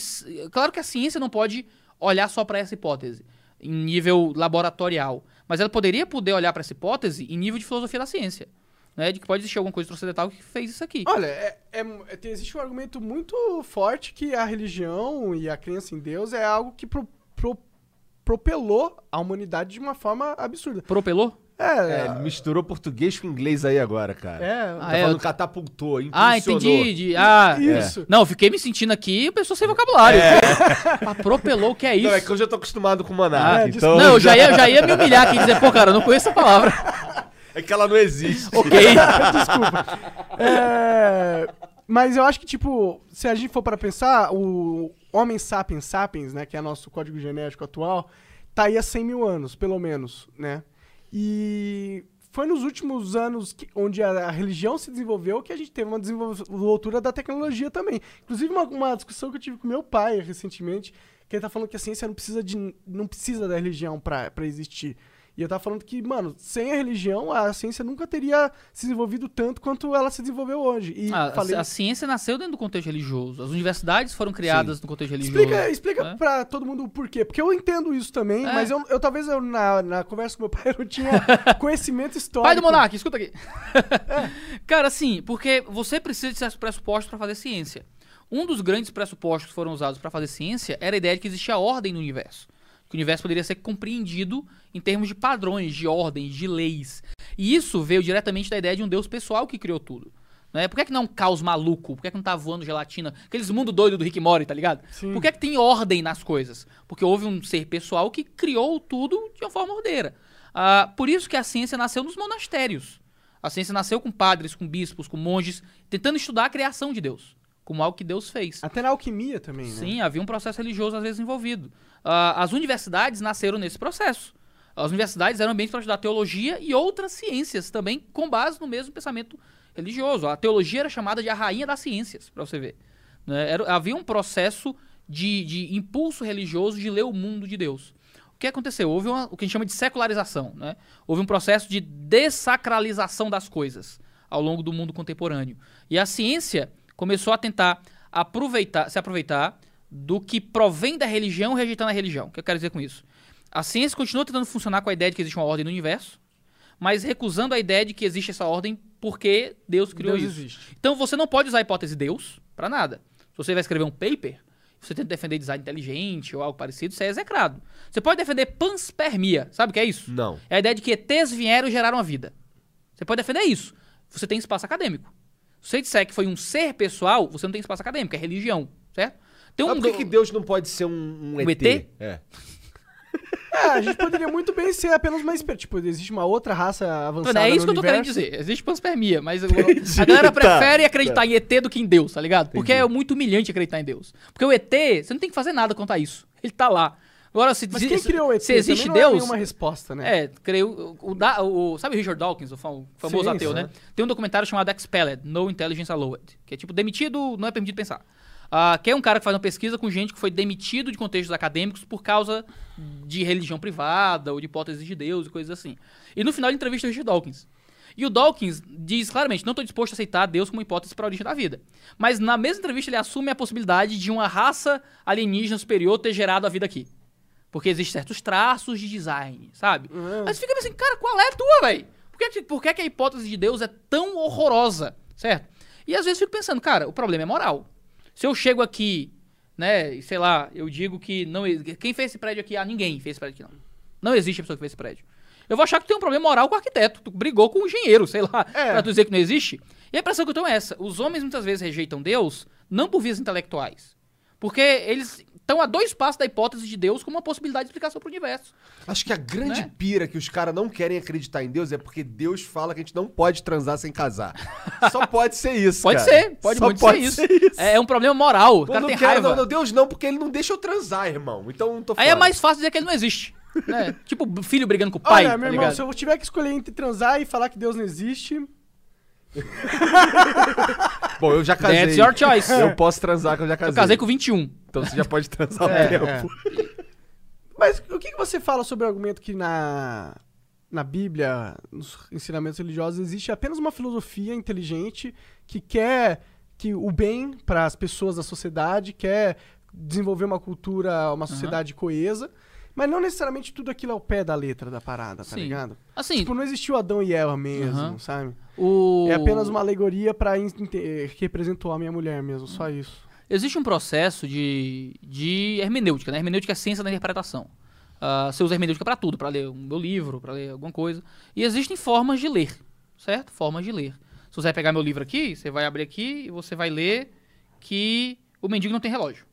claro que a ciência não pode olhar só para essa hipótese em nível laboratorial, mas ela poderia poder olhar para essa hipótese em nível de filosofia da ciência, né? De que pode existir alguma coisa transcendental que fez isso aqui. Olha, é- é- é- tem- existe um argumento muito forte que a religião e a crença em Deus é algo que pro- pro- propelou a humanidade de uma forma absurda. Propelou? É, É, misturou português com inglês aí agora, cara. é, Ah, Tá é, falando eu- catapultou, Ah, impulsionou. entendi. de- ah, isso. Não, eu fiquei me sentindo aqui pessoa sem vocabulário. Ah, propelou, o que é isso? Não, é que eu já tô acostumado com o Monark, Ah, então... Não, eu já ia, eu já ia me humilhar aqui e dizer, pô, cara, eu não conheço essa palavra. É que ela não existe. ok. É, mas eu acho que, tipo, se a gente for para pensar, o Homem Sapiens Sapiens, né, que é nosso código genético atual, tá aí há 100 mil anos, pelo menos, né? E foi nos últimos anos que- onde a, a religião se desenvolveu que a gente teve uma desenvoltura da tecnologia também. Inclusive, uma, uma discussão que eu tive com meu pai recentemente, que ele tá falando que a ciência não precisa, de, não precisa da religião pra existir. E eu tava falando que, mano, sem a religião, a ciência nunca teria se desenvolvido tanto quanto ela se desenvolveu hoje. E Ah, a- falei, a, ciência nasceu dentro do contexto religioso. As universidades foram criadas no contexto religioso. explica, explica né? pra todo mundo o porquê. Porque eu entendo isso também, É. mas eu, eu talvez eu, na, na conversa com meu pai eu não tinha conhecimento histórico. Pai do Monark, escuta aqui. Cara, assim, porque você precisa de certos pressupostos para fazer ciência. Um dos grandes pressupostos que foram usados para fazer ciência era a ideia de que existia ordem no universo. Que o universo poderia ser compreendido em termos de padrões, de ordens, de leis. E isso veio diretamente da ideia de um Deus pessoal que criou tudo. Né? Por que, é que não é um caos maluco? Por que, é que não tá voando gelatina? Aqueles mundo doido do Rick Mori, tá ligado? Sim. Por que, é que tem ordem nas coisas? Porque houve um ser pessoal que criou tudo de uma forma ordeira. Ah, por isso que a ciência nasceu nos monastérios. A ciência nasceu com padres, com bispos, com monges, tentando estudar a criação de Deus, como algo que Deus fez. Até na alquimia também, né? Sim, havia um processo religioso às vezes envolvido. Ah, as universidades nasceram nesse processo. As universidades eram ambientes para estudar teologia e outras ciências também, com base no mesmo pensamento religioso. A teologia era chamada de a rainha das ciências, para você ver. Né? Era- havia um processo de, de impulso religioso de ler o mundo de Deus. O que aconteceu? Houve uma- o que a gente chama de secularização. Né? Houve um processo de dessacralização das coisas ao longo do mundo contemporâneo. E a ciência começou a tentar aproveitar, se aproveitar do que provém da religião, rejeitando a religião. O que eu quero dizer com isso? A ciência continua tentando funcionar com a ideia de que existe uma ordem no universo, mas recusando a ideia de que existe essa ordem porque Deus criou Deus isso. existe. Então você não pode usar a hipótese Deus para nada. Se você vai escrever um paper, você tenta defender design inteligente ou algo parecido, isso é execrado. Você pode defender panspermia. Sabe o que é isso? Não. É a ideia de que ETs vieram e geraram a vida. Você pode defender isso. Você tem espaço acadêmico. Se você disser que foi um ser pessoal, você não tem espaço acadêmico, é religião, certo? Tem Mas um por que, que Deus não pode ser um, um Um ET? ET? É. É, a gente poderia muito bem ser apenas uma espécie. Tipo, existe uma outra raça avançada. é isso que eu tô querendo universo. dizer. Existe panspermia, mas eu- a galera Tá, prefere acreditar em ET do que em Deus, tá ligado? Porque Entendi. é muito humilhante acreditar em Deus. Porque o ET, você não tem que fazer nada quanto a isso. Ele tá lá. Agora, se, Mas se- quem criou o ET se existe não é Deus. nenhuma resposta, né? É, creio. O, da- o- sabe o Richard Dawkins, o fam- famoso Sim, ateu, sim. né? Tem um documentário chamado Expelled, No Intelligence Allowed, que é tipo, demitido, não é permitido pensar. Ah, que é um cara que faz uma pesquisa com gente que foi demitido de contextos acadêmicos por causa de religião privada ou de hipóteses de Deus e coisas assim. E no final ele entrevista o Richard Dawkins. E o Dawkins diz claramente: não estou disposto a aceitar Deus como hipótese para a origem da vida. Mas na mesma entrevista ele assume a possibilidade de uma raça alienígena superior ter gerado a vida aqui. Porque existem certos traços de design, sabe? Mas fica assim, cara, qual é a tua, velho? Por, que, por que, que a hipótese de Deus é tão horrorosa, certo? E às vezes eu fico pensando, cara, o problema é moral. Se eu chego aqui, né, sei lá, eu digo que não. Quem fez esse prédio aqui? Ah, ninguém fez esse prédio aqui, não. Não existe a pessoa que fez esse prédio. Eu vou achar que tem um problema moral com o arquiteto. Tu brigou com o engenheiro, sei lá, É. pra tu dizer que não existe. E a impressão que eu tenho é essa. Os homens muitas vezes rejeitam Deus, não por vias intelectuais. Porque eles estão a dois passos da hipótese de Deus como uma possibilidade de explicação pro universo. Acho que a grande Né? pira que os caras não querem acreditar em Deus é porque Deus fala que a gente não pode transar sem casar. Só pode ser isso, Pode cara. ser, pode Só muito pode ser isso. É, é um problema moral. O Pô, cara não tem quero, raiva. não, não, Deus não, porque ele não deixa eu transar, irmão. Então não tô Aí é mais fácil dizer que ele não existe. né? Tipo, filho brigando com o pai. Olha, tá meu irmão, ligado? se eu tiver que escolher entre transar e falar que Deus não existe. Bom, eu já casei. That's your choice. Eu posso transar que eu já casei. Eu casei com 21. Então você já pode transar É, o tempo. Mas o que, que você fala sobre o argumento que na, na Bíblia, nos ensinamentos religiosos, existe apenas uma filosofia inteligente que quer que o bem para as pessoas da sociedade, quer desenvolver uma cultura, uma sociedade coesa, mas não necessariamente tudo aquilo é o pé da letra da parada, tá Sim. ligado? Assim, Tipo, não existiu Adão e Eva mesmo, sabe? o... É apenas uma alegoria inte- que representa o homem e a mulher mesmo, só isso. Existe um processo de, de hermenêutica, né? Hermenêutica é a ciência da interpretação. Ah, você usa hermenêutica para tudo, para ler um meu livro, para ler alguma coisa. E existem formas de ler, certo? Formas de ler. Se você vai pegar meu livro aqui, você vai abrir aqui e você vai ler que o mendigo não tem relógio.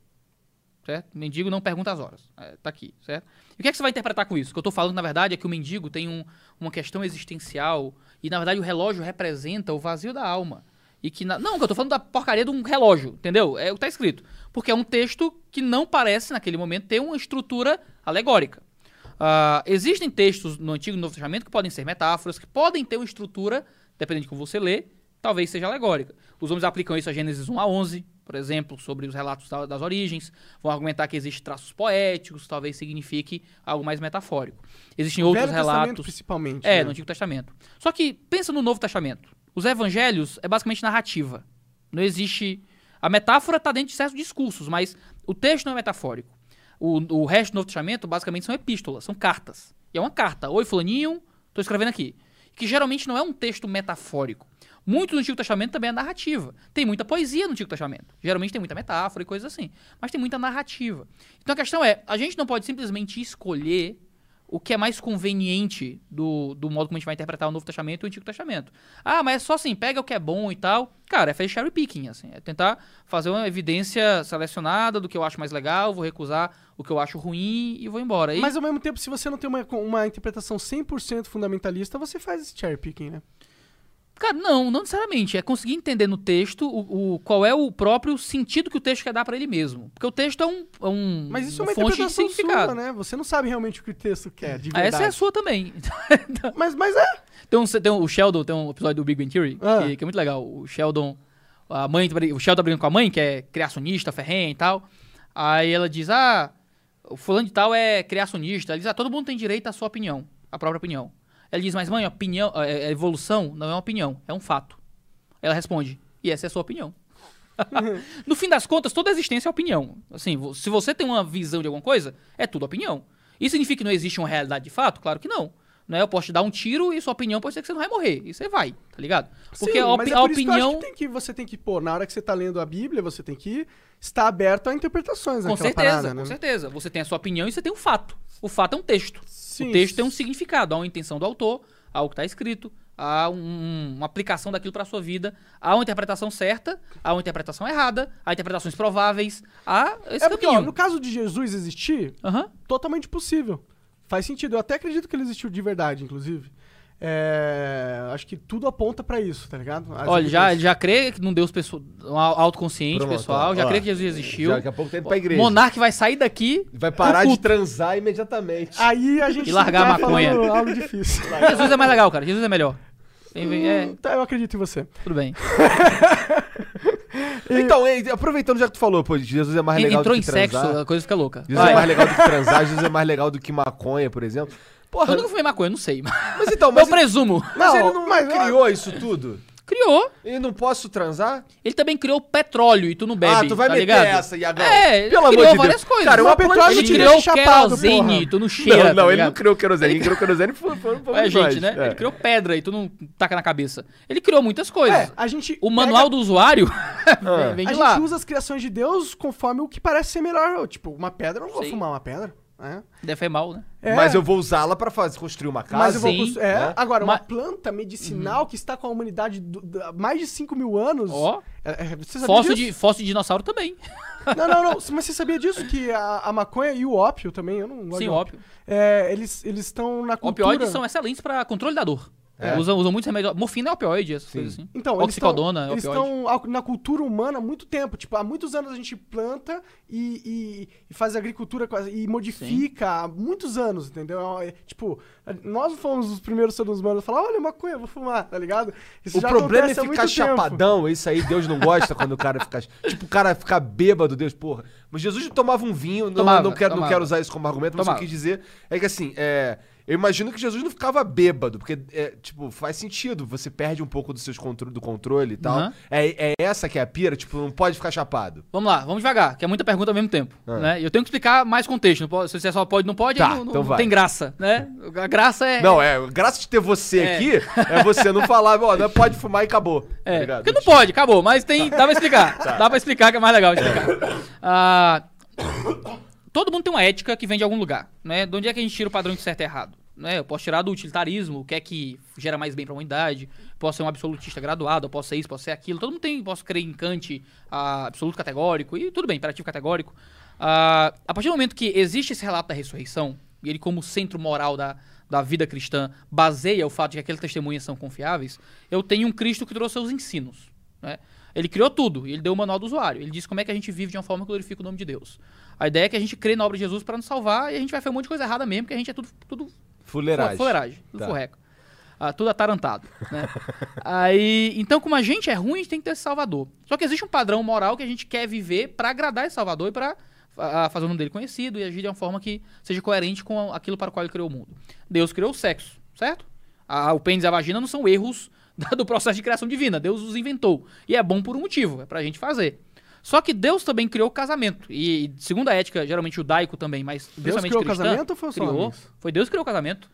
Certo? O mendigo não pergunta as horas. É, tá aqui, certo? E o que é que você vai interpretar com isso? O que eu tô falando, na verdade, é que o mendigo tem um- uma questão existencial e, na verdade, o relógio representa o vazio da alma. E que na- Não, que eu tô falando da porcaria de um relógio, entendeu? É o que tá escrito. Porque é um texto que não parece, naquele momento, ter uma estrutura alegórica. Ah, existem textos no Antigo e no Novo Testamento que podem ser metáforas, que podem ter uma estrutura, dependendo de como você lê, talvez seja alegórica. Os homens aplicam isso a Gênesis 1 a 11, por exemplo, sobre os relatos da- das origens. Vão argumentar que existem traços poéticos, talvez signifique algo mais metafórico. Existem outros Velho Testamento, relatos. principalmente. É, né? no Antigo Testamento. Só que pensa no Novo Testamento. Os evangelhos é basicamente narrativa. Não existe. A metáfora está dentro de certos discursos, mas o texto não é metafórico. O, o resto do Novo Testamento basicamente são epístolas, são cartas. E é uma carta. Oi, fulaninho, tô escrevendo aqui. Que geralmente não é um texto metafórico. Muito no Antigo Testamento também é narrativa. Tem muita poesia no Antigo Testamento. Geralmente tem muita metáfora e coisas assim. Mas tem muita narrativa. Então a questão é, a gente não pode simplesmente escolher o que é mais conveniente do, do modo como a gente vai interpretar o Novo Testamento e o Antigo Testamento. Ah, mas é só assim, pega o que é bom e tal. Cara, é fazer cherry picking, assim. É tentar fazer uma evidência selecionada do que eu acho mais legal, vou recusar o que eu acho ruim e vou embora. E, Mas ao mesmo tempo, se você não tem uma, uma interpretação 100% fundamentalista, você faz esse cherry picking, né? Cara, não, não necessariamente. É conseguir entender no texto o, o- qual é o próprio sentido que o texto quer dar pra ele mesmo. Porque o texto é um, é um Mas isso é uma fonte de significado. sua, né? Você não sabe realmente o que o texto quer, de Ah, verdade. essa é a sua também. Mas, mas é. Tem um, tem um- o Sheldon, tem um episódio do Big Bang Theory, Ah. que, que é muito legal. O Sheldon, a mãe, tá o Sheldon tá brincando com a mãe, que é criacionista, ferrenha e tal. Aí ela diz, ah, o fulano de tal é criacionista. Ela diz, ah, todo mundo tem direito à sua opinião, à própria opinião. Ela diz, mas mãe, opinião, é, evolução não é uma opinião, é um fato. Ela responde, e essa é a sua opinião. no fim das contas, toda existência é opinião. Assim, se você tem uma visão de alguma coisa, é tudo opinião. Isso significa que não existe uma realidade de fato? Claro que não. Não é? Eu posso te dar um tiro e sua opinião pode ser que você não vai morrer. E você vai, tá ligado? Porque Sim, a, mas é a por isso que eu acho opinião. que, tem que você tem que, pô, na hora que você tá lendo a Bíblia, você tem que estar aberto a interpretações Com certeza, parada, com né? certeza. Você tem a sua opinião e você tem um fato. O fato é um texto. Sim, o texto tem um significado, há uma intenção do autor, há o que está escrito, há um- uma aplicação daquilo para sua vida, há uma interpretação certa, há uma interpretação errada, há interpretações prováveis, há esse É porque, ó, no caso de Jesus existir, totalmente possível. Faz sentido. Eu até acredito que ele existiu de verdade, inclusive. É, acho que tudo aponta pra isso, tá ligado? As Olha, já, ele já crê que num Deus pessoal, um autoconsciente Pronto, pessoal, ó, já ó. crê que Jesus existiu. Já Daqui a pouco tá indo pra igreja. Monarque vai sair daqui. Vai parar de transar imediatamente. Aí a gente E largar tá a maconha. algo difícil. Jesus é mais legal, cara. Jesus é melhor. Vem, vem, é, Tá, eu acredito em você. tudo bem. Então, ei, aproveitando já que tu falou, pô, Jesus é mais legal Entrou do em que sexo, transar. a coisa fica louca. Jesus Vai. é mais legal do que transar, Jesus é mais legal do que maconha, por exemplo. Porra, Eu nunca fumei maconha, eu não sei. mas então, Eu mas, presumo. mas Não, ele não mas- criou isso tudo? Criou. E não posso transar? Ele também criou petróleo e tu não bebe. ah, tu vai tá meter ligado? essa, Iagão. É, ele Pelo amor criou de várias Deus. coisas. Cara, uma petróleo Ele criou chapado, querosene porra. e tu não cheira. Não, não, tá ele não criou querosene. Quem criou querosene foi, foi, foi É, gente, né? É. Ele criou pedra e tu não taca na cabeça. Ele criou muitas coisas. É, a gente. O manual do usuário Ah. vem A de gente lá. usa as criações de Deus conforme o que parece ser melhor. Tipo, uma pedra, eu não vou Sim. fumar uma pedra. Deve ser mal, né? É, Mas eu vou usá-la pra fazer, construir uma casa. mas eu vou sim, cons- é, né? Agora, Mas- uma planta medicinal que está com a humanidade do- do- há mais de 5 mil anos. Ó, É, é, sabia fóssil de, fóssil de dinossauro também. Não, não, não. Mas você sabia disso? Que a, a maconha e o ópio também, eu não gosto Sim, de ópio. É, eles eles estão na cultura... Opioides são excelentes pra controle da dor. É. Usam, usam muitos remédios. Morfina é opioide, essas Sim. coisas assim. Então, eles estão Oxicodona é eles opioide. estão ao- na cultura humana há muito tempo. Tipo, há muitos anos a gente planta e, e- e faz agricultura e modifica há muitos anos, entendeu? É, tipo, nós fomos os primeiros seres humanos a falar, olha, maconha, vou fumar, tá ligado? Isso O já problema é ficar muito tempo. chapadão, isso aí Deus não gosta quando o cara fica. Tipo, o cara ficar bêbado, Deus, porra. Mas Jesus tomava um vinho, não, Tomava, não, quero, não tomava. quero usar isso como argumento, mas o que eu Tomava. quis dizer é que assim, é. Eu imagino que Jesus não ficava bêbado, porque, é, tipo, faz sentido. Você perde um pouco do, seus contro do controle e tal. Aham. É, é essa que é a pira, tipo, não pode ficar chapado. Vamos lá, vamos devagar, que é muita pergunta ao mesmo tempo. Ah. Né? E eu tenho que explicar mais contexto. Não pode- se você só pode, não pode, Tá, não, não- então não tem graça, né? A graça é. Não, é. Graças de ter você É. aqui, é você não falar, ó, não pode fumar e acabou. tá É, porque não pode, acabou, mas tem, dá pra explicar. Tá. Dá pra explicar que é mais legal explicar. Ah, todo mundo tem uma ética que vem de algum lugar, né? De onde é que a gente tira o padrão de certo e errado? Né? Eu posso tirar do utilitarismo, o que é que gera mais bem pra humanidade, posso ser um absolutista graduado, posso ser isso, posso ser aquilo. Todo mundo tem, posso crer em Kant, ah, absoluto categórico, e tudo bem, imperativo categórico. Ah, a partir do momento que existe esse relato da ressurreição, e ele como centro moral da, da vida cristã baseia o fato de que aquelas testemunhas são confiáveis, eu tenho um Cristo que trouxe seus ensinos. Né? Ele criou tudo, ele deu o manual do usuário. Ele disse como é que a gente vive de uma forma que glorifica o nome de Deus. A ideia é que a gente crê na obra de Jesus para nos salvar e a gente vai fazer um monte de coisa errada mesmo, porque a gente é tudo, tudo Fuleiragem. fuleiragem, tudo Tá. furreco. Ah, tudo atarantado, né? Aí, então, como a gente é ruim, a gente tem que ter esse salvador. Só que existe um padrão moral que a gente quer viver para agradar esse salvador e para fazer o nome dele conhecido e agir de uma forma que seja coerente com aquilo para o qual ele criou o mundo. Deus criou o sexo, certo? Ah, o pênis e a vagina não são erros da- do processo de criação divina. Deus os inventou. E é bom por um motivo, é pra gente fazer. Só que Deus também criou o casamento. E, segundo a ética, geralmente judaico também, mas Deus criou o cristã, casamento ou foi criou? Foi Deus que criou o casamento.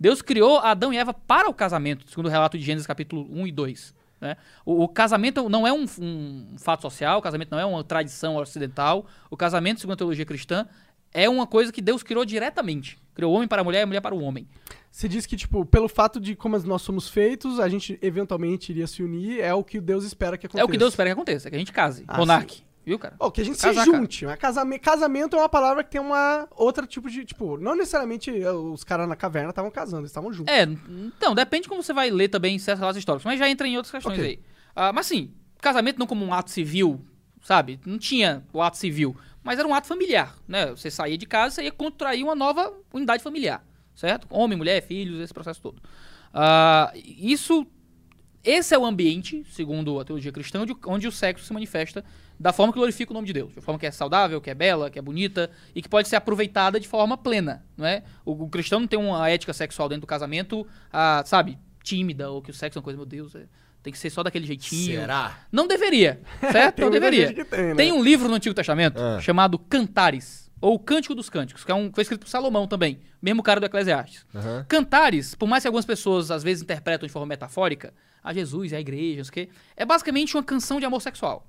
Deus criou Adão e Eva para o casamento, segundo o relato de Gênesis capítulo 1 e 2. né? O, o casamento não é um, um fato social, o casamento não é uma tradição ocidental. O casamento, segundo a teologia cristã, é uma coisa que Deus criou diretamente. Criou o homem para a mulher e a mulher para o homem. Você diz que, tipo, pelo fato de como nós somos feitos, a gente eventualmente iria se unir, é o que Deus espera que aconteça. É o que Deus espera que aconteça, que a gente case. Ah, Monarque. Viu, cara? Oh, que a gente Casar, se junte. Mas casame- casamento é uma palavra que tem uma outra tipo de. Tipo, não necessariamente eh, os caras na caverna estavam casando, eles estavam juntos. É, então, depende de como você vai ler também certos relatos históricos, mas já entra em outras questões Ok. aí. Ah, mas sim, casamento não como um ato civil, sabe? Não tinha o ato civil, mas era um ato familiar, né? Você saía de casa, você ia contrair uma nova unidade familiar, certo? Homem, mulher, filhos, esse processo todo. Ah, isso, esse é o ambiente, segundo a teologia cristã, onde, onde o sexo se manifesta da forma que glorifica o nome de Deus, de forma que é saudável, que é bela, que é bonita e que pode ser aproveitada de forma plena, não é? O, o cristão não tem uma ética sexual dentro do casamento, ah, sabe, tímida ou que o sexo é uma coisa, meu Deus, é- tem que ser só daquele jeitinho. Será? Não deveria, certo? Tem não deveria. gente que tem, né? Tem um livro no Antigo Testamento Ah. chamado Cantares, ou Cântico dos Cânticos, que é um, foi escrito por Salomão também, mesmo cara do Eclesiastes. Aham. Cantares, por mais que algumas pessoas às vezes interpretam de forma metafórica, a Jesus, a igreja, não sei o quê, é basicamente uma canção de amor sexual.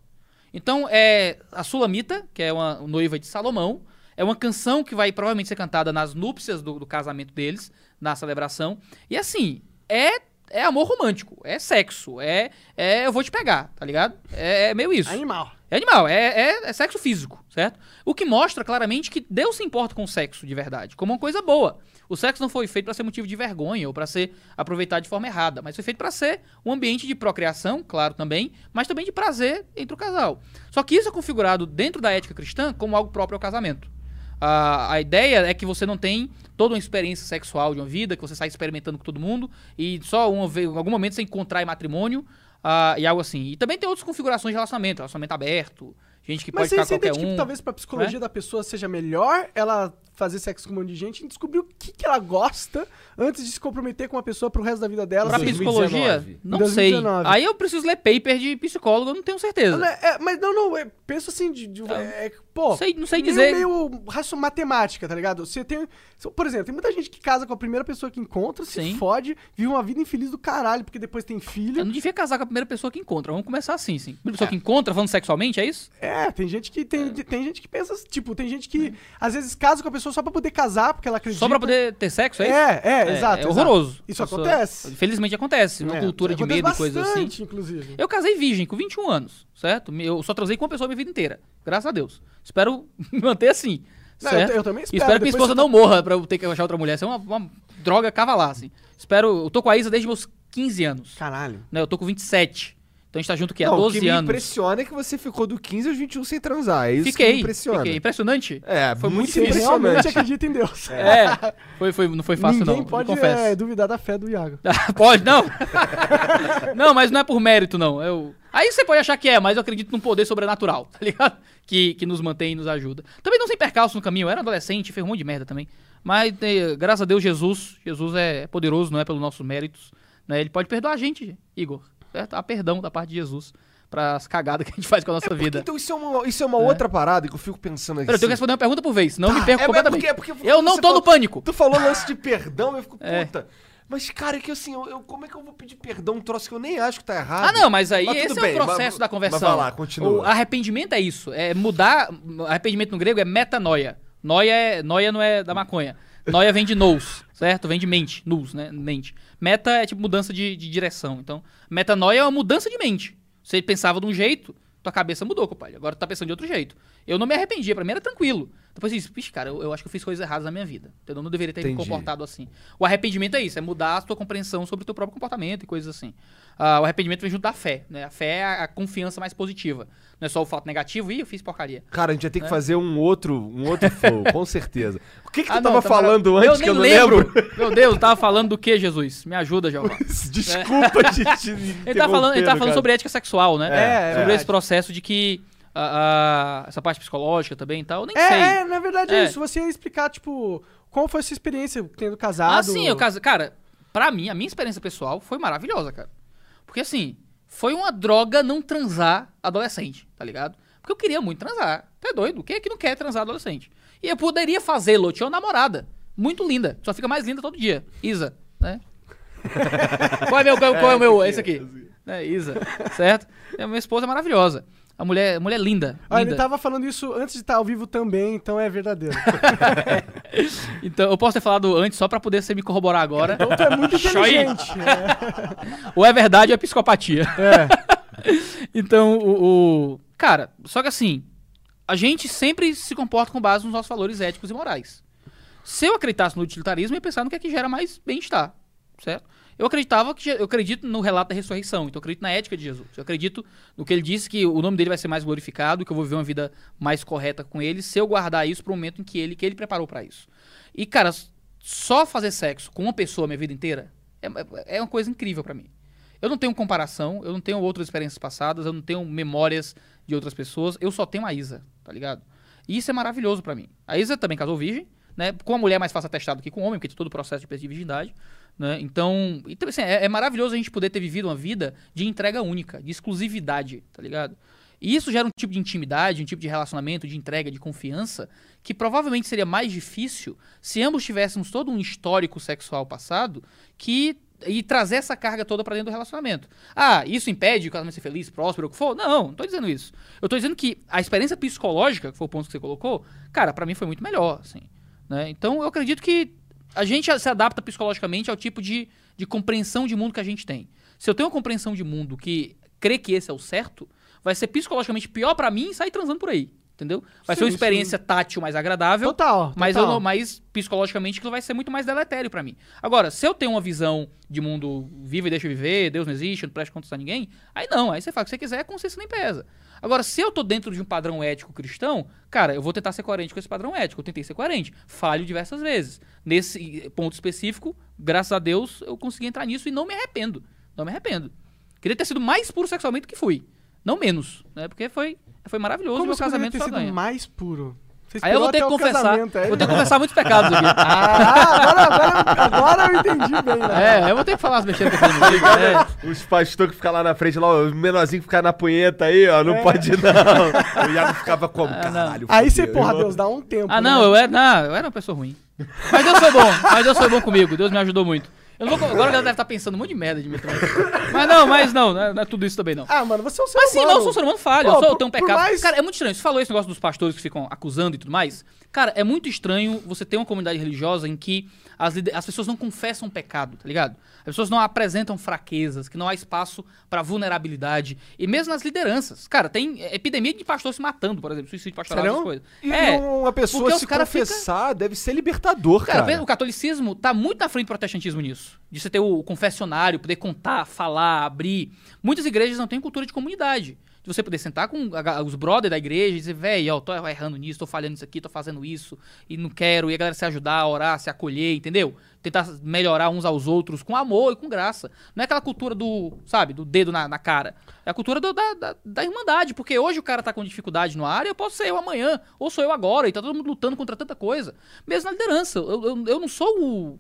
Então, é a Sulamita, que é uma noiva de Salomão, é uma canção que vai provavelmente ser cantada nas núpcias do, do casamento deles, na celebração. E assim, é, é amor romântico, é sexo, é, é eu vou te pegar, tá ligado? É, é meio isso. Animal. É animal, é, é, é sexo físico, certo? O que mostra claramente que Deus se importa com o sexo de verdade, como uma coisa boa. O sexo não foi feito para ser motivo de vergonha ou para ser aproveitado de forma errada, mas foi feito para ser um ambiente de procriação, claro também, mas também de prazer entre o casal. Só que isso é configurado dentro da ética cristã como algo próprio ao casamento. A, a ideia é que você não tem toda uma experiência sexual de uma vida, que você sai experimentando com todo mundo e só uma vez, em algum momento você encontrar em matrimônio. ah, e algo assim. E também tem outras configurações de relacionamento, relacionamento aberto, gente que Mas pode ficar você qualquer um. que talvez pra psicologia da pessoa seja melhor ela fazer sexo com um monte de gente e descobrir o que, que ela gosta antes de se comprometer com uma pessoa pro resto da vida dela. Pra seja- 2019. psicologia? Não 2019. sei. Aí eu preciso ler paper de psicólogo, eu não tenho certeza. É, mas não, não, é, penso assim, de, de- é, pô, sei- não sei meio- dizer. meio raço matemática, tá ligado? Você tem, por exemplo, tem muita gente que casa com a primeira pessoa que encontra, se Sim. fode, vive uma vida infeliz do caralho, porque depois tem filho. Eu não devia casar com a primeira pessoa que encontra. Vamos começar assim, sim. Primeira É. pessoa que encontra, falando sexualmente, é isso? É, tem gente que tem, tem gente que pensa, tipo, tem gente que às vezes casa com a pessoa só pra poder casar, porque ela acredita. Só pra poder ter sexo, é isso? É, é, exato. É exato. horroroso. Isso A pessoa- acontece. Felizmente acontece. Uma É, cultura de medo e coisas assim. inclusive. Eu casei virgem com 21 anos, certo? Eu só transei com uma pessoa a minha vida inteira. Graças a Deus. Espero me manter assim. Não, certo? eu- eu também E espero. espero que minha esposa não morra pra eu ter que achar outra mulher. Isso é uma, uma droga cavalar, assim. Espero. Eu tô com a Isa desde meus 15 anos. Caralho. Né? Eu tô com 27. Então a gente tá junto aqui há Não, 12 o que me anos. impressiona é que você ficou do 15 aos 21 sem transar. É isso que Fiquei, me impressiona. fiquei. Impressionante? É, Foi muito difícil. realmente impressionante. acredita em Deus. É. Foi, foi, não foi fácil, Ninguém não. pode confesso. é, duvidar da fé do Iago. Pode, não? não, mas não é por mérito, não. Eu... Aí você pode achar que é, mas eu acredito num poder sobrenatural, tá ligado? Que, que nos mantém e nos ajuda. Também não sem percalço no caminho, eu era adolescente, fez um monte de merda também. Mas, eh, graças a Deus, Jesus, Jesus é poderoso, não é pelos nossos méritos. Né? Ele pode perdoar a gente, Igor. Certo? Há perdão da parte de Jesus para as cagadas que a gente faz com a nossa Porque, vida. então isso é uma, isso é uma outra parada que eu fico pensando aqui. Pera, eu tenho que responder uma pergunta por vez, senão eu me perco é, é completamente. porque- é porque eu não tô falou- no pânico. Tu falou lance de perdão, eu fico, É. puta. Mas, cara, é que assim, eu, eu- como é que eu vou pedir perdão um troço que eu nem acho que tá errado? Ah, não, mas aí Mas esse bem, é o processo mas- da conversão. mas vai lá, continua. O arrependimento é isso. É mudar. Arrependimento no grego é metanoia. Noia, é, noia não é da maconha. Noia vem de nous, certo? Vem de mente. Nous, né? Mente. Meta é tipo mudança de, de direção. Então, metanoia é uma mudança de mente. Você pensava de um jeito, tua cabeça mudou, compadre. Agora tu tá pensando de outro jeito. Eu não me arrependia, pra mim era tranquilo. Depois eu disse, vixe, cara, eu, eu acho que eu fiz coisas erradas na minha vida. Entendeu? Eu não deveria ter me Entendi. comportado assim. O arrependimento é isso, é mudar a tua compreensão sobre o teu próprio comportamento e coisas assim. Ah, o arrependimento vem junto da fé, né? A fé é a, a confiança mais positiva. Não é só o fato negativo, ih, eu fiz porcaria. Cara, a gente vai ter que fazer um outro, um outro flow, com certeza. O que que tu Ah, não, tava falando antes eu que eu não nem lembro? Meu Deus, eu tava falando do que, Jesus? Me ajuda, Jeová. Desculpa te Ele tá falando, ele tá falando cara. sobre ética sexual, né? É, é sobre verdade. esse processo de que a- a- essa parte psicológica também e tal. Eu nem É, sei. é, na verdade é É. isso. Você ia explicar, tipo, qual foi a sua experiência tendo casado. Ah, sim, eu casei. Cara, pra mim, a minha experiência pessoal foi maravilhosa, cara. Porque assim, foi uma droga não transar adolescente, tá ligado? Porque eu queria muito transar. Tá doido? Quem é que não quer transar adolescente? E eu poderia fazê-lo. Eu tinha uma namorada. Muito linda. Só fica mais linda todo dia. Isa, né? qual é, meu, qual, é o meu? Esse aqui. É, Isa. Certo? A minha esposa é maravilhosa. A mulher, a mulher linda. Ah, ele linda. tava falando isso antes de estar ao vivo também, então é verdadeiro. Então, eu posso ter falado antes só pra poder você me corroborar agora. Então tu é muito inteligente. né? ou é verdade ou é psicopatia. É. Então, o, o- Cara, só que assim, a gente sempre se comporta com base nos nossos valores éticos e morais. Se eu acreditasse no utilitarismo, eu ia pensar no que é que gera mais bem-estar, certo? Eu acreditava que eu acredito no relato da ressurreição, então eu acredito na ética de Jesus. Eu acredito no que ele disse que o nome dele vai ser mais glorificado, que eu vou viver uma vida mais correta com ele, se eu guardar isso para o momento em que ele que ele preparou para isso. E cara, só fazer sexo com uma pessoa a minha vida inteira é, é uma coisa incrível para mim. Eu não tenho comparação, eu não tenho outras experiências passadas, eu não tenho memórias de outras pessoas, eu só tenho a Isa, tá ligado? E isso é maravilhoso pra mim. A Isa também casou virgem, né? Com a mulher é mais fácil atestado que com o homem, porque tem todo o processo de perda de virgindade, né? Então, então assim, é, é maravilhoso a gente poder ter vivido uma vida de entrega única, de exclusividade, tá ligado? E isso gera um tipo de intimidade, um tipo de relacionamento, de entrega, de confiança, que provavelmente seria mais difícil se ambos tivéssemos todo um histórico sexual passado que e trazer essa carga toda pra dentro do relacionamento. Ah, isso impede o casamento ser feliz, próspero, o que for? Não, não tô dizendo isso. Eu tô dizendo que a experiência psicológica, que foi o ponto que você colocou, cara, pra mim foi muito melhor, assim. Né? Então eu acredito que a gente se adapta psicologicamente ao tipo de, de compreensão de mundo que a gente tem. Se eu tenho uma compreensão de mundo que crê que esse é o certo, vai ser psicologicamente pior pra mim sair transando por aí. Entendeu? Vai ser Sim, uma experiência tátil mais agradável. Total. Mas, eu total. não, mas psicologicamente aquilo vai ser muito mais deletério pra mim. Agora, se eu tenho uma visão de mundo vive e deixa viver, Deus não existe, não presta contas a ninguém, aí não, aí você faz o que você quiser, a consciência nem pesa. Agora, se eu tô dentro de um padrão ético cristão, cara, eu vou tentar ser coerente com esse padrão ético. Eu tentei ser coerente. Falho diversas vezes. Nesse ponto específico, graças a Deus, eu consegui entrar nisso e não me arrependo. Não me arrependo. Queria ter sido mais puro sexualmente do que fui. Não menos, né? Porque foi, foi maravilhoso Como meu casamento ter sido ganha. mais puro? Você Aí eu vou ter que confessar. é? Vou ter que confessar muitos pecados aqui. Ah, agora, agora, agora eu entendi bem, né? É, eu vou ter que falar as besteiras que eu né? Os pastores que ficam lá na frente, lá, o menorzinho que fica na punheta aí, ó, não pode não. O Iago ficava como? Ah. Caralho, Aí você, porra. Deus, dá um tempo. Ah, né? não, eu era, não, eu era uma pessoa ruim. Mas Deus foi bom, mas Deus foi bom comigo, Deus me ajudou muito. Eu não vou, agora a galera deve estar pensando um monte de merda de mim também. Mas não, mas não, não é, não é tudo isso também não. Ah, mano, você é um ser Mas sim, humano. mas eu sou um ser humano falho, eu, sou, eu por- tenho um por pecado. mais- Cara, é muito estranho. Você falou esse negócio dos pastores que ficam acusando e tudo mais. Cara, é muito estranho você ter uma comunidade religiosa em que as, lider- as pessoas não confessam pecado, tá ligado? As pessoas não apresentam fraquezas, que não há espaço pra vulnerabilidade. E mesmo nas lideranças. Cara, tem epidemia de pastor se matando, por exemplo, suicídio pastoral, Sério? essas coisas. E É, uma pessoa porque os se cara fica- confessar deve ser libertador, Cara, cara. o catolicismo tá muito na frente do protestantismo nisso. De você ter o confessionário, poder contar, falar, abrir. Muitas igrejas não têm cultura de comunidade. De você poder sentar com os brothers da igreja e dizer, velho, ó, tô errando nisso, tô falhando nisso aqui, tô fazendo isso, e não quero, e a galera se ajudar, orar, se acolher, entendeu? Tentar melhorar uns aos outros com amor e com graça. Não é aquela cultura do, sabe, do dedo na, na cara. É a cultura do- da, da, da irmandade, porque hoje o cara tá com dificuldade no área, eu posso ser eu amanhã, ou sou eu agora, e tá todo mundo lutando contra tanta coisa. Mesmo na liderança. Eu, eu, eu não sou o,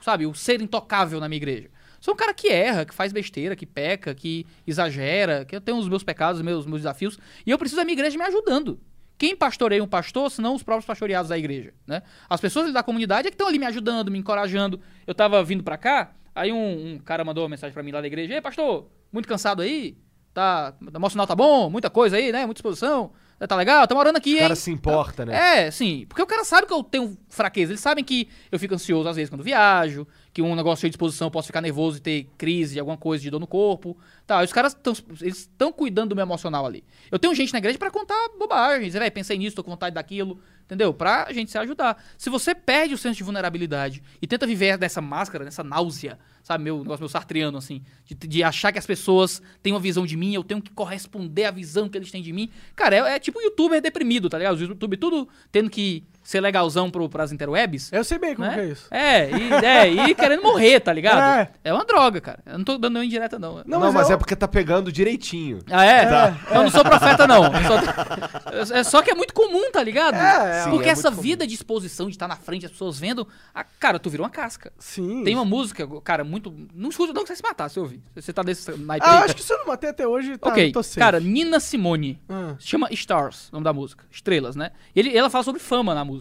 sabe, o ser intocável na minha igreja. Sou um cara que erra, que faz besteira, que peca, que exagera, que eu tenho os meus pecados, os meus, meus desafios, e eu preciso da minha igreja me ajudando. Quem pastoreia um pastor, senão os próprios pastoreados da igreja, né? As pessoas da comunidade é que estão ali me ajudando, me encorajando. Eu tava vindo pra cá, aí um, um cara mandou uma mensagem pra mim lá da igreja, Ei, pastor, muito cansado aí? Tá, emocional tá bom? Muita coisa aí, né? Muita exposição? Tá legal? Tamo orando aqui, O hein? cara se importa, né? É, sim. Porque o cara sabe que eu tenho fraqueza. Eles sabem que eu fico ansioso às vezes quando viajo, que um negócio cheio de disposição eu posso ficar nervoso e ter crise, alguma coisa de dor no corpo. Tá, os caras estão eles estão cuidando do meu emocional ali. Eu tenho gente na igreja pra contar bobagem, dizer, velho, pensei nisso, tô com vontade daquilo, entendeu? Pra gente se ajudar. Se você perde o senso de vulnerabilidade e tenta viver dessa máscara, dessa náusea, sabe, meu negócio meu sartriano assim, de, de achar que as pessoas têm uma visão de mim, eu tenho que corresponder à visão que eles têm de mim. Cara, é, é tipo youtuber deprimido, tá ligado? Os YouTube tudo tendo que ser legalzão pro, pras interwebs. Eu sei bem como né? que é isso. É, e, é, e querendo morrer, tá ligado? É. É. uma droga, cara. Eu não tô dando nenhuma indireta, não. Não, mas mas, eu- é porque tá pegando direitinho. Ah, é? Tá. Eu não sou profeta, não. Só- é só que é muito comum, tá ligado? É, Sim, Porque é essa vida de exposição, de estar na frente, as pessoas vendo. a- cara, tu virou uma casca. Sim. Tem uma música, cara, muito. Não escuta, não que você se matar, se eu ouvir. Você tá desse naipe Ah, acho que se eu não matei até hoje, tá, ok, cara, Nina Simone. Se chama Stars, o nome da música. Estrelas, né? E ele, ela fala sobre fama na música.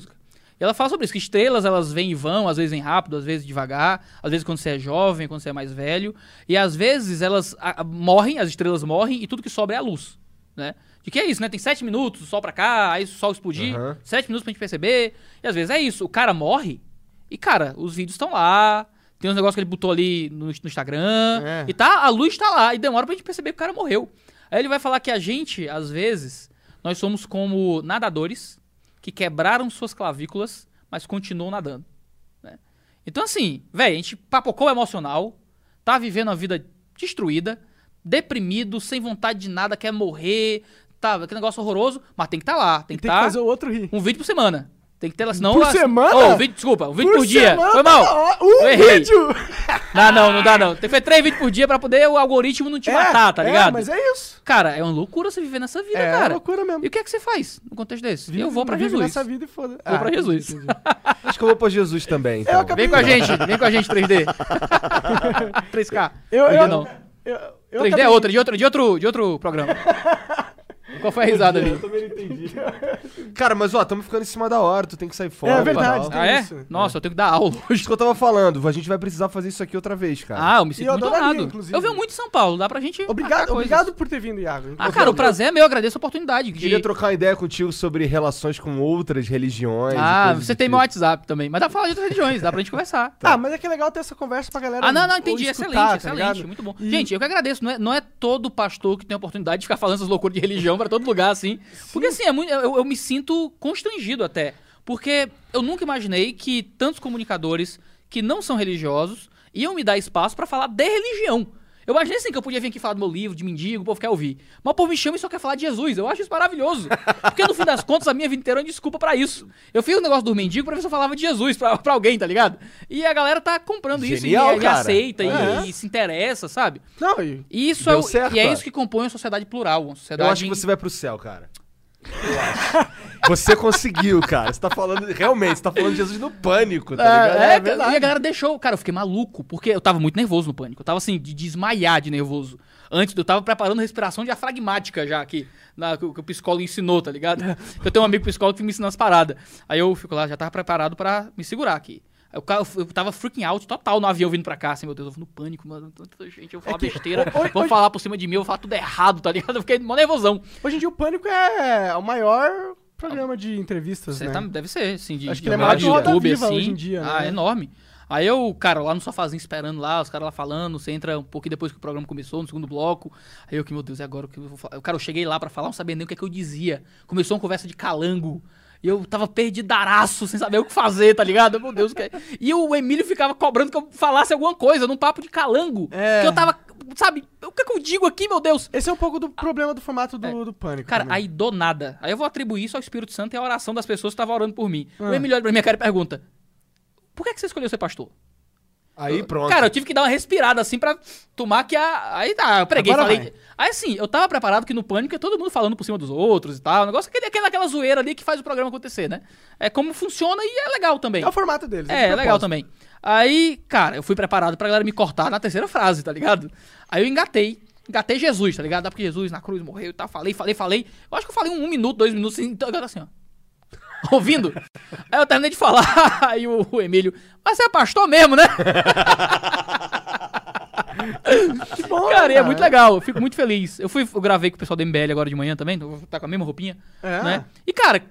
E ela fala sobre isso, que estrelas elas vêm e vão, às vezes vêm rápido, às vezes devagar, às vezes quando você é jovem, quando você é mais velho. E às vezes elas a- morrem, as estrelas morrem e tudo que sobra é a luz, né? De que é isso, né? Tem sete minutos, o sol pra cá, aí o sol explodir, Aham. sete minutos pra gente perceber. E às vezes é isso, o cara morre e, cara, os vídeos estão lá, tem uns negócios que ele botou ali no, no Instagram, É. e tá, a luz tá lá, e demora pra gente perceber que o cara morreu. Aí ele vai falar que a gente, às vezes, nós somos como nadadores que quebraram suas clavículas, mas continuam nadando. né? Então, assim, velho, a gente papocou o emocional, tá vivendo uma vida destruída, deprimido, sem vontade de nada, quer morrer, tá, aquele negócio horroroso, mas tem que estar lá, tem que tem que estar fazer o outro rir. um vídeo por semana. Tem que ter lá, senão... Por as- semana? Um vídeo, desculpa, um vídeo por, dia. semana, Foi mal. Um Eu errei. vídeo! Não, não, não dá não. Tem que fazer três vídeos por dia pra poder o algoritmo não te matar, tá ligado? É, mas é isso. Cara, é uma loucura você viver nessa vida, É, cara. loucura mesmo. E o que é que você faz no contexto desse? Vive- eu vou pra Jesus. nessa vida e foda. Vou pra entendi, Jesus. entendi. Acho que eu vou pra Jesus também, então. acabei- Vem com a gente, vem com a gente 3D. 3K. Eu, 3D eu, não. eu, eu 3D é outra, de outro, de outro, de outro programa. Qual foi a risada ali? Cara, mas ó, estamos ficando em cima da hora, tu tem que sair fora. É verdade, tem Ah, é? isso. Nossa, eu tenho que dar aula hoje. Isso que eu tava falando, a gente vai precisar fazer isso aqui outra vez, cara. Ah, eu me sinto eu muito adoraria, honrado. inclusive. Eu venho muito em São Paulo, dá pra gente. marcar Obrigado, coisas. obrigado por ter vindo, Iago. Ah, cara, o prazer é meu, eu agradeço a oportunidade. de- Queria trocar uma ideia contigo sobre relações com outras religiões. e Ah, coisas você do tem tipo. meu WhatsApp também. Mas dá pra falar de outras religiões, dá pra gente conversar. Ah, mas é que é legal ter essa conversa pra galera. Ah, não, não, entendi. escutar, excelente, tá excelente. Muito bom. E- Gente, eu que agradeço. Não é, não é todo pastor que tem a oportunidade de ficar falando essas loucuras de religião pra todo lugar, assim. Porque, assim, é muito, eu, eu me sinto constrangido até. Porque eu nunca imaginei que tantos comunicadores que não são religiosos iam me dar espaço pra falar de religião. Eu imaginei assim que eu podia vir aqui falar do meu livro, de mendigo, o povo quer ouvir. Mas o povo me chama e só quer falar de Jesus. Eu acho isso maravilhoso. Porque no fim das contas, a minha vida inteira é uma desculpa pra isso. Eu fiz o negócio do mendigo pra ver se eu falava de Jesus pra, pra alguém, tá ligado? E a galera tá comprando Genial, isso e, e aceita e- É. e, se interessa, sabe? Não, e E isso é, o- certo, e é isso que compõe uma sociedade plural, uma sociedade Eu acho que você vai pro céu, cara. Eu acho. Você conseguiu, cara. Você tá falando. Realmente, você tá falando de Jesus no pânico, tá ligado? É, É verdade. e a galera deixou. Cara, eu fiquei maluco, porque eu tava muito nervoso no pânico. Eu tava assim, de desmaiar de nervoso. Antes, eu tava preparando respiração diafragmática já aqui, na, que, o- que o psicólogo ensinou, tá ligado? Eu tenho um amigo psicólogo que me ensina as paradas. Aí eu fico lá, já tava preparado pra me segurar aqui. Cara- Eu tava freaking out total no avião vindo pra cá, assim, meu Deus, eu vou no pânico, mano, tanta gente, eu vou falar que- besteira, hoje- vão hoje- falar por cima de mim, eu vou falar tudo errado, tá ligado? Eu fiquei mó nervosão. hoje em dia o Pânico é o maior programa de entrevistas, né? tá- deve ser, assim, de, Acho que de ele é maior Roda YouTube, assim. hoje em dia, Ah, né? é enorme. Aí eu, cara, lá no sofazinho esperando lá, os caras lá falando, você entra um pouquinho depois que o programa começou, no segundo bloco. Aí eu, que meu Deus, é agora o que eu vou falar? Cara, eu cheguei lá pra falar, não sabia nem o que, é que eu dizia. Começou uma conversa de calango. E eu tava perdidaraço, sem saber o que fazer, tá ligado? Meu Deus, o que é? E o Emílio ficava cobrando que eu falasse alguma coisa num papo de calango. É. Que eu tava, sabe, o que é que eu digo aqui, meu Deus? Esse é um pouco do problema do formato do, do Pânico. Cara, também. aí do nada. Aí eu vou atribuir isso ao Espírito Santo e à oração das pessoas que estavam orando por mim. O Ah. Emílio olha pra minha cara e pergunta: Por que, que você escolheu ser pastor? Aí pronto. Cara, eu tive que dar uma respirada assim pra tomar que a. Aí tá, eu preguei, Agora falei. vai. Aí assim, eu tava preparado que no pânico é todo mundo falando por cima dos outros e tal. O negócio aquele, aquela, aquela zoeira ali que faz o programa acontecer, né? É como funciona e é legal também. É o formato deles. É, de é legal também. Aí, cara, eu fui preparado pra galera me cortar na terceira frase, tá ligado? Aí eu engatei. Engatei Jesus, tá ligado? Dá porque Jesus na cruz morreu e tal. Falei, falei, falei. Eu acho que eu falei um, um minuto, dois minutos, assim, então, assim, ó. Ouvindo? Aí eu terminei de falar, aí o, o Emílio, mas você é pastor mesmo, né? Que bom, Cara, e é cara. muito legal, eu fico muito feliz. Eu fui, eu gravei com o pessoal do MBL agora de manhã também, então estar com a mesma roupinha, É. né? E cara,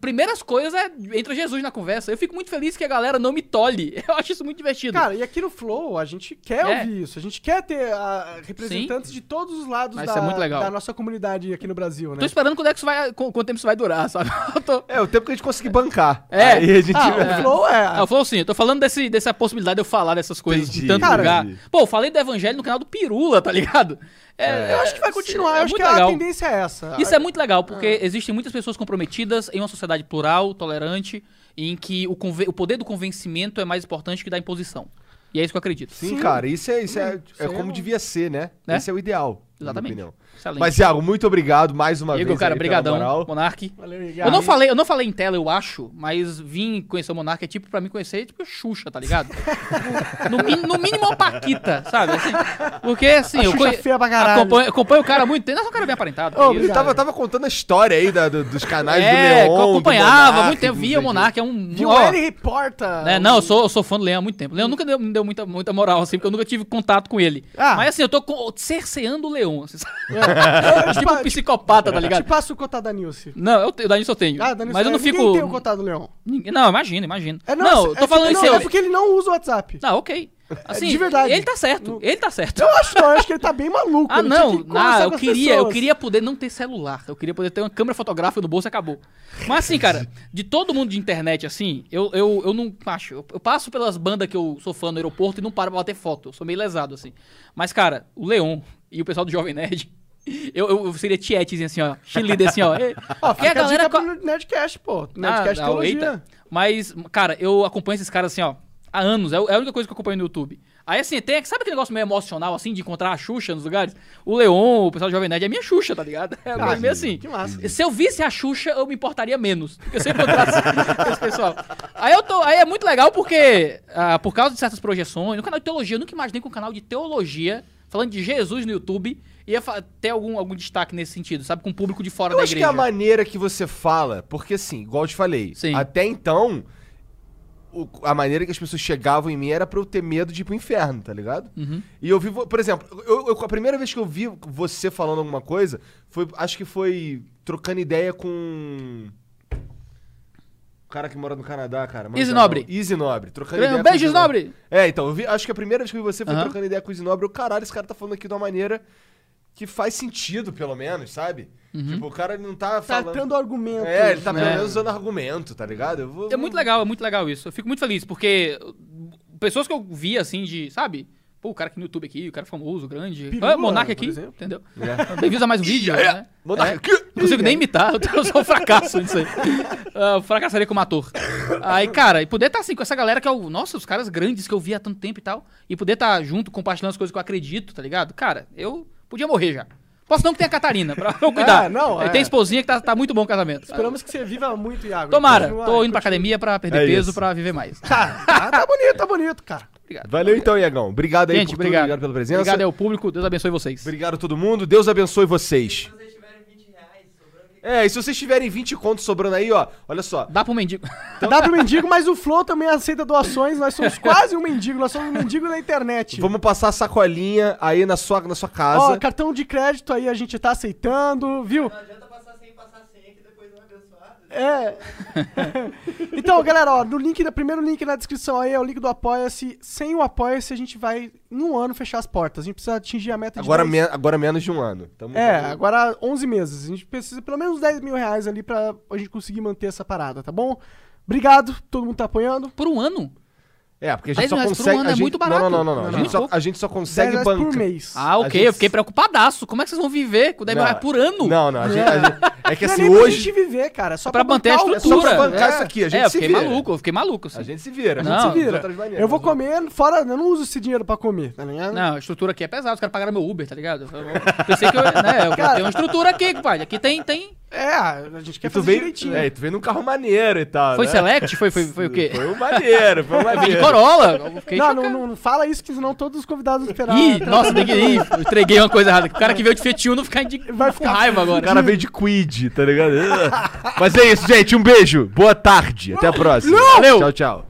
primeiras coisas é entra Jesus na conversa. Eu fico muito feliz que a galera não me tolhe. Eu acho isso muito divertido. Cara, e aqui no Flow, a gente quer É. ouvir isso. A gente quer ter ah, representantes de todos os lados Mas da, é muito legal. da nossa comunidade aqui no Brasil, né? Tô esperando quando é que isso vai, qu- quanto tempo isso vai durar, sabe? Tô... É, o tempo que a gente conseguir bancar. É. Aí a gente. Ah, o Flow é... Ah, eu falo assim, eu tô falando desse, dessa possibilidade de eu falar dessas coisas Entendi. em tanto Cara, lugar. Pô, eu falei do evangelho no canal do Pirula, tá ligado? É, Eu acho que vai continuar, é eu acho que a legal. tendência é essa. Isso é muito legal, porque existem muitas pessoas comprometidas em uma sociedade plural, tolerante, em que o, o poder do convencimento é mais importante que da imposição. E é isso que eu acredito. Sim, Sim. cara, isso é, isso é, é como é- devia ser, né? Né? Esse é o ideal. Exatamente. opinião. Excelente. Mas, Iago, muito obrigado mais uma Igor, vez. cara, brigadão. moral. Monark. Valeu, Eu não, falei, eu não falei em tela, eu acho, mas vim conhecer o Monark é tipo pra mim conhecer, tipo Xuxa, tá ligado? no, no mínimo uma Paquita, sabe? Assim, porque assim, A eu Xuxa conhe- feia pra caralho. acompanho, acompanho o cara há muito tempo. Não, é um cara bem aparentado. Ele Obrigado. tava, tava contando a história aí da- do- dos canais É, do Leon. eu do acompanhava há Monark, muito tempo, via o. Monark, é um... Viu ó, ele reporta. né, não, eu sou, eu sou fã do Leão há muito tempo. O Leão nunca deu, me deu muita, muita moral, assim, porque eu nunca tive contato com ele. Ah. Mas assim, eu tô cerceando o Leão. Assim, sabe? É. tipo um psicopata, tá Te ligado? passo o cotado da Nilce. Não, eu, te- o Danilo eu tenho. Ah, Danilson, mas eu não ninguém fico. tem o cotado do Leão. Ninguém- Não, imagina, imagina. É, não, eu tô é, falando é, isso. não, é porque ele não usa o WhatsApp. Não, ok. Assim, de verdade. Ele tá certo, ele tá certo. Eu acho não, eu acho que ele tá bem maluco. Ah, não, não, eu queria, eu pessoas. queria poder não ter celular. Eu queria poder ter uma câmera fotográfica no bolso e acabou. Mas assim, cara, de todo mundo de internet, assim, eu, eu, eu não. Acho, eu, eu passo pelas bandas que eu sou fã no aeroporto e não paro pra bater foto. Eu sou meio lesado, assim. Mas, cara, o Leon e o pessoal do Jovem Nerd. Eu, eu seria tietezinho assim, ó. Cheerleader assim, ó. Ó, fica a galera. dica co- Nerdcast, pô. Ah, Nerdcast não, Teologia. eita. Mas, cara, eu acompanho esses caras assim, ó, há anos. É a é a única coisa que eu acompanho no YouTube. Aí, assim, tem, sabe aquele negócio meio emocional, assim, de encontrar a Xuxa nos lugares? O Leon, o pessoal do Jovem Nerd, é minha Xuxa, tá ligado? É Ah, meio assim. Que massa. Se eu visse a Xuxa, eu me importaria menos. Porque eu encontrasse esse pessoal. Aí, eu tô, aí é muito legal porque, ah, por causa de certas projeções, no canal de teologia, eu nunca imaginei que um canal de teologia, falando de Jesus no YouTube, ia ter algum, algum destaque nesse sentido, sabe? Com o público de fora Eu da acho que igreja. é a maneira que você fala, porque assim, igual eu te falei, Sim. até então, o- a maneira que as pessoas chegavam em mim era pra eu ter medo de ir pro inferno, tá ligado? Uhum. E eu vi, por exemplo, eu, eu- a primeira vez que eu vi você falando alguma coisa, foi, acho que foi trocando ideia com. O cara que mora no Canadá, cara. Easy. Nobre. Easy Nobre. Trocando Um ideia com beijo, Easy Easy Nobre. É, então, eu vi, acho que a primeira vez que eu vi você foi Aham. trocando ideia com o Easy Nobre. Eu, caralho, esse cara tá falando aqui de uma maneira que faz sentido, pelo menos, sabe? Uhum. Tipo, o cara não tá Tá falando... tendo argumento. É, ele tá pelo É. menos usando argumento, tá ligado? Eu vou, É muito legal, é muito legal isso. Eu fico muito feliz, porque pessoas que eu vi, assim, de, sabe? Pô, o cara aqui no YouTube aqui, o cara famoso, grande. Pirula, ah, Monark aqui, entendeu? É. Bem-vindos a mais um vídeo, né? Monark É. aqui. Não consigo nem imitar, eu sou um fracasso nisso aí. Ah, fracassaria como ator. Aí, cara, e poder estar assim com essa galera que é o. Nossa, os caras grandes que eu vi há tanto tempo e tal. E poder estar junto, compartilhando as coisas que eu acredito, tá ligado? Cara, eu podia morrer já. Posso não que tenha a Catarina, pra eu cuidar. É, não, Aí é. Tem a esposinha que tá, tá muito bom o casamento. Esperamos que você viva muito, Iago. Tomara, Continua- tô indo pra academia pra perder É peso isso. pra viver mais. Tá, tá, tá bonito, tá bonito, cara. Obrigado. Valeu então, Iagão. Obrigado aí Gente, por tudo, obrigado. obrigado pela presença. Obrigado ao público, Deus abençoe vocês. Obrigado a todo mundo. Deus abençoe vocês. Se vocês tiverem 20 reais sobrando, que É, e se vocês tiverem 20 contos sobrando aí, ó, olha só. Dá pro mendigo. Dá pro mendigo, mas o Flow também aceita doações. Nós somos quase um mendigo, nós somos um mendigo na internet. Vamos passar a sacolinha aí na sua, na sua casa. Ó, cartão de crédito aí a gente tá aceitando, viu? não adianta passar sem passar senha, que depois não é abençoado. É. então, galera, ó, no link, no primeiro link na descrição aí é o link do Apoia-se. Sem o Apoia-se, a gente vai, em um ano, fechar as portas. A gente precisa atingir a meta de agora, 10 me- agora menos de um ano. Tamo- É, tamo- agora 11 meses. A gente precisa pelo menos 10 mil reais ali pra a gente conseguir manter essa parada, tá bom? Obrigado, todo mundo tá apoiando. Por um ano? É, porque a 10 gente só reais por consegue. um ano a é gente- muito barato. Não, não, não, não. Não, A, gente só, Pouco. a gente só 10 consegue reais bancar. por mês. Ah, ok, gente- eu fiquei preocupadaço. Como é que vocês vão viver com 10 mil Não. reais por ano? Não, não. A gente, a gente- é que Não é assim, nem pra hoje. gente viver, cara. É só Pra manter a bancar o- É só pra estrutura. bancar É. isso aqui. A gente é, eu se fiquei vira. maluco, eu fiquei maluco. Assim. A gente se vira. a Não, gente Se vira. Eu vou comer fora, eu não uso esse dinheiro pra comer, tá ligado? Não, a estrutura aqui é pesada, os caras pagaram meu Uber, tá ligado? Eu eu pensei que eu, né, eu tenho uma estrutura aqui, compadre. Aqui tem, tem. É, a gente quer E tu fazer veio, direitinho. é, e tu veio num carro maneiro e tal. Foi né? Select? Foi, foi, foi o quê? Foi um maneiro, foi um vim de maneiro. Corolla. Não, não, não fala isso, que senão todos os convidados esperam. Ih, nossa. Eu entreguei uma coisa errada. O cara que veio de Fiat Uno ficar indi... Vai com ficar- raiva O agora. cara veio de Quid, tá ligado? Mas é isso, gente. Um beijo. Boa tarde. Até a próxima. Valeu. Tchau, tchau.